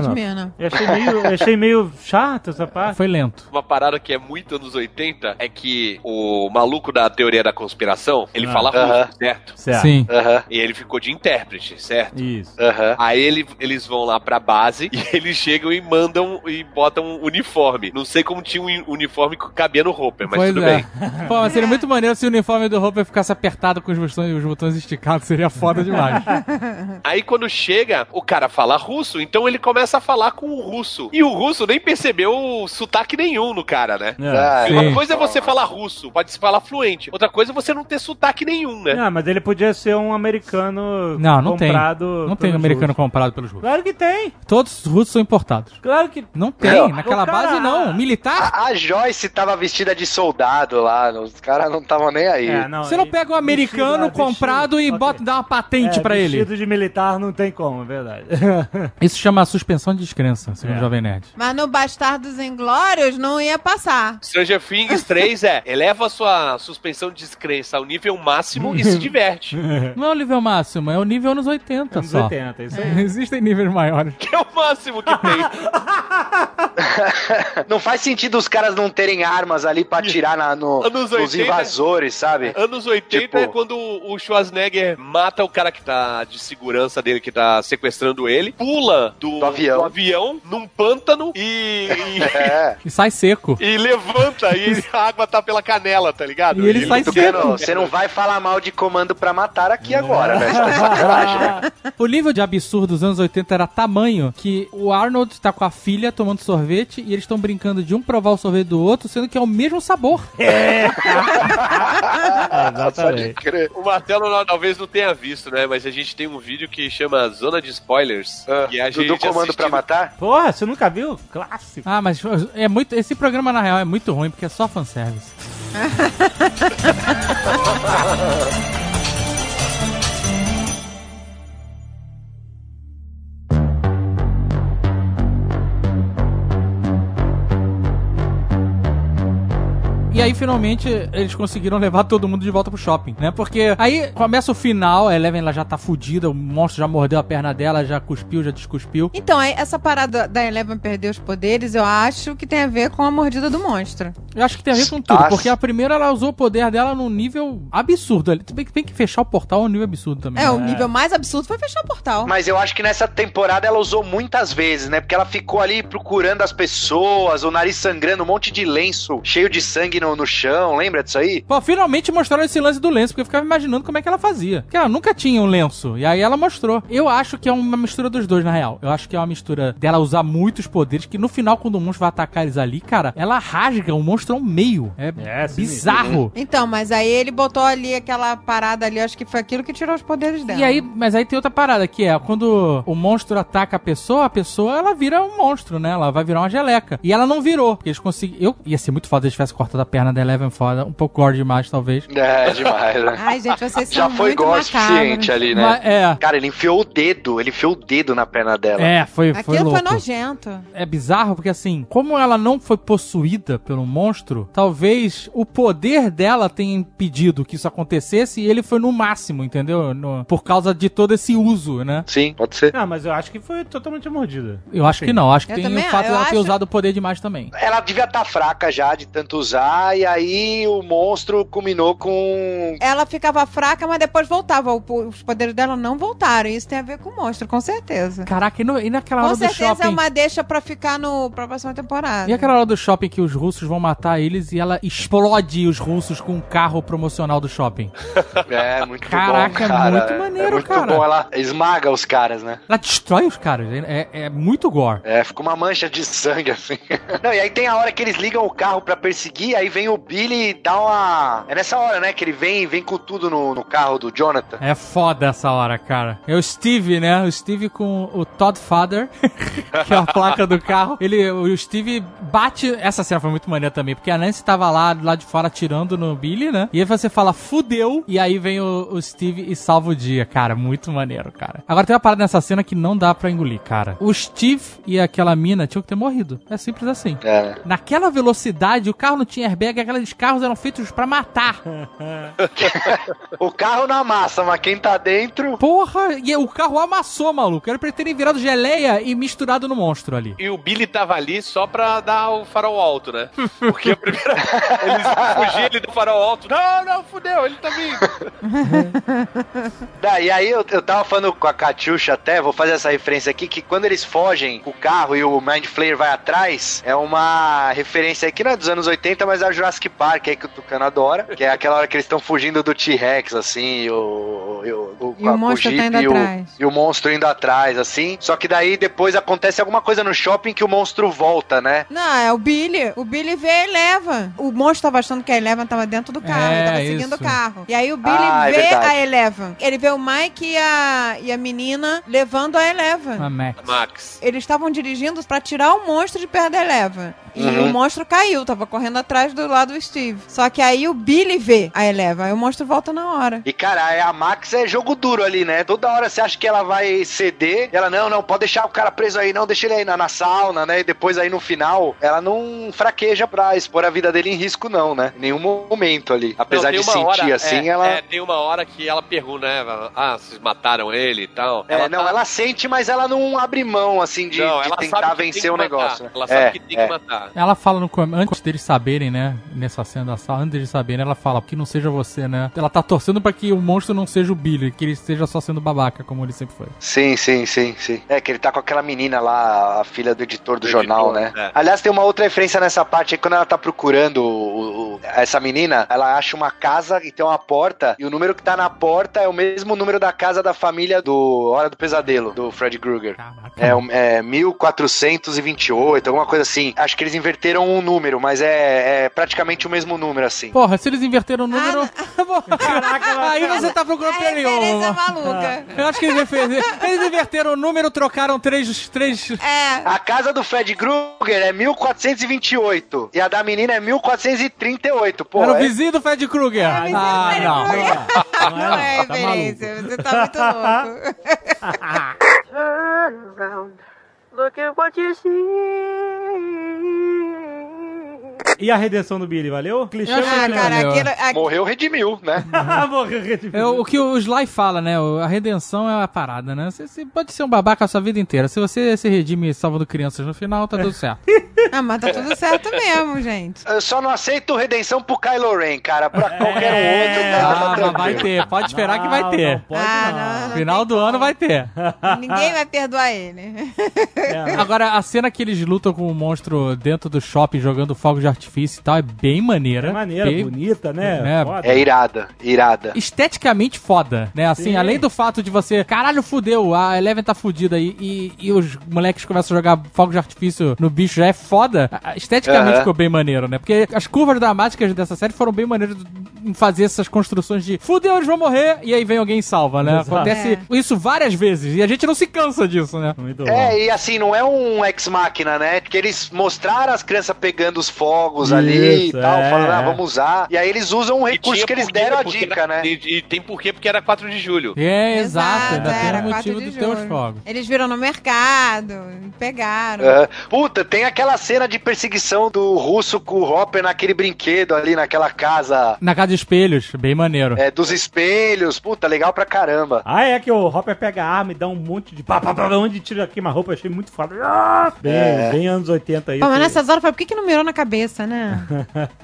Eu achei meio, eu achei meio chato essa parte. Foi lento. Uma parada que é muito anos 80 é que o maluco da teoria da conspiração, ele Ah. fala russo, certo? Certo. Sim. Aham, E ele ficou de intérprete, certo? Isso. aham. Aí ele- eles vão lá pra base e eles chegam e mandam e botam um uniforme. Não sei como tinha um uni- uniforme que cabia no Hopper, mas pois tudo é. bem. Pô, mas seria muito maneiro se o uniforme do Hopper ficasse apertado com os botões, os botões esticados. Seria foda demais. Aí quando chega, o cara fala russo, então ele começa a falar com o russo. E o russo nem percebeu sotaque nenhum no cara, né? É. Ah, Uma Sim. coisa é você falar russo, pode se falar fluente. Outra coisa é você não ter sotaque nenhum, né? Ah, mas ele podia ser um americano Não, não tem. comprado. Não tem pelos americano russos. comprado pelos russos. Claro que tem. Todos os russos são importados. Claro que. Não tem. Não. Naquela cara- base, não. Militar? A, a Joyce tava vestida de soldado lá, os caras não estavam nem aí. É, não, Você não pega um americano vestido- comprado e vestido- bota, dá uma patente é, pra ele. Vestido de militar não tem como, é verdade. Isso chama suspensão de descrença, segundo É. o Jovem Nerd. Mas no Bastardos Inglórios não ia passar. Stranger Things 3 é, eleva a sua suspensão de descrença ao nível máximo e se diverte. Não é o nível máximo, é o nível anos 80 Anos só. 80, isso aí. Existem níveis maiores. Que é o máximo que tem. Não faz sentido os caras não terem armas ali pra atirar na- no- Anos nos 80. invasores, sabe? Anos 80 Tipo- é quando o Schwarzenegger mata o cara que tá de segurança dele, que tá sequestrando ele, pula do, Do avião. Avião num pântano e, e, É. E sai seco. e levanta e a água tá pela canela, tá ligado? E ele sai seco. vendo? Você não vai falar mal de comando pra matar aqui agora, né? Você tá de sacanagem, né? O nível de absurdo dos anos 80 era tamanho que o Arnold tá com a filha tomando sorvete e eles estão brincando de um provar o sorvete do outro, sendo que é o mesmo sabor. É, Pode exatamente. crer. O Martelo não- talvez não tenha visto, né? Mas a gente tem um vídeo que chama Zona de Spoilers. e a Do, gente do comando pra assistiu- matar? Porra, você nunca viu? Clássico. Ah, mas é muito. Esse programa, na real, é muito ruim, porque é só fanservice. E aí, finalmente, eles conseguiram levar todo mundo de volta pro shopping, né? Porque aí começa o final, a Eleven ela já tá fudida, o monstro já mordeu a perna dela, já cuspiu, já descuspiu. Então, aí, essa parada da Eleven perder os poderes, eu acho que tem a ver com a mordida do monstro. Eu acho que tem a ver com tudo, porque a primeira ela usou o poder dela num nível absurdo. ali. Tem que, tem que fechar o portal a um nível absurdo também. É, né? o nível mais absurdo foi fechar o portal. Mas eu acho que nessa temporada ela usou muitas vezes, né? Porque ela ficou ali procurando as pessoas, o nariz sangrando, um monte de lenço cheio de sangue no, no chão. Lembra disso aí? Pô, finalmente mostraram esse lance do lenço, porque eu ficava imaginando como é que ela fazia. Porque ela nunca tinha um lenço. E aí ela mostrou. Eu acho que é uma mistura dos dois, na real. Eu acho que é uma mistura dela usar muitos poderes, que no final, quando o monstro vai atacar eles ali, cara, ela rasga o monstro ao meio. É, É, sim. bizarro. Então, mas aí ele botou ali aquela parada ali, acho que foi aquilo que tirou os poderes dela. E aí, mas aí tem outra parada, que é quando o monstro ataca a pessoa, a pessoa ela vira um monstro, né? Ela vai virar uma geleca. E ela não virou, porque eles conseguiram. Eu ia ser muito foda se eles tivessem cortado a perna da Eleven foda, um pouco gore demais, talvez. É, demais, né? Ai, gente, vocês são Já foi muito gore o macabros. suficiente ali, né? Mas, é. Cara, ele enfiou o dedo, ele enfiou o dedo na perna dela. É, foi, foi Aquilo louco. foi nojento. É bizarro porque assim, como ela não foi possuída pelo monstro, talvez o poder dela tenha impedido que isso acontecesse e ele foi no máximo, entendeu? No- por causa de todo esse uso, né? Sim, pode ser. Não, mas eu acho que foi totalmente mordida. Eu acho que não, acho que Eu tem também- o fato dela ter acho- usado o poder demais também. Ela devia estar fraca já de tanto usar, e aí o monstro culminou com. Ela ficava fraca, mas depois voltava. Os poderes dela não voltaram. Isso tem a ver com o monstro, com certeza. Caraca, e, no- e naquela Com hora do certeza shopping? é uma deixa pra ficar no, pra próxima temporada. E aquela hora do shopping que os russos vão matar eles e ela explode os russos com um carro promocional do shopping. É, muito Caraca, é bom, cara. muito maneiro, é muito cara. bom, ela esmaga os caras, né? Ela destrói os caras, é, é muito gore. É, fica uma mancha de sangue assim. Não, e aí tem a hora que eles ligam o carro pra perseguir, aí vem o Billy e dá uma. É nessa hora, né? Que ele vem vem com tudo no, no carro do Jonathan. É foda essa hora, cara. É o Steve, né? O Steve com o Todd Father, que é a placa do carro. Ele, o Steve bate. Essa cena foi muito maneira também, porque a Nancy tava lá, lá de fora atirando no Billy, né? E aí você fala, fudeu. E aí vem o, o Steve e salva o dia, cara. Muito maneiro, cara. Agora tem uma parada nessa cena que não dá pra engolir, cara. O Steve e aquela mina tinham que ter morrido. É simples assim. É? Naquela velocidade, o carro não tinha airbag, aqueles carros eram feitos pra matar. O carro na massa, mas quem tá dentro. Porra, e o carro amassou, maluco. Era pra ele terem virado geleia e misturado no monstro ali. E o Billy tava ali só pra dar o farol alto, né? Porque a primeira. Eles fugiam ele do farol alto. Não, não, fudeu, ele tá vindo. Daí e aí eu, eu tava falando com a Catiuxa até, vou fazer essa referência aqui, que quando eles fogem, o carro e o Mind Flayer vai atrás, é uma referência aí que não é dos anos 80, mas é o Jurassic Park aí que o Tucano adora, que é aquela hora que eles estão fugindo do T-Rex, assim, e o, e o, o, E o monstro tá indo e o, atrás. e o monstro indo atrás, assim. Só que daí depois acontece alguma coisa no shopping que o monstro volta, né? Não, é o Billy. O Billy vê a Eleven. O monstro tava achando que a Eleven tava dentro do carro. É, tava seguindo isso. o carro. E aí o Billy Ah, é vê verdade. a Eleven. Ele vê o Mike e a, e a menina levando a Eleven. A Max. Max. Eles estavam dirigindo pra tirar o monstro de perto da Eleven. E Uhum. o monstro caiu, tava correndo atrás do lado do Steve. Só que aí o Billy vê a Eleven. Aí o monstro volta na hora. E cara, a Max é jogo duro ali, né? Toda hora você acha que ela vai ceder. E ela, não, não, pode deixar o cara preso aí, não, deixa ele aí na, na sauna, né? E depois aí no final, ela não fraqueja pra expor a vida dele em risco, não, né? Em nenhum momento ali. Apesar Não, de sentir hora- assim, é, ela. é, tem uma hora que ela pergunta, né? Ah, vocês mataram ele e tal. É, não, tá- ela sente, mas ela não abre mão, assim, de, Não, de ela tentar vencer o matar. negócio. né? Ela sabe É, que tem é. que matar. Ela fala no antes deles saberem, né? Nessa cena da sala, antes deles saberem, ela fala que não seja você, né? Ela tá torcendo pra que o monstro não seja o Billy, que ele esteja só sendo babaca, como ele sempre foi. Sim, sim, sim, sim. É que ele tá com aquela menina lá, a filha do editor do Do jornal, editor, né? é. Aliás, tem uma outra referência nessa parte aí, quando ela tá procurando o, o- essa menina, ela acha uma casa e tem uma porta, e o número que tá na porta é o mesmo número da casa da família do Hora do Pesadelo, do Fred Krueger. É, um- é 1428, alguma coisa assim. Acho que eles inverteram um número, mas é, é praticamente o mesmo número, assim. Porra, se eles inverteram o número. Caraca, aí você tá procurando referência é perigo. maluca. Eu acho que eles, eles inverteram o número, trocaram três. três... É. A casa do Fred Krueger é 1428 e a da menina é 1438. Pô, Era o é- vizinho do Fred Krueger. vizinho do Ah, Fred não. Krueger. Não Não é não, tá. Você tá muito louco. E a redenção do Billy, valeu? Clichê Ah, não? cara, aquilo. morreu, redimiu, né? Morreu redimido. É o que o Sly fala, né? A redenção é a parada, né? Você, você pode ser um babaca a sua vida inteira. Se você se redime salvando crianças no final, tá tudo certo. Ah, mas tá tudo certo mesmo, gente. Eu só não aceito redenção pro Kylo Ren, cara. Pra qualquer um outro, Ah, tá, tá mas vai ter. Pode esperar que vai Não, ter. Não, pode Ah, não. não. Final do ano vai ter. Ninguém vai perdoar ele. É. Agora, a cena que eles lutam com o monstro dentro do shopping jogando fogos de artifício e tal é bem maneira. É maneira, Bem- bonita, né? É. Foda. É irada, irada. esteticamente foda, né? Assim, Sim. além do fato de você, caralho, fudeu, a Eleven tá fudida e, e, e os moleques começam a jogar fogos de artifício no bicho, já é foda. Esteticamente Aham. ficou bem maneiro, né? Porque as curvas dramáticas dessa série foram bem maneiras em fazer essas construções de fudeu, eles vão morrer, e aí vem alguém e salva, né? Exato. Acontece isso várias vezes, e a gente não se cansa disso, né? Muito bom. É, e assim, não é um ex-máquina, né? Porque eles mostraram as crianças pegando os fogos ali e Isso, tal, é, falando, ah, é. vamos usar. E aí eles usam um recurso que eles deram a dica, era- né? E, e tem porquê, porque era 4 de julho. É, exato, ainda tem era o 4 motivo de de ter os julho. fogos. Eles viram no mercado, pegaram. É. Puta, tem aquela cena de perseguição do russo com o Hopper naquele brinquedo ali, naquela casa Na casa de espelhos, bem maneiro. é, dos espelhos. Puta, legal pra caramba. Ah, é que o Hopper pega a arma e dá um monte de pá, pá, pá, onde tira queima-roupa, achei muito foda. Ah, Bem, É. bem anos 80 aí. Pô, mas nessas horas, por que, que não mirou na cabeça, né?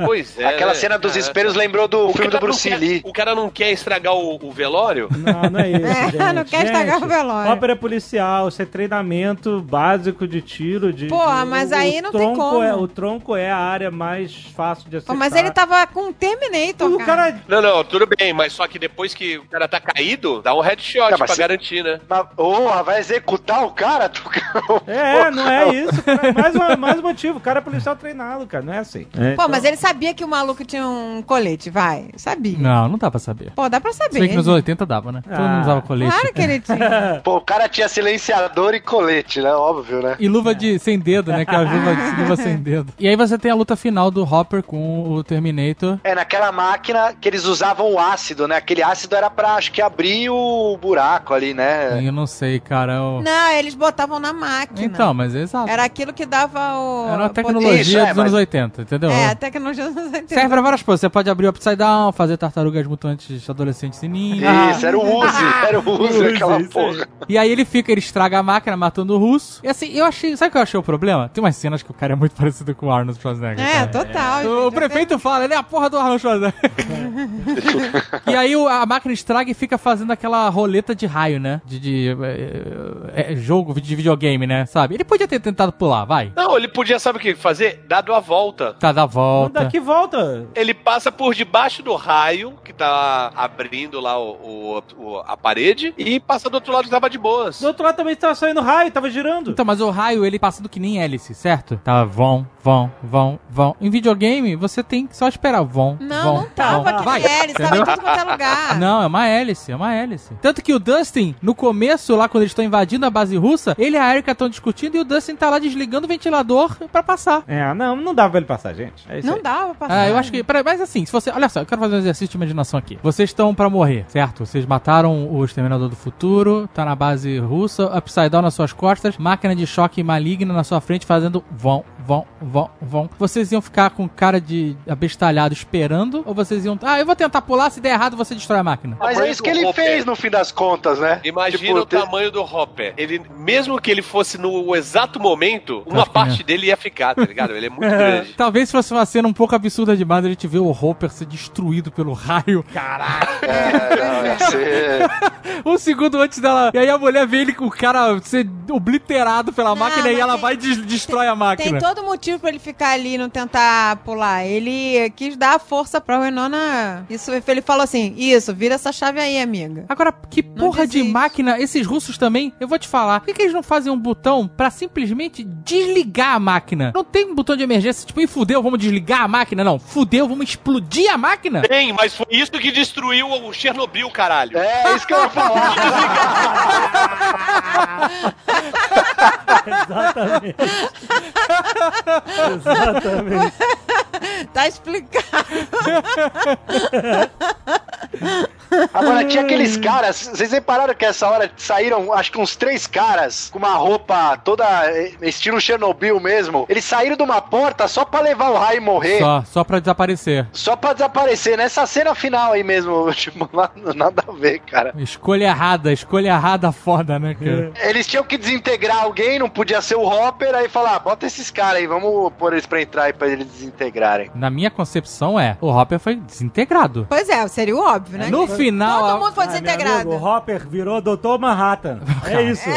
Pois é. Aquela né? cena dos É. espelhos lembrou do O filme do cara Bruce quer- Lee. O cara não quer estragar o, o velório? Não, não é isso, É, gente. não quer estragar Gente, o velório. É policial, isso é treinamento básico de tiro. De, Porra, de- mas o- aí o não tem como. É, o tronco é a área mais fácil de acertar. mas ele tava com um Terminator, O cara. cara... Não, não, tudo bem, mas só que depois que o cara tá caído, dá um headshot Não, pra se- garantir, né? Mas, Porra, vai executar o cara, Tucão? É, não é isso. cara. Mais, uma- mais um motivo. O cara é policial treinado, cara. Não é assim sei. É, Pô, então... mas ele sabia que o maluco tinha um colete, vai. Sabia. Não, não dá pra saber. Pô, dá pra saber. Sei que nos né? 80 dava, né? Ah. Todo mundo usava colete. Claro que ele tinha. Pô, o cara tinha silenciador e colete, né? Óbvio, né? E luva de sem dedo, né? Que é a luva, de, luva sem dedo. E aí você tem a luta final do Hopper com o Terminator. É, naquela máquina que eles usavam o ácido, né? Aquele ácido era pra, acho que, abrir o buraco ali, né? Eu não sei, cara. Eu... Não, eles botavam na máquina. Então, mas é exato. Era aquilo que dava o... Era uma tecnologia Isso, dos é, anos mas... 80 entendeu? É, a tecnologia nojenta. Tá Serve pra várias coisas. Você pode abrir o Upside Down, fazer tartarugas mutantes adolescentes em ninho. Isso, era o ah. Uzi, era o Uzi, Uzi aquela porra. E aí ele fica, ele estraga a máquina matando o russo. E assim, eu achei, sabe o que eu achei o problema? Tem umas cenas que o cara é muito parecido com o Arnold Schwarzenegger. É, total. É. O, prefeito fala, ele é a porra do Arnold Schwarzenegger. E aí a máquina estraga e fica fazendo aquela roleta de raio, né? De, de é, é, é, jogo de videogame, né? Sabe? Ele podia ter tentado pular, vai. Não, ele podia, sabe o que fazer? Dado a volta Tá, dá Não volta. que volta. Ele passa por debaixo do raio, que tá abrindo lá o, o- o- a parede, e passa do outro lado que tava de boas. Do outro lado também tava saindo raio, tava girando. Então, mas o raio, ele passa do que nem hélice, certo? Tá, vão, vão, vão, vão. Em videogame, você tem que só esperar. Vão, Não, vão, não tava vão. aqui Vai, hélice, tava em entendeu? tudo quanto é lugar. Não, é uma hélice, é uma hélice. Tanto que o Dustin, no começo, lá quando eles estão invadindo a base russa, ele e a Erika estão discutindo e o Dustin tá lá desligando o ventilador pra passar. É, não, não dava pra ele passar, gente. É isso Não aí. dava pra passar. Ah, eu acho que. pera- Mas assim, se você. Olha só, eu quero fazer um exercício de imaginação aqui. Vocês estão pra morrer, certo? Vocês mataram o Exterminador do Futuro, tá na base russa, Upside Down nas suas costas, máquina de choque maligna na sua frente fazendo vão, vão, vão, vão. Vocês iam ficar com cara de abestalhado esperando? Ou vocês iam. Ah, eu vou tentar pular, se der errado você destrói a máquina. Mas é isso que ele Hopper. fez no fim das contas, né? Imagina Tipo, o te- tamanho do Hopper. Ele, mesmo que ele fosse no exato momento, uma Acho parte dele ia ficar, tá ligado? Ele é muito grande. Talvez se fosse uma cena um pouco absurda demais, a gente vê o Hopper ser destruído pelo raio. É, não, ia ser... Um segundo antes dela. E aí a mulher vê ele com o cara ser obliterado pela Não, máquina e ela tem- vai e des- destrói a Tem máquina. todo todo motivo pra ele ficar ali e não tentar pular. Ele quis dar força pra Winona. Isso, ele falou assim: Isso, vira essa chave aí, amiga. Agora, que porra de desiste. máquina, esses russos também, eu vou te falar, por que, que eles não fazem um botão pra simplesmente desligar a máquina? Não tem um botão de emergência, tipo, e fudeu, vamos desligar a máquina? Não, fudeu, vamos explodir a máquina? Tem, mas foi isso que destruiu o Chernobyl, caralho. É, isso que eu ia falar. Exatamente. Exatamente. Tá explicado. Agora, tinha aqueles caras, vocês repararam que essa hora saíram, acho que uns três caras, com uma roupa toda eh, estilo Chernobyl mesmo. Eles saíram de uma porta só pra levar o raio e morrer. Só. Só, só pra desaparecer. pra desaparecer. Nessa cena final aí mesmo, tipo, nada, nada a ver, cara. Escolha errada, escolha errada foda, né, cara? Eles tinham que desintegrar alguém, não podia ser o Hopper, aí falar, ah, bota esses caras aí, vamos pôr eles pra entrar aí pra eles desintegrarem. Na minha concepção é, o Hopper foi desintegrado. Pois é, seria o óbvio, né? No final, Todo mundo foi Ah, desintegrado. amigo, o Hopper virou Dr. Manhattan. É isso.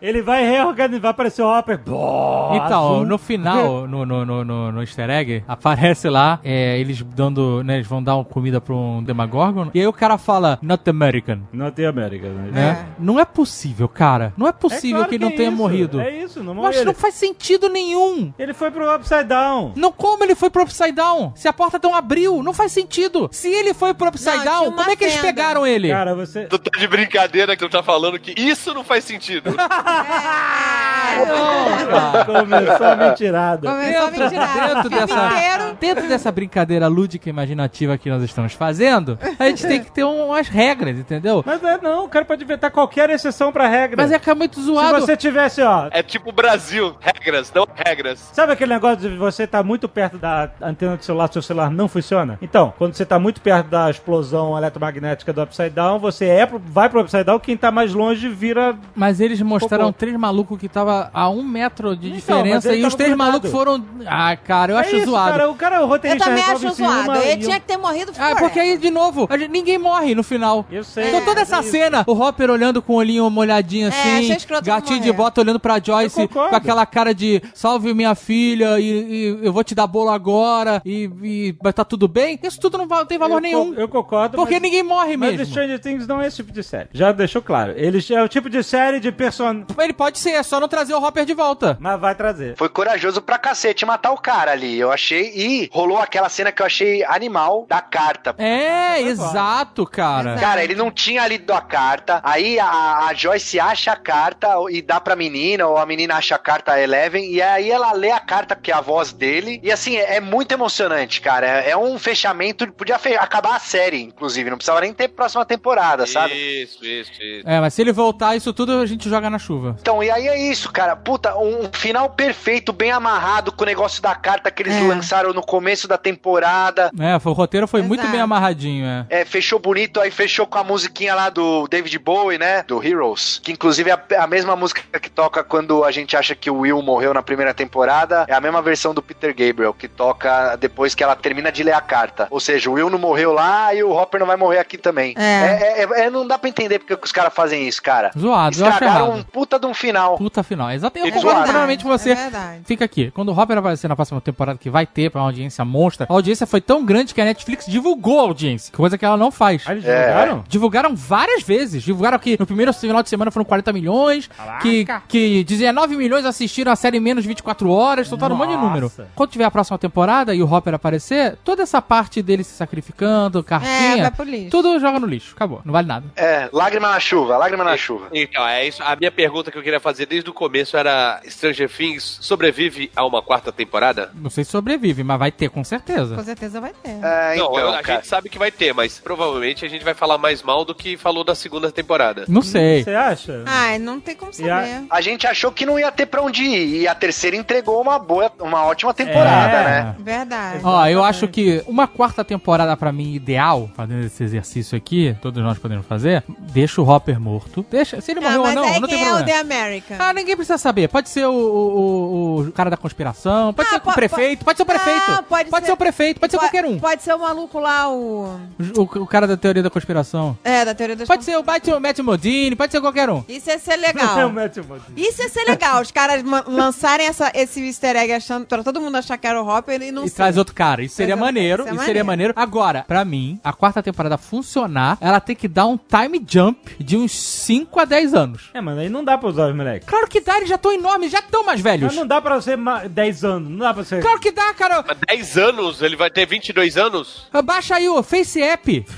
Ele vai reorganizar, vai aparecer o Hopper. Bó, Então, azul. no final, no, no, no, no, no easter egg, aparece lá, é, eles dando, né, eles vão dar uma comida pra um Demagorgon, e aí o cara fala, not American. Não tem América, né? Né? Não é possível, cara. Não é É possível claro que ele não é tenha isso. morrido. É isso, não Mas morreu. não faz sentido nenhum. Ele foi pro Upside Down. Não, como ele foi pro Upside Down? Se a porta não abriu, não faz sentido. Se ele foi pro Upside Não, Down, como é que eles fenda. pegaram ele? Cara, você... Tu tá de brincadeira que tu tá falando que isso não faz sentido. Começou a mentirada. Começou a Dentro, mentirar. dentro O filme dessa, dentro dessa brincadeira lúdica e imaginativa que nós estamos fazendo, a gente tem que ter um- umas regras, entendeu? Mas é, não, o cara pode inventar qualquer exceção pra regra. Mas é que é muito Se zoado. você tivesse, ó... É tipo o Brasil, regras, não regras. Sabe aquele negócio de você estar muito perto da antena do celular, seu celular não funciona? Então, quando você tá muito perto da explosão eletromagnética do Upside Down, você é pro- vai pro Upside Down, quem tá mais longe vira... Mas eles mostraram Pô, pô. três malucos que tava a um metro de Então, diferença e os três malucos foram. Ah, cara, eu acho é isso, zoado. Cara, o cara, o Eu roteirista também resolve acho zoado. Ele tinha um- que ter morrido Ah, porque aí, de novo, a gente- ninguém morre no final. Eu sei. Então toda essa é cena, o Hopper olhando com o olhinho molhadinho assim, achei escroto gatinho de morrer. bota olhando pra Joyce Eu com aquela cara de salve minha filha e, e eu vou te dar bolo agora e, e vai tá tudo bem. Isso tudo não tem valor eu nenhum. co- Eu concordo. porque mas- ninguém morre Mas mesmo. Stranger Things não é esse tipo de série. Já deixou claro. Eles é o tipo de série de person... Ele pode ser, é só não trazer o Hopper de volta. Mas vai trazer. Foi corajoso pra cacete matar o cara ali, eu achei. E rolou aquela cena que eu achei animal da carta. É, exato, cara. Cara, ele não tinha lido a carta. Aí a, a Joyce acha a carta e dá pra menina, ou a menina acha a carta a Eleven, e aí ela lê a carta, que é a voz dele. E assim, é, é muito emocionante, cara. É, é um fechamento, podia fe- acabar a série, inclusive. Não precisava nem ter próxima temporada, sabe? Isso, isso, isso. É, mas se ele voltar, isso tudo a gente joga na chuva. Então, e aí é isso, cara. Puta, um final perfeito, bem amarrado com o negócio da carta que eles É. lançaram no começo da temporada. É, foi- o roteiro foi muito Exato. bem amarradinho, é. É, fechou bonito, aí fechou com a musiquinha lá do David Bowie, né? Do Heroes. Que inclusive é a, a mesma música que toca quando a gente acha que o Will morreu na primeira temporada. É a mesma versão do Peter Gabriel, que toca depois que ela termina de ler a carta. Ou seja, o Will não morreu lá e o Hopper não vai morrer aqui também. É. É, é- é- não dá pra entender porque que os caras fazem isso, cara. Zoado, eu acho Estragaram errado. um puta de um final. Puta final. Exato. Eu É concordo plenamente com você. É verdade. Fica aqui. Quando o Hopper aparecer na próxima temporada, que vai ter pra uma audiência monstra, a audiência foi tão grande que a Netflix divulgou a audiência. Coisa que ela não faz. Aí eles É. divulgaram? Divulgaram várias vezes. Divulgaram que no primeiro final de semana foram 40 milhões. Que, que 19 milhões assistiram a série em menos de 24 horas. Soltaram um monte de Nossa. número. Quando tiver a próxima temporada e o Hopper aparecer, toda essa parte dele se sacrificando, É, cartinha, lixo. tudo joga no lixo. Acabou. Não vale nada. É, lágrima na chuva, lágrima na chuva. Então, é isso. A minha pergunta que eu queria fazer desde o começo era: Stranger Things sobrevive a uma quarta temporada? Não sei se sobrevive, mas vai ter com certeza. Com certeza vai ter. É, não, então, eu- a cara. gente sabe que vai ter, mas provavelmente a gente vai falar mais mal do que falou da segunda temporada. Não sei. Você acha? Ai, não tem como E a- saber. A gente achou que não ia ter pra onde ir. E a terceira entregou uma boa, uma ótima temporada, É. né? Verdade. Ó, eu acho que uma quarta temporada pra mim ideal, fazendo esse exercício aqui, todos nós podemos fazer, deixa o Hopper morto. Deixa, se ele Não, morreu ou não, aí não tem quem é o problema. The American? Ah, ninguém precisa saber. Pode ser o, o- o- o cara da conspiração, pode Ah, ser o po- prefeito, pode ser o prefeito. Não, pode pode ser- ser o prefeito, pode ser qualquer um. Pode ser o maluco lá, o. O, o cara da teoria da conspiração. É, da teoria das Pode ser o Matthew, Matthew Modini, pode ser qualquer um. Isso ia ser É o legal. Modine. Isso ia ser legal, os caras lançarem essa, esse easter egg achando pra todo mundo achar que era o Hopper e não E ser. traz outro cara. Isso seria Traz outro- maneiro. isso Isso é seria maneiro. Agora, pra mim, a quarta temporada funcionar, ela tem que dar um time jump de uns 5 a 10 anos. É, mano, aí não dá pra usar os moleques. Claro que dá, eles já estão enormes, já estão mais velhos. Mas não dá pra ser ma- 10 anos, não dá pra ser... Claro que dá, cara. Há 10 anos, ele vai ter 22 anos? Baixa aí o Face App.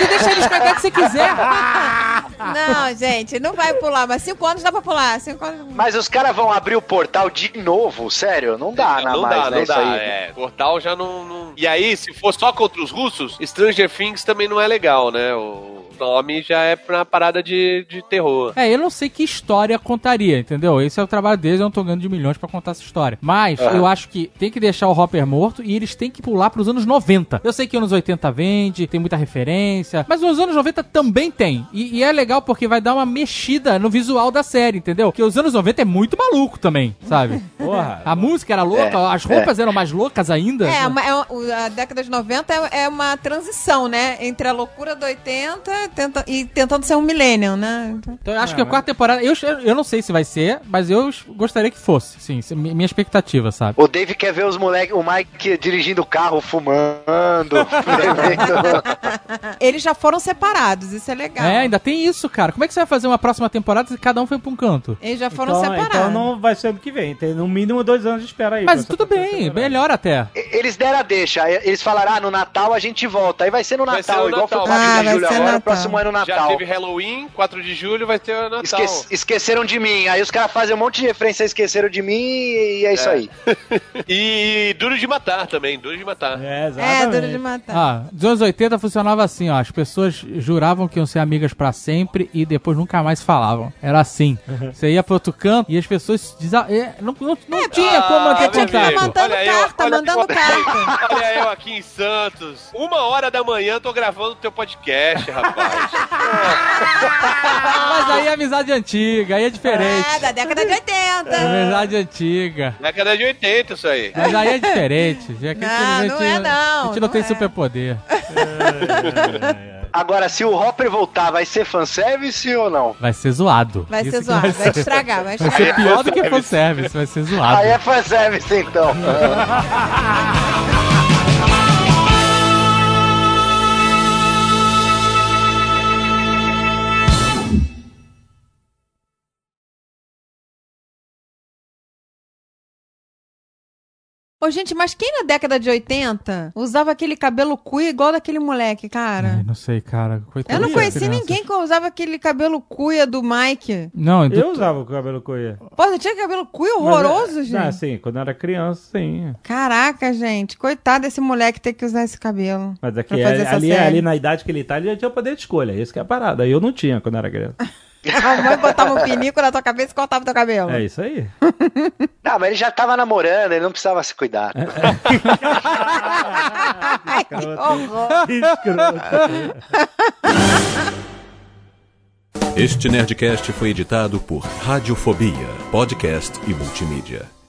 Você deixa eles pegar o que você quiser. Não, gente, não vai pular, mas cinco anos dá pra pular. Cinco anos... Mas os caras vão abrir o portal de novo, sério? Não dá, não mais, dá, né, não dá. aí. É, portal já não, não- E aí, se for só contra os russos, Stranger Things também não é legal, né? O nome já é pra parada de, de terror. É, eu não sei que história contaria, entendeu? Esse é o trabalho deles, eu não tô ganhando de milhões pra contar essa história. Mas eu acho que tem que deixar o Hopper morto e eles têm que pular pros anos 90. Eu sei que anos 80 vende, tem muita referência, mas nos anos 90 também tem. E, e é legal porque vai dar uma mexida no visual da série, entendeu? Porque os anos 90 é muito maluco também, sabe? Porra. A música era louca, É, as roupas eram mais loucas ainda. É, uma- é uma- o- a década de 90 é, é uma transição, né? Entre a loucura do 80 tenta- e tentando ser um millennium, né? Então- eu acho que a quarta temporada, eu, eu não sei se vai ser, mas eu gostaria que fosse, sim, é minha expectativa, sabe? O Dave quer ver os moleques, o Mike dirigindo o carro, fumando. Eles já foram separados, isso é legal. É, ainda tem isso, cara. Como é que você vai fazer uma próxima temporada se cada um foi pra um canto? Eles já foram Então, separados. então não vai ser ano que vem. Tem no mínimo dois anos de espera aí. Mas tudo bem, melhor até. Eles deram a deixa. Eles falaram, ah, no Natal a gente volta. Aí vai ser no Natal, ser no igual Natal. foi o 4 Ah, de vai ser agora. Natal. O próximo ano Já Natal. teve Halloween, 4 de julho vai ter o Natal. Esque- esqueceram de mim. Aí os caras fazem um monte de referência, esqueceram de mim e é isso É. aí. E Duro de Matar também, Duro de Matar. É, É, exatamente. duro de matar. Ah, dos anos 80 funcionava assim, ó. As pessoas juravam que iam ser amigas pra sempre e depois nunca mais falavam. Era assim. Você ia pro outro canto e as pessoas desa- é, não, não, não tinha como manter é, tinha que contato. mandando Olha eu- carta, olha mandando eu- carta. Olha eu aqui em Santos. Uma hora da manhã tô gravando teu podcast, rapaz. Mas aí é amizade antiga, aí é diferente. É, da década de 80. É amizade antiga. Década de 80 isso aí. Mas aí é diferente. Já que Não, não é não, A gente não, não tem é. superpoder. Agora, se o Hopper voltar, vai ser fanservice ou não? Vai ser zoado. Vai ser zoado, vai estragar, vai Vai estragar. ser pior do que fanservice, vai ser zoado. Aí é fanservice, então. Ô, gente, mas quem na década de 80 usava aquele cabelo cuia igual daquele moleque, cara? Ai, não sei, cara. Coitado Eu não conheci crianças. ninguém que usava aquele cabelo cuia do Mike. Não, Eu do- usava o cabelo coia. Pô, você tinha cabelo cuia Mas, horroroso, é- gente. Ah, sim, quando eu era criança, sim. Caraca, gente. Coitado desse moleque ter que usar esse cabelo. Mas aqui, Pra fazer essa ali, série. ali na idade que ele tá, ele já tinha poder de escolha. Isso que é a parada. Eu não tinha quando era criança. A mãe botava um pinico na tua cabeça e cortava teu cabelo. É isso aí. Não, mas ele já tava namorando, ele não precisava se cuidar. Ai, que horror. Escroto. Este Nerdcast foi editado por Radiofobia, podcast e multimídia.